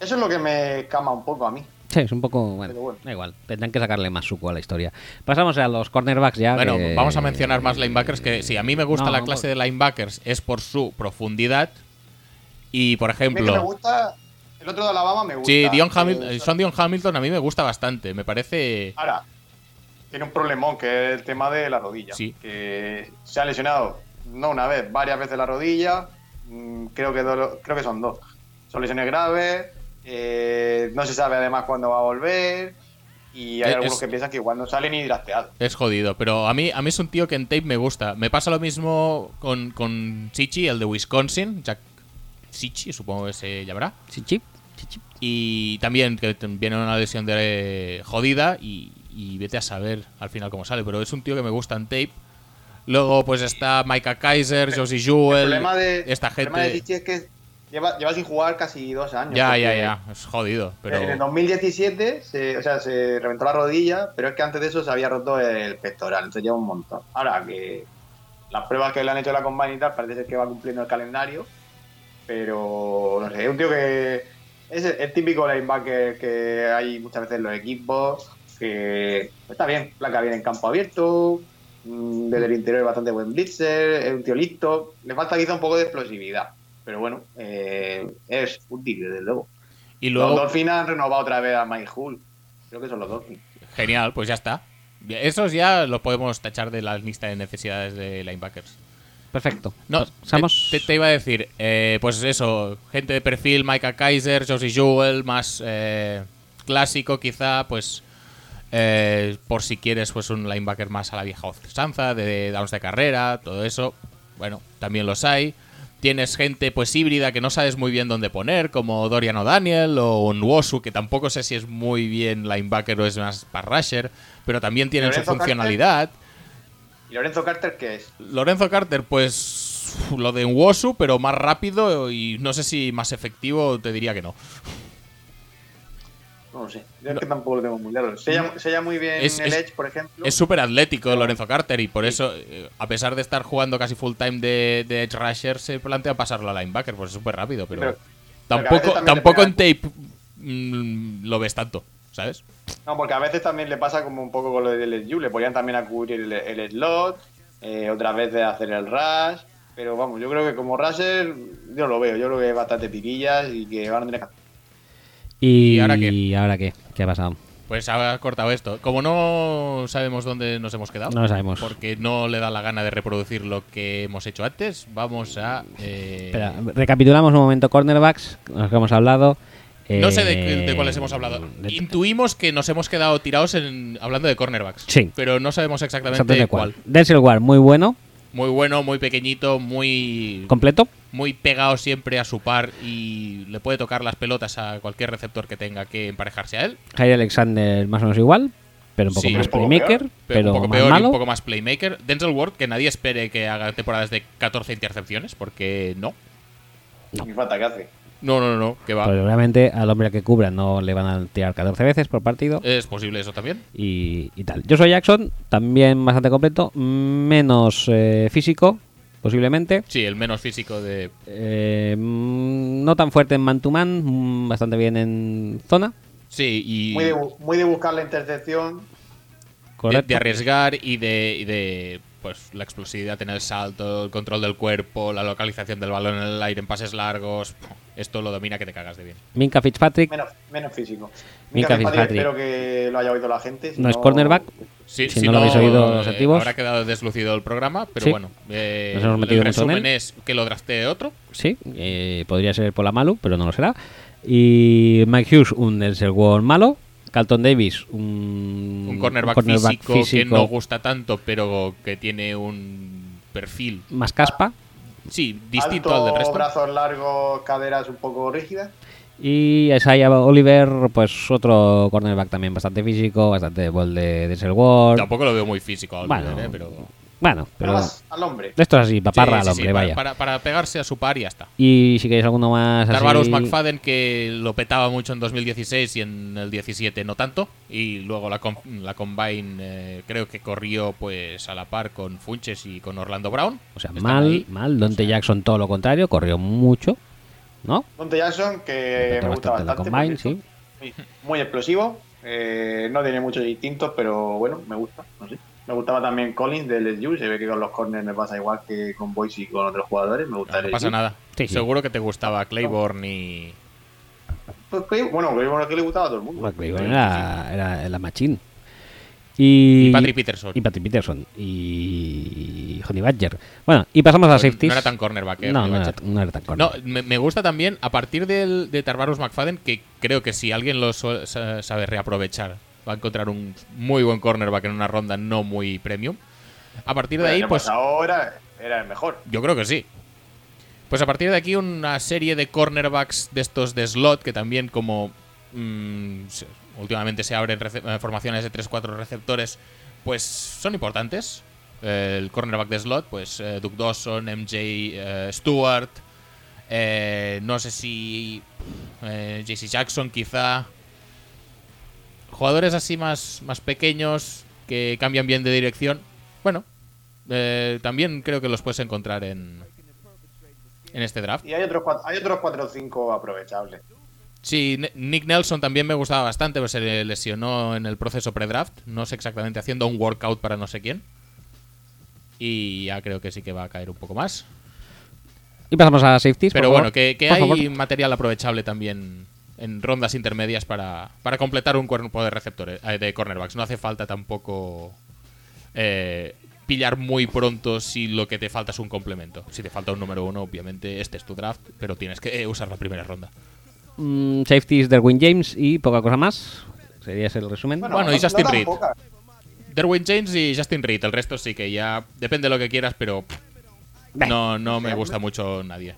Eso es lo que me escama un poco a mí. Sí, es un poco. Bueno, Pero bueno. da igual. Tendrán que sacarle más suco a la historia. Pasamos a los cornerbacks ya. Bueno, que- vamos a mencionar más linebackers que si a mí me gusta No, la clase de linebackers es por su profundidad y por A mí que me ejemplo, gusta. El otro de Alabama me gusta. sí, Dion Eh, Hamilton, Son Dion Hamilton a mí me gusta bastante, me parece Ahora, tiene un problemón que es el tema de la rodilla. Sí. Que se ha lesionado, no una vez, varias veces la rodilla. Mm, Creo que, do- creo que son dos. Son lesiones graves. eh, no se sabe además cuándo va a volver. Y hay Es- algunos que piensan que igual no sale ni drafteado. es jodido, pero a mí a mí es un tío que en tape me gusta. Me pasa lo mismo con con Chichi, el de Wisconsin, Jack Chichi, supongo que se llamará. Chip. Y también que viene una lesión de jodida y, y vete a saber al final cómo sale. Pero es un tío que me gusta en tape. Luego pues está Micah Kaiser, Josie el Jewell, problema de, esta el problema de gente... Es que lleva, lleva sin jugar casi dos años. Ya, ya, ya, es jodido. Pero En el 2017, se, o sea, se reventó la rodilla, pero es que antes de eso se había roto el pectoral, entonces lleva un montón. Ahora que las pruebas que le han hecho la combine y tal, parece ser que va cumpliendo el calendario, pero no sé, es un tío que es el, el típico linebacker que hay muchas veces en los equipos, que está bien, placa bien en campo abierto, mm, desde el interior es bastante buen blitzer, es un tío listo, le falta quizá un poco de explosividad, pero bueno, eh, es útil desde luego. y Los luego, Dolphins han renovado otra vez a Mike Hull. Creo que son los Dolphins. genial, pues ya está. Esos ya los podemos tachar de la lista de necesidades de linebackers. Perfecto. No, te- te iba a decir, eh, pues eso, gente de perfil, Micah Kaiser, Josie Jewell, más eh, clásico quizá, pues eh, por si quieres pues un linebacker más a la vieja usanza, de downs de carrera, todo eso, bueno, también los hay. Tienes gente pues híbrida que no sabes muy bien dónde poner, como Dorian O'Daniel o un Wosu, que tampoco sé si es muy bien linebacker o es más pass rusher, pero también tienen su Carter. funcionalidad. ¿Y Lorenzo Carter qué es? Lorenzo Carter, pues lo de Nwosu, pero más rápido y no sé si más efectivo, te diría que no. No lo sé. Yo es que tampoco lo tengo muy claro. Se llama, se llama muy bien Es- el es- Edge, por ejemplo. Es súper atlético Lorenzo Carter y por eso, eh, a pesar de estar jugando casi full time de, de Edge Rusher, se plantea pasarlo a linebacker, pues es súper rápido, pero, tampoco, tampoco en tape mm, lo ves tanto, ¿sabes? No, porque a veces también le pasa como un poco con lo del SU. Le podían también a cubrir el, el slot, eh, otras veces hacer el rush. Pero vamos, yo creo que como rusher, yo lo veo. Yo creo que es bastante piquillas y que van a tener que ¿Y, ¿Y ahora qué? ¿Y ahora qué? ¿Qué ha pasado? Pues ha cortado esto. Como no sabemos dónde nos hemos quedado, No lo sabemos. porque no le da la gana de reproducir lo que hemos hecho antes, vamos a... eh, Espera, recapitulamos un momento cornerbacks, los que hemos hablado. No sé de, Eh, de cuáles hemos hablado. Intuimos que nos hemos quedado tirados en, hablando de cornerbacks. Sí. Pero no sabemos exactamente, exactamente cuál. cuál. Denzel Ward, muy bueno, Muy bueno, muy pequeñito, muy, completo. Muy pegado siempre a su par y le puede tocar las pelotas a cualquier receptor que tenga que emparejarse a él. Jair Alexander, más o menos igual, pero un poco Sí, más un poco playmaker, peor, pero un poco más peor y un poco más playmaker. Denzel Ward, que nadie espere que haga temporadas de 14 intercepciones, porque no. Ni falta que hace. No, no, no, que va. Pues obviamente al hombre que cubra no le van a tirar 14 veces por partido. Es posible eso también. y, y tal. Yo soy Jackson, también bastante completo, menos eh, físico, posiblemente. Sí, el menos físico de. Eh, mm, no tan fuerte en man to man, bastante bien en zona. Sí, y. Muy de, muy de buscar la intercepción. de, Correcto. de arriesgar y de, y de pues la explosividad en el salto, el control del cuerpo, la localización del balón en el aire en pases largos. Esto lo domina que te cagas de bien. Minka Fitzpatrick, Menos, menos físico. Mika Mika Fitzpatrick, Fitzpatrick. espero que lo haya oído la gente. si no es cornerback. Sí, Si no lo habéis oído los eh, activos. Habrá quedado deslucido el programa, pero Sí. bueno. eh, Nos hemos metido el en él. es que lo draftee otro. Sí, eh, podría ser por la Malu, pero no lo será. Y Mike Hughes, un Denzel Ward malo. Calton Davis, un, Un cornerback, cornerback físico, que físico no gusta tanto, pero que tiene un perfil, más caspa. sí, distinto Alto, al del resto. brazos largos, caderas un poco rígidas. Y Isaiah Oliver, pues otro cornerback también bastante físico, bastante bol de Ward. Tampoco lo veo muy físico Oliver, Bueno, eh, pero... Bueno, Pero al hombre. esto es así, paparra Sí, al hombre, sí, para- vaya. Para, para pegarse a su par y ya está. Y si queréis alguno más así... Tarvarus McFadden, que lo petaba mucho en 2016 y en el 17 no tanto. Y luego la, com- la Combine eh, creo que corrió pues a la par con Funches y con Orlando Brown. O sea, Están mal, ahí. mal. Dante Jackson todo lo contrario, corrió mucho, ¿no? Monte Jackson, que Petó me gusta bastante la combine, sí. Muy, muy explosivo. eh, no tiene muchos distintos, pero bueno, me gusta. No sé. Me gustaba también Collins del LSU. Se ve que con los corners me pasa igual que con Boyce y con otros jugadores. Me gusta No, no pasa nada. Sí, sí. Seguro que te gustaba Claiborne y. Pues, bueno, Claiborne es que le gustaba a todo el mundo. Bueno, Claiborne era, era la machín. Y, Y Patrick Peterson. Y Patrick Peterson. Y Honey Badger. Bueno, y pasamos a Pues safeties. No era tan cornerback, ¿eh? No, no era, no era tan No, cornerback. me, me gusta también, a partir del, de Tarvarus McFadden, que creo que si alguien lo sabe reaprovechar, va a encontrar un muy buen cornerback en una ronda no muy premium. A partir de ahí, año pues pasado era, el mejor. yo creo que sí. Pues a partir de aquí una serie de cornerbacks de estos de slot que también como mm, últimamente se abren eh, formaciones de 3-4 receptores, pues son importantes. Eh, el cornerback de slot, pues eh, Duke Dawson, MJ eh, Stewart, eh, no sé si JC Jackson quizá. Jugadores así más, más pequeños que cambian bien de dirección. Bueno, eh, también creo que los puedes encontrar en, en este draft. Y hay otros, hay otros 4 o 5 aprovechables. Sí, Nick Nelson también me gustaba bastante, pues se le lesionó en el proceso pre-draft. No sé exactamente, haciendo un workout para no sé quién. Y ya creo que sí que va a caer un poco más. Y pasamos a safeties. Pero por bueno, favor. que, que Por hay favor. material aprovechable también en rondas intermedias para, para completar un cuerpo de receptores, eh, de cornerbacks. No hace falta tampoco eh, pillar muy pronto si lo que te falta es un complemento. Si te falta un número uno, obviamente este es tu draft, pero tienes que eh, usar la primera ronda. Mm, safeties Derwin James y poca cosa más. Sería ese el resumen. Bueno, y no- Justin no Reed. Derwin James y Justin Reed, el resto sí que ya depende de lo que quieras, pero pff, no, no me gusta mucho nadie.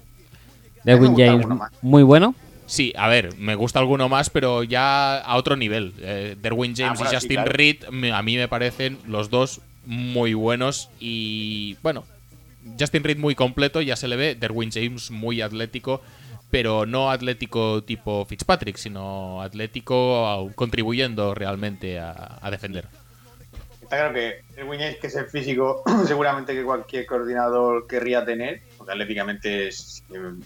Derwin James, muy bueno. Sí, a ver, me gusta alguno más, pero ya a otro nivel. Eh, Derwin James Ah, bueno, y sí, Justin claro. Reed a mí me parecen los dos muy buenos y bueno, Justin Reed muy completo, ya se le ve, Derwin James muy atlético, pero no atlético tipo Fitzpatrick, sino atlético contribuyendo realmente a, a defender. Está claro que el James, que es el físico, seguramente que cualquier coordinador querría tener, porque atléticamente es,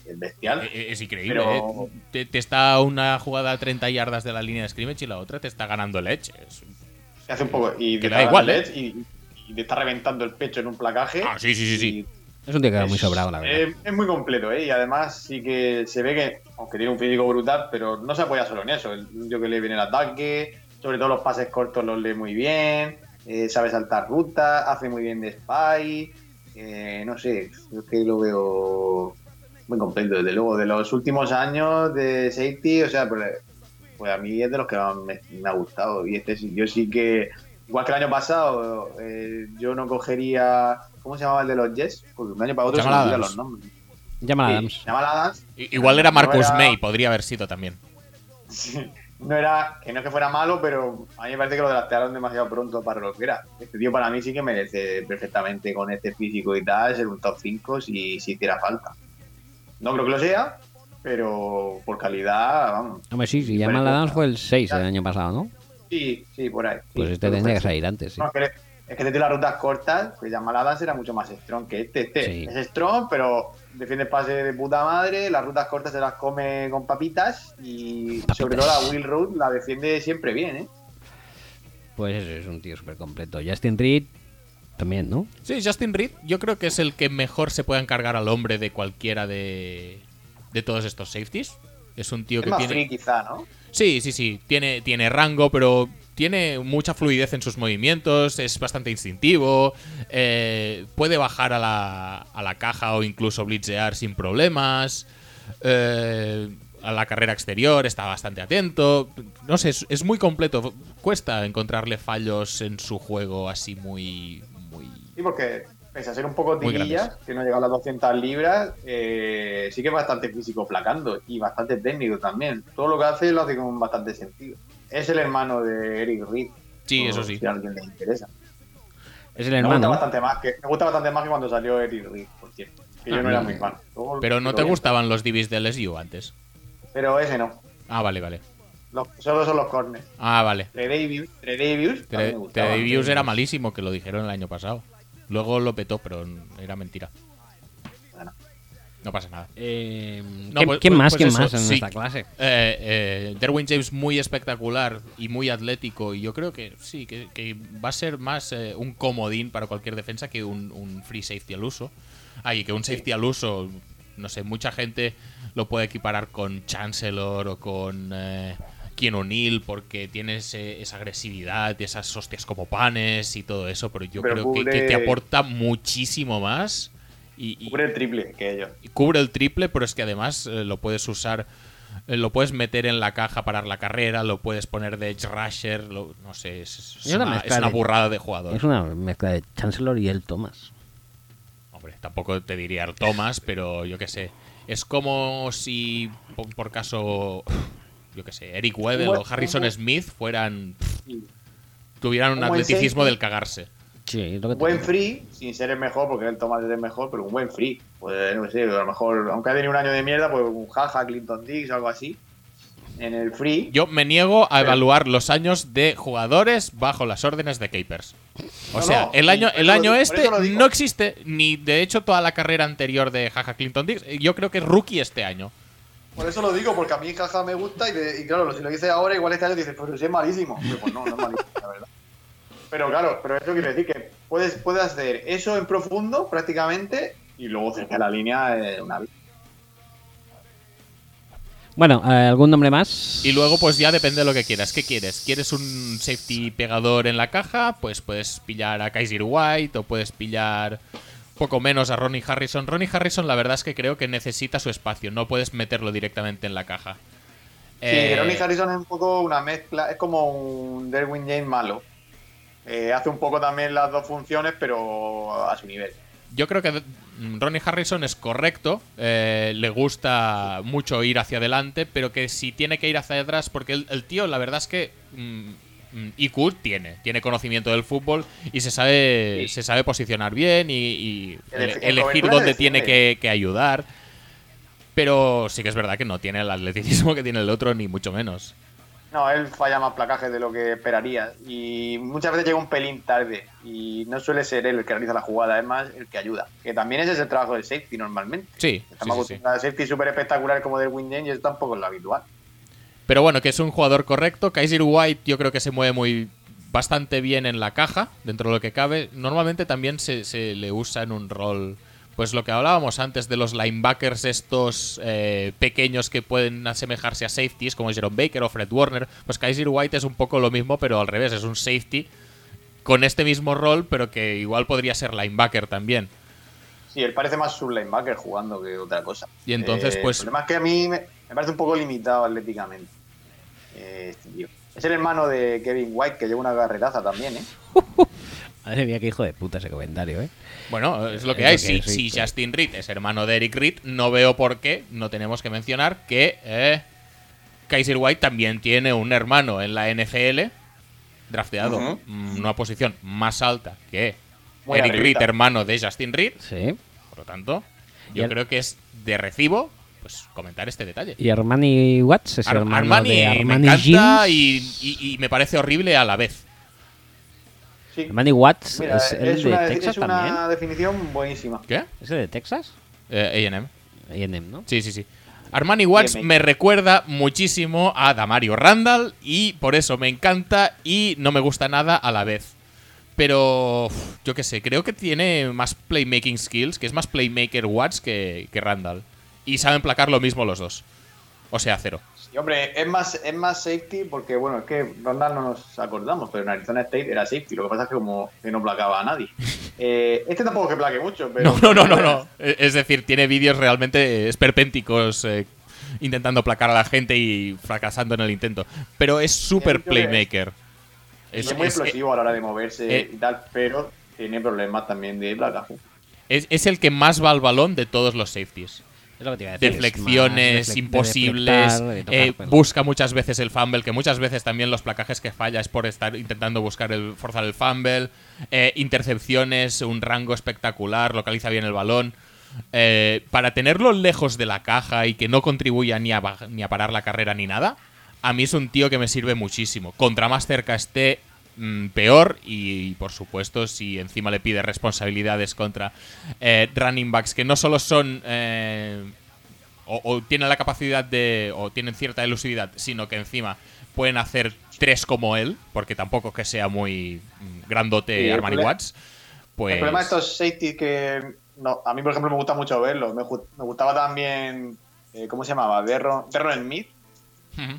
es bestial. Eh, Es increíble. Pero- eh. Te, te está una jugada a 30 yardas de la línea de scrimmage y la otra te está ganando el edge. Es- Se hace un poco. Y Que te da igual, ¿eh? el edge Y, y te está reventando el pecho en un placaje. Ah, sí, sí, sí, sí. Es un tío que es- muy sobrado, la verdad. Es, es muy completo, ¿eh? Y además sí que se ve que, aunque tiene un físico brutal, pero no se apoya solo en eso. El tío que lee bien el ataque, sobre todo los pases cortos los lee muy bien, eh, sabe saltar rutas, hace muy bien de spy. Eh, no sé, yo es que lo veo muy completo, desde luego. De los últimos años de safety, o sea, pues, pues a mí es de los que más me, me ha gustado. Y este sí, yo sí que, igual que el año pasado, eh, yo no cogería. ¿Cómo se llamaba el de los Jets? Porque de un año para otro se me Jamal los nombres. Llama a Sí, Adams. Jamal Adams. Igual era Marcus era- May, podría haber sido también. Sí, no era que no es que fuera malo, pero a mí me parece que lo draftearon demasiado pronto para lo que era. Este tío para mí sí que merece perfectamente con este físico y tal ser un top 5 si, si hiciera falta. No creo que lo sea, pero por calidad, vamos. Hombre, sí, Llama a Adams fue el 6 el año pasado, ¿no? Sí, sí, por ahí. Pues sí, este tendría que salir antes, sí. No, es que, es que este tío las rutas cortas, pues Jamal Adams era mucho más strong que este. Este Sí. es strong, pero defiende el pase de puta madre, las rutas cortas se las come con papitas y sobre todo la Will Road la defiende siempre bien, ¿eh? Pues es un tío súper completo. Justin Reed también, ¿no? Sí, Justin Reed, yo creo que es el que mejor se puede encargar al hombre de cualquiera de, de todos estos safeties. Es un tío Es que más tiene. free quizá, ¿no? Sí, sí, sí. Tiene, tiene rango, pero tiene mucha fluidez en sus movimientos. Es bastante instintivo. eh, puede bajar a la, a la caja o incluso blitzear sin problemas. eh, a la carrera exterior está bastante atento. No sé, es, es muy completo. Cuesta encontrarle fallos en su juego así muy. muy Sí, porque pese a ser un poco tirilla, que no llega a las 200 libras, eh, sí que es bastante físico placando y bastante técnico también. Todo lo que hace lo hace con bastante sentido. Es el hermano de Eric Reed. Sí, eso sí. Si a alguien le interesa. Es el Me gusta hermano. bastante más que, me gusta bastante más que cuando salió Eric Reed, por cierto. Que yo Ah, no era muy fan. Luego- Pero no te bien. gustaban los divis de LSU antes. Pero ese no. Ah, vale, vale. Los- solo son los corners. Ah, vale. Gustaba. Tredavious era malísimo, que lo dijeron el año pasado. Luego lo petó, pero era mentira. No pasa nada. Eh, No, ¿quién, pues- quién más? pues ¿Quién eso, más en sí. nuestra clase? Eh, eh, Derwin James muy espectacular y muy atlético y yo creo que sí, que, que va a ser más eh, un comodín para cualquier defensa que un, un free safety al uso. Ay, que un safety al uso, no sé, mucha gente lo puede equiparar con Chancellor o con eh, Keanu O'Neill porque tiene ese- esa agresividad y esas hostias como panes y todo eso, pero yo Pero creo que- te aporta muchísimo más y, y- Cubre el triple que ellos. y cubre el triple, pero es que además eh, lo puedes usar, eh, lo puedes meter en la caja para la carrera, lo puedes poner de edge rusher, lo- no sé, es, es Es una una, mezcla es una de- burrada de jugador. Es una mezcla de Chancellor y el Thomas. Hombre, tampoco te diría el Thomas, pero yo qué sé. Es como si, por, por caso, yo qué sé, Eric Weddle o Harrison Smith fueran tuvieran un atleticismo del cagarse. Sí, es lo que Un te buen free, sin ser el mejor, porque el Thomas es el mejor, pero un buen free. Pues no sé, a lo mejor, aunque ha tenido un año de mierda, pues un jaja, Clinton Dix o algo así. En el free. Yo me niego a Pero- evaluar los años de jugadores bajo las órdenes de Capers. O No, sea, no, el año, el año este no existe, ni de hecho toda la carrera anterior de Jaja Clinton Dix. Yo creo que es rookie este año. Por eso lo digo, porque a mí jaja me gusta y, de- y claro, si lo dices ahora, igual este año dices, pero si es malísimo. Pero, pues no, no es malísimo, la verdad. Pero claro, pero eso quiere decir que puedes, puedes hacer eso en profundo prácticamente y luego cerca de la línea eh, una vez. Bueno, ¿algún nombre más? Y luego, pues ya depende de lo que quieras. ¿Qué quieres? ¿Quieres un safety pegador en la caja? Pues puedes pillar a Kaiser White o puedes pillar poco menos a Ronnie Harrison. Ronnie Harrison, la verdad es que creo que necesita su espacio. No puedes meterlo directamente en la caja. Sí, Eh, Ronnie Harrison es un poco una mezcla, es como un Derwin James malo. Eh, hace un poco también las dos funciones, pero a su nivel. Yo creo que Ronnie Harrison es correcto, eh, le gusta mucho ir hacia adelante, pero que si tiene que ir hacia atrás, porque el, el tío, la verdad es que mm, mm, IQ tiene, tiene conocimiento del fútbol y se sabe, Sí. se sabe posicionar bien y, elegir dónde tiene que, que ayudar. Pero sí que es verdad que no tiene el atleticismo que tiene el otro, ni mucho menos. No, él falla más placajes de lo que esperaría. Y muchas veces llega un pelín tarde. Y no suele ser él el que realiza la jugada, es más el que ayuda. Que también ese es el trabajo del safety normalmente. Sí, Estamos sí, sí. acostumbrados a safety súper espectacular como del Win James y eso tampoco es lo habitual. Pero bueno, que es un jugador correcto. Kaiser White yo creo que se mueve muy bastante bien en la caja, dentro de lo que cabe. Normalmente también se, se le usa en un rol, pues lo que hablábamos antes de los linebackers estos eh, pequeños que pueden asemejarse a safeties, como Jerome Baker o Fred Warner. Pues Kaiser White es un poco lo mismo, pero al revés, es un safety con este mismo rol, pero que igual podría ser linebacker también. Sí, él parece más un linebacker jugando que otra cosa. Y entonces, Eh, pues- El problema es que a mí me, me parece un poco limitado atléticamente. eh, este tío. Es el hermano de Kevin White que lleva una carreraza también, ¿eh? Madre mía, qué hijo de puta ese comentario, ¿eh? Bueno, es lo que Es hay. lo que Si, si. Justin Reed es hermano de Eric Reed, no veo por qué no tenemos que mencionar que eh, Kaiser White también tiene un hermano en la NFL, drafteado en una posición más alta que Muy Eric Reed, hermano de Justin Reed. Sí. Por lo tanto, yo el- creo que es de recibo pues comentar este detalle. Y Armani Watts es Ar- hermano Armani, de me Armani encanta Jeans. y, y- y me parece horrible a la vez. Sí. Armani Watts Mira, es el es, de una, Texas es una también. definición buenísima. ¿Qué? ¿Es el de Texas? Eh, AM. A&M, ¿no? Sí, sí, sí. Armani Watts me recuerda muchísimo a Damario Randall y por eso me encanta y no me gusta nada a la vez. Pero yo qué sé, creo que tiene más playmaking skills, que es más playmaker Watts que, que Randall. Y saben placar lo mismo los dos. O sea, cero. Y hombre, es más, es más safety porque, bueno, es que Rondal no nos acordamos, pero en Arizona State era safety. Lo que pasa es que como que no placaba a nadie. Eh, este tampoco es que plaque mucho, pero... No, no, no, no, no. E- Es decir, tiene vídeos realmente esperpénticos eh, intentando placar a la gente y fracasando en el intento. Pero es súper playmaker. Es, Es, muy es- explosivo a la hora de moverse eh, y tal, pero tiene problemas también de placaje. es- es el que más va al balón de todos los safeties. Es lo que te iba a decir. es más deflecciones deflec- de imposibles, de eh, pelo. busca muchas veces el fumble, que muchas veces también los placajes que falla es por estar intentando buscar el forzar el fumble, eh, intercepciones, un rango espectacular, localiza bien el balón. Eh, para tenerlo lejos de la caja y que no contribuya ni a, ni a parar la carrera ni nada, a mí es un tío que me sirve muchísimo. Contra más cerca esté, mm, peor y, por supuesto si encima le pide responsabilidades contra eh, running backs que no solo son eh, o, o tienen la capacidad de o tienen cierta elusividad sino que encima pueden hacer tres como él porque tampoco que sea muy mm, grandote Sí, Armani problema- Watts pues El problema de estos safety que no, a mí, por ejemplo, me gusta mucho verlos. Me, me gustaba también, eh, ¿cómo se llamaba? Derron, Derron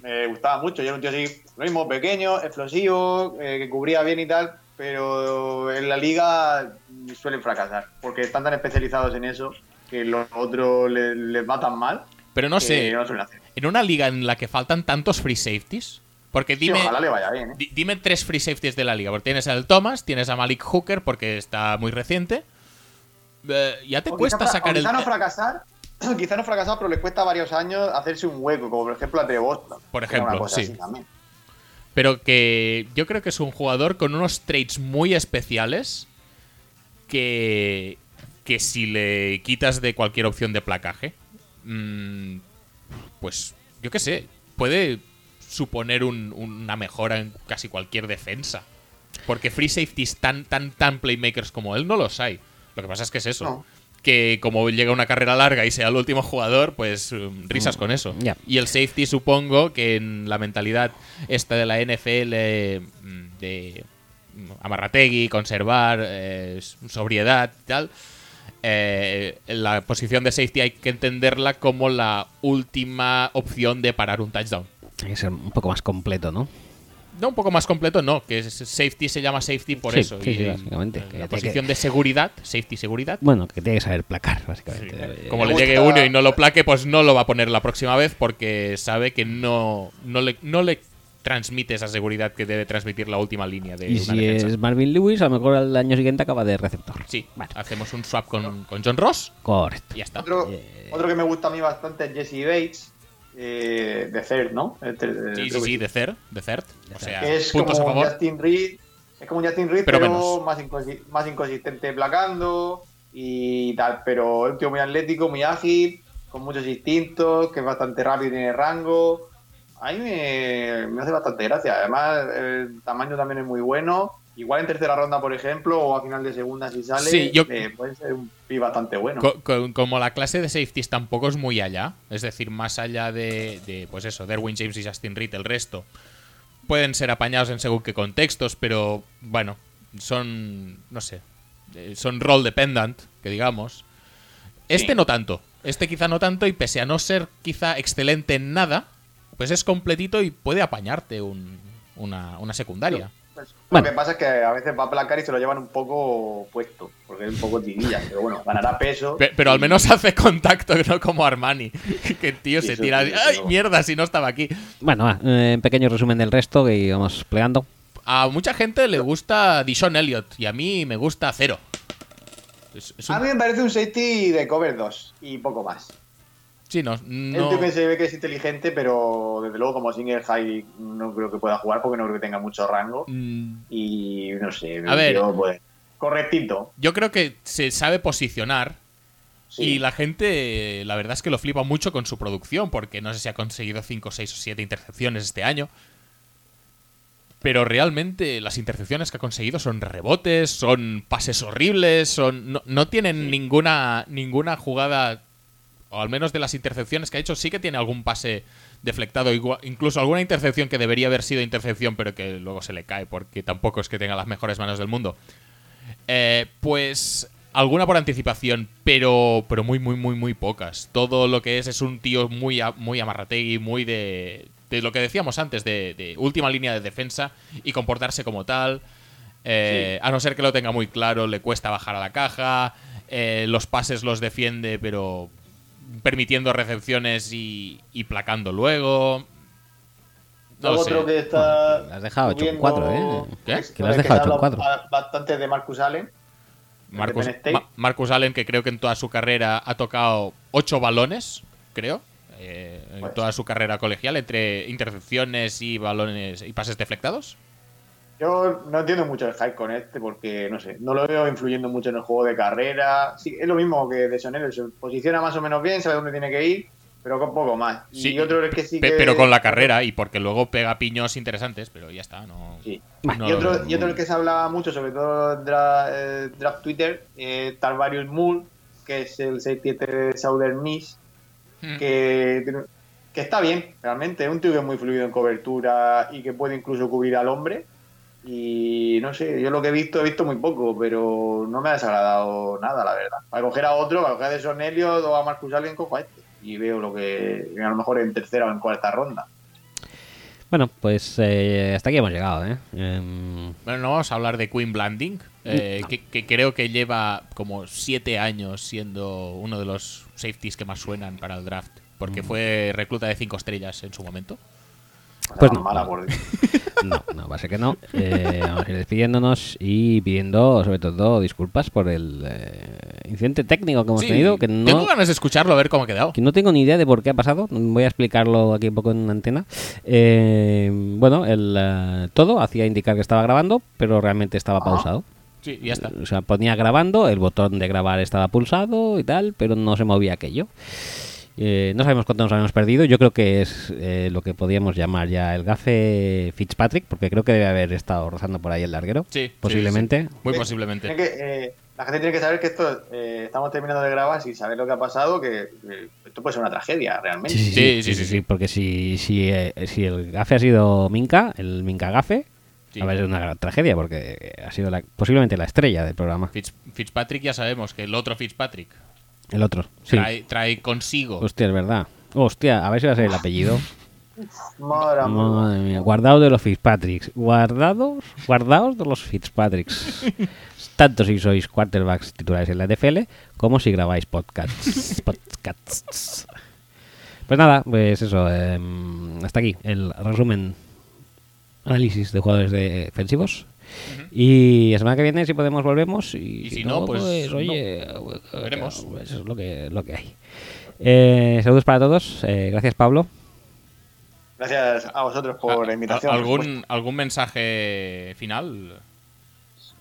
Me gustaba mucho. Yo era un tío así, lo mismo, pequeño, explosivo, eh, que cubría bien y tal. Pero en la liga suelen fracasar. Porque están tan especializados en eso que los otros les, les matan mal. pero no sé No en una liga en la que faltan tantos free safeties porque Sí, dime ojalá le vaya bien. ¿eh? Di- Dime tres free safeties de la liga. Porque tienes al Thomas, tienes a Malik Hooker porque está muy reciente. Eh, ya te O cuesta sacar el. no fracasar, quizá no fracasar, pero les cuesta varios años hacerse un hueco, como por ejemplo a Boston. Por ejemplo, sí. Pero que yo creo que es un jugador con unos traits muy especiales que. que si le quitas de cualquier opción de placaje. mm, pues yo qué sé. Puede suponer un- una mejora en casi cualquier defensa. Porque free safeties tan, tan, tan playmakers como él no los hay. Lo que pasa es que es eso. No. Que como llega una carrera larga y sea el último jugador, pues um, risas con eso. Y el safety supongo que en la mentalidad esta de la NFL mm, de mm, amarrategui, conservar, eh, sobriedad y tal, eh, la posición de safety hay que entenderla como la última opción de parar un touchdown. Hay que ser un poco más completo, ¿no? No, un poco más completo, no, que es- safety se llama safety por Sí, eso. sí, y sí, básicamente, que La posición que- de seguridad, safety seguridad. Bueno, que tiene que saber placar, básicamente. Eh, Como me le gusta- llegue uno y no lo plaque, pues no lo va a poner la próxima vez porque sabe que no, no, le, no le transmite esa seguridad que debe transmitir la última línea de y una si defensa. es Marvin Lewis, a lo mejor al año siguiente acaba de receptor. Sí, Vale. hacemos un swap con, con John Ross Correcto. y ya está. Otro, Eh, otro que me gusta a mí bastante es Jesse Bates, eh, de Third, ¿no? Este, eh, Sí, sí, sí, de third, de third. O sea, es puntos a como un favor. Justin Reed, es como un Justin Reed, Pero más, inconsi- más inconsistente placando y tal, pero es un tío muy atlético, muy ágil, con muchos instintos, que es bastante rápido y tiene rango. A mí me, me hace bastante gracia. Además, el tamaño también es muy bueno. Igual en tercera ronda, por ejemplo, o a final de segunda si sale, Sí, yo- eh, puede ser un pi bastante bueno. Co- co- como la clase de safeties tampoco es muy allá, es decir, más allá de, de, pues eso, Derwin James y Justin Reed, el resto pueden ser apañados en según qué contextos, pero bueno, son, no sé, eh, son role dependent, que digamos. Este Sí. no tanto, este quizá no tanto y pese a no ser quizá excelente en nada, pues es completito y puede apañarte un- una, una secundaria. Pues, Bueno. Lo que pasa es que a veces va a placar y se lo llevan un poco puesto, porque es un poco tirilla, pero bueno, ganará peso. Pe- Pero al y- menos hace contacto, no como Armani, que el tío Sí, se eso tira... sí, ¡Ay, eso. mierda, si no estaba aquí! Bueno, va, eh, en pequeño resumen del resto que íbamos plegando. A mucha gente le gusta Dishon Elliott y a mí me gusta cero. Es, es un- A mí me parece un safety de cover 2 y poco más. Sí, no, no- tío que se ve que es inteligente, pero desde luego como single high no creo que pueda jugar porque no creo que tenga mucho rango. Mm, Y no sé, A ver. pues, correctito. Yo creo que se sabe posicionar Sí. y la gente, la verdad es que lo flipa mucho con su producción, porque no sé si ha conseguido 5, 6 o 7 intercepciones este año. Pero realmente las intercepciones que ha conseguido son rebotes, son pases horribles, son no, no tienen ninguna ninguna jugada o al menos de las intercepciones que ha hecho sí que tiene algún pase deflectado, incluso alguna intercepción que debería haber sido intercepción pero que luego se le cae porque tampoco es que tenga las mejores manos del mundo. Eh, pues alguna por anticipación, pero, pero muy, muy, muy, muy pocas. Todo lo que es es un tío muy, a- muy amarrategui, muy de, de lo que decíamos antes, de, de última línea de defensa y comportarse como tal. Eh, A no ser que lo tenga muy claro, le cuesta bajar a la caja. eh, los pases los defiende, pero permitiendo recepciones y, y placando luego. No lo sé. Otro que está. Lo has dejado hecho en subiendo- cuatro, ¿eh? ¿Qué? Que lo has dejado se hecho en habla cuatro. ba- Bastante de Marcus Allen. Marcus. Ma- Marcus Allen, que creo que en toda su carrera ha tocado ocho balones, creo. eh, en Pues. toda su carrera colegial, entre intercepciones y balones y pases deflectados. Yo no entiendo mucho el hype con este porque, no sé, no lo veo influyendo mucho en el juego de carrera. Sí, es lo mismo que de Sonero, se posiciona más o menos bien, sabe dónde tiene que ir, pero con poco más. Sí, y otro el que sí que... pero con la carrera y porque luego pega piños interesantes, pero ya está, no. Sí. no y, otro, y otro el que se hablaba mucho, sobre todo en dra- eh, draft Twitter, eh, Tarvarius Moore, que es el 6-7 Southern Miss, Mm. que, que está bien, realmente. Es un tío que es muy fluido en cobertura y que puede incluso cubrir al hombre. Y no sé, yo lo que he visto, he visto muy poco, pero no me ha desagradado nada, la verdad. Para coger a otro, para coger a Deson Elliott o a Marcus Allen, cojo a este. Y veo lo que a lo mejor en tercera o en cuarta ronda. Bueno, pues eh, hasta aquí hemos llegado, ¿eh? Em, Bueno, no vamos a hablar de Queen Blanding, eh, que, que creo que lleva como siete años siendo uno de los safeties que más suenan para el draft, porque fue recluta de cinco estrellas en su momento. Pues no, mala, no. por no, no, va a ser que no. Eh, vamos a ir despidiéndonos y pidiendo, sobre todo, disculpas por el eh, incidente técnico que hemos Sí, tenido, que no, Tengo ganas de escucharlo, a ver cómo ha quedado. que no tengo ni idea de por qué ha pasado. Voy a explicarlo aquí un poco en antena. Eh, bueno, el, eh, todo hacía indicar que estaba grabando, pero realmente estaba pausado. Sí, ya está. O sea, ponía grabando, el botón de grabar estaba pulsado y tal, pero no se movía aquello. Eh, no sabemos cuánto nos habíamos perdido. Yo creo que es eh, lo que podíamos llamar ya el gafe Fitzpatrick, porque creo que debe haber estado rozando por ahí el larguero. Sí, posiblemente. sí. Muy posiblemente. que, eh, la gente tiene que saber que esto eh, estamos terminando de grabar sin saber lo que ha pasado, que, esto puede ser una tragedia realmente. Sí, sí, sí, sí, sí, sí, porque si, si, eh, si el gafe ha sido Minka, el Minka gafe, Sí. a ver, es una gran tragedia, porque ha sido la- posiblemente la estrella del programa. Fitz- Fitzpatrick ya sabemos que el otro Fitzpatrick El otro, sí. trae, trae consigo. Hostia, es verdad. Hostia, a ver si va a ser el apellido. Madre mía. Madre mía, guardados de los Fitzpatricks. Guardados, guardaos de los Fitzpatricks. Tanto si sois quarterbacks titulares en la NFL como si grabáis podcasts. podcasts. Pues nada, pues eso. em, hasta aquí el resumen, análisis de jugadores defensivos. Y la semana que viene, si podemos, volvemos. Y, Y si no, pues oye, Veremos. pues es lo que, lo que hay. Eh, saludos para todos. eh, gracias, Pablo. Gracias a vosotros por la invitación. ¿Algún, ¿Algún mensaje final?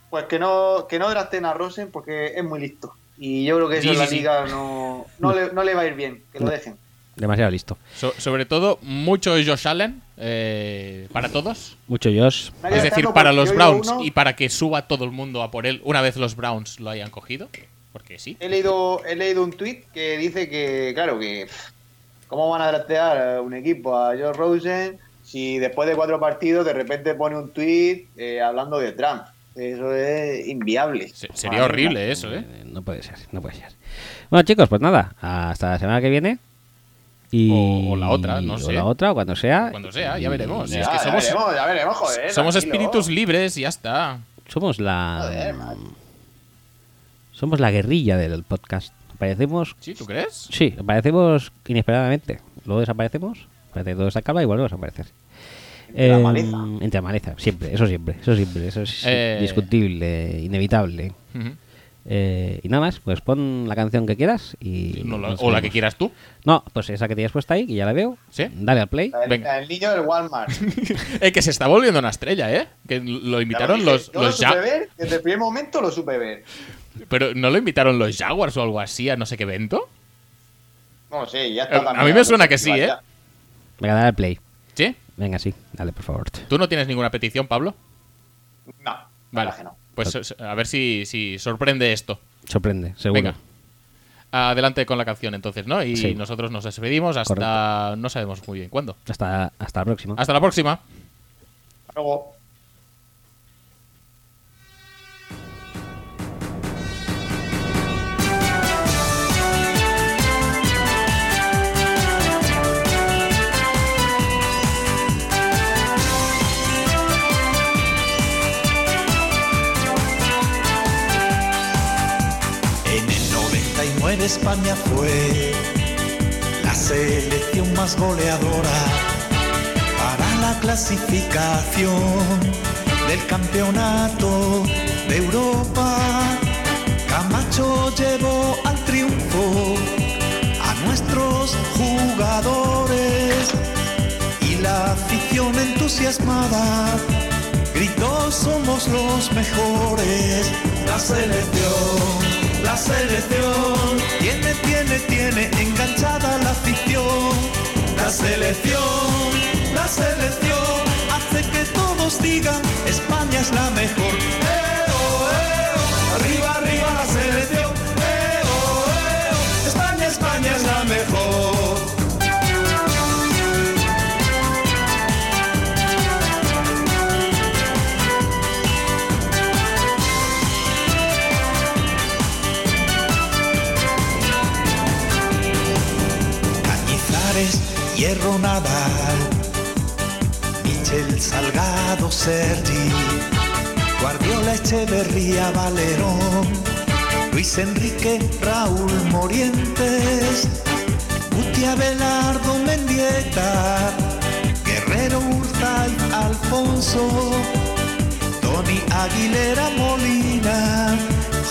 Pues que no, que no draften a Rosen porque es muy listo. Y yo creo que eso Sí, en la sí. liga no, no, le, no le va a ir bien, que lo dejen. Demasiado listo. So- sobre todo, mucho Josh Allen eh, para todos. Mucho Josh. Es decir, para los Browns uno- y para que suba todo el mundo a por él una vez los Browns lo hayan cogido. Porque sí. He leído, he leído un tweet que dice que, claro, que ¿cómo van a draftear a un equipo a Joe Rosen si después de cuatro partidos de repente pone un tweet eh, hablando de Trump? Eso es inviable. Se- sería Madre horrible eso, ¿eh? Eh, No puede ser, no puede ser. Bueno, chicos, pues nada. Hasta la semana que viene. Y, O- o la otra, no o sé. la otra, o cuando sea. Cuando sea, ya veremos. Ya, es que ya somos, veremos, ya veremos, joder. somos tranquilo. espíritus libres y ya está. Somos la. Joder, macho. somos la guerrilla del podcast. Aparecemos. ¿Sí, tú crees? Sí, aparecemos inesperadamente. Luego desaparecemos. Parece que todo está calma y volvemos a aparecer. Entre la Em, maleza. Entre la maleza, siempre, eso siempre, eso siempre, eso es Eh. discutible, inevitable. Ujú. Eh, y nada más, pues pon la canción que quieras y... No la- nos o la que quieras tú. No, pues esa que tienes puesta ahí, que ya la veo. ¿Sí? Dale al play. La del- Venga. del niño del Walmart. Eh, que se está volviendo una estrella, ¿eh? Que lo invitaron lo los, dije, yo los lo supe ver, desde el primer momento lo supe ver. Pero ¿no lo invitaron los Jaguars o algo así a no sé qué evento? No sé, ya Eh, está. a también mí me suena que sí, ¿eh? ya. Venga, dale al play. ¿Sí? Venga, sí, dale, por favor. ¿Tú no tienes ninguna petición, Pablo? No, Vale. vale. que no. Pues a ver si, si sorprende esto. Sorprende, seguro. Venga. Adelante con la canción entonces, ¿no? Y Sí. nosotros nos despedimos hasta Correcto. no sabemos muy bien cuándo. Hasta, hasta la próxima. Hasta la próxima. Hasta Luego. 99 España fue la selección más goleadora para la clasificación del campeonato de Europa. Camacho llevó al triunfo a nuestros jugadores y la afición entusiasmada gritó somos los mejores. La selección, La selección tiene, tiene, tiene enganchada la afición. La selección, la selección hace que todos digan España es la mejor. ¡Eo, eo! Arriba, arriba la selección. Nadal, Michel Salgado, Sergi, Guardiola, Echeverría, Valerón, Luis Enrique, Raúl Morientes, Gutia, Belardo, Mendieta, Guerrero, Urzay, Alfonso, Tony Aguilera Molina,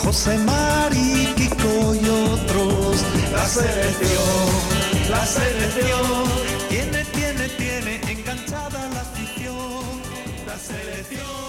José Mari, Kiko y otros. La selección, la selección, tiene, tiene, tiene enganchada la afición. La selección.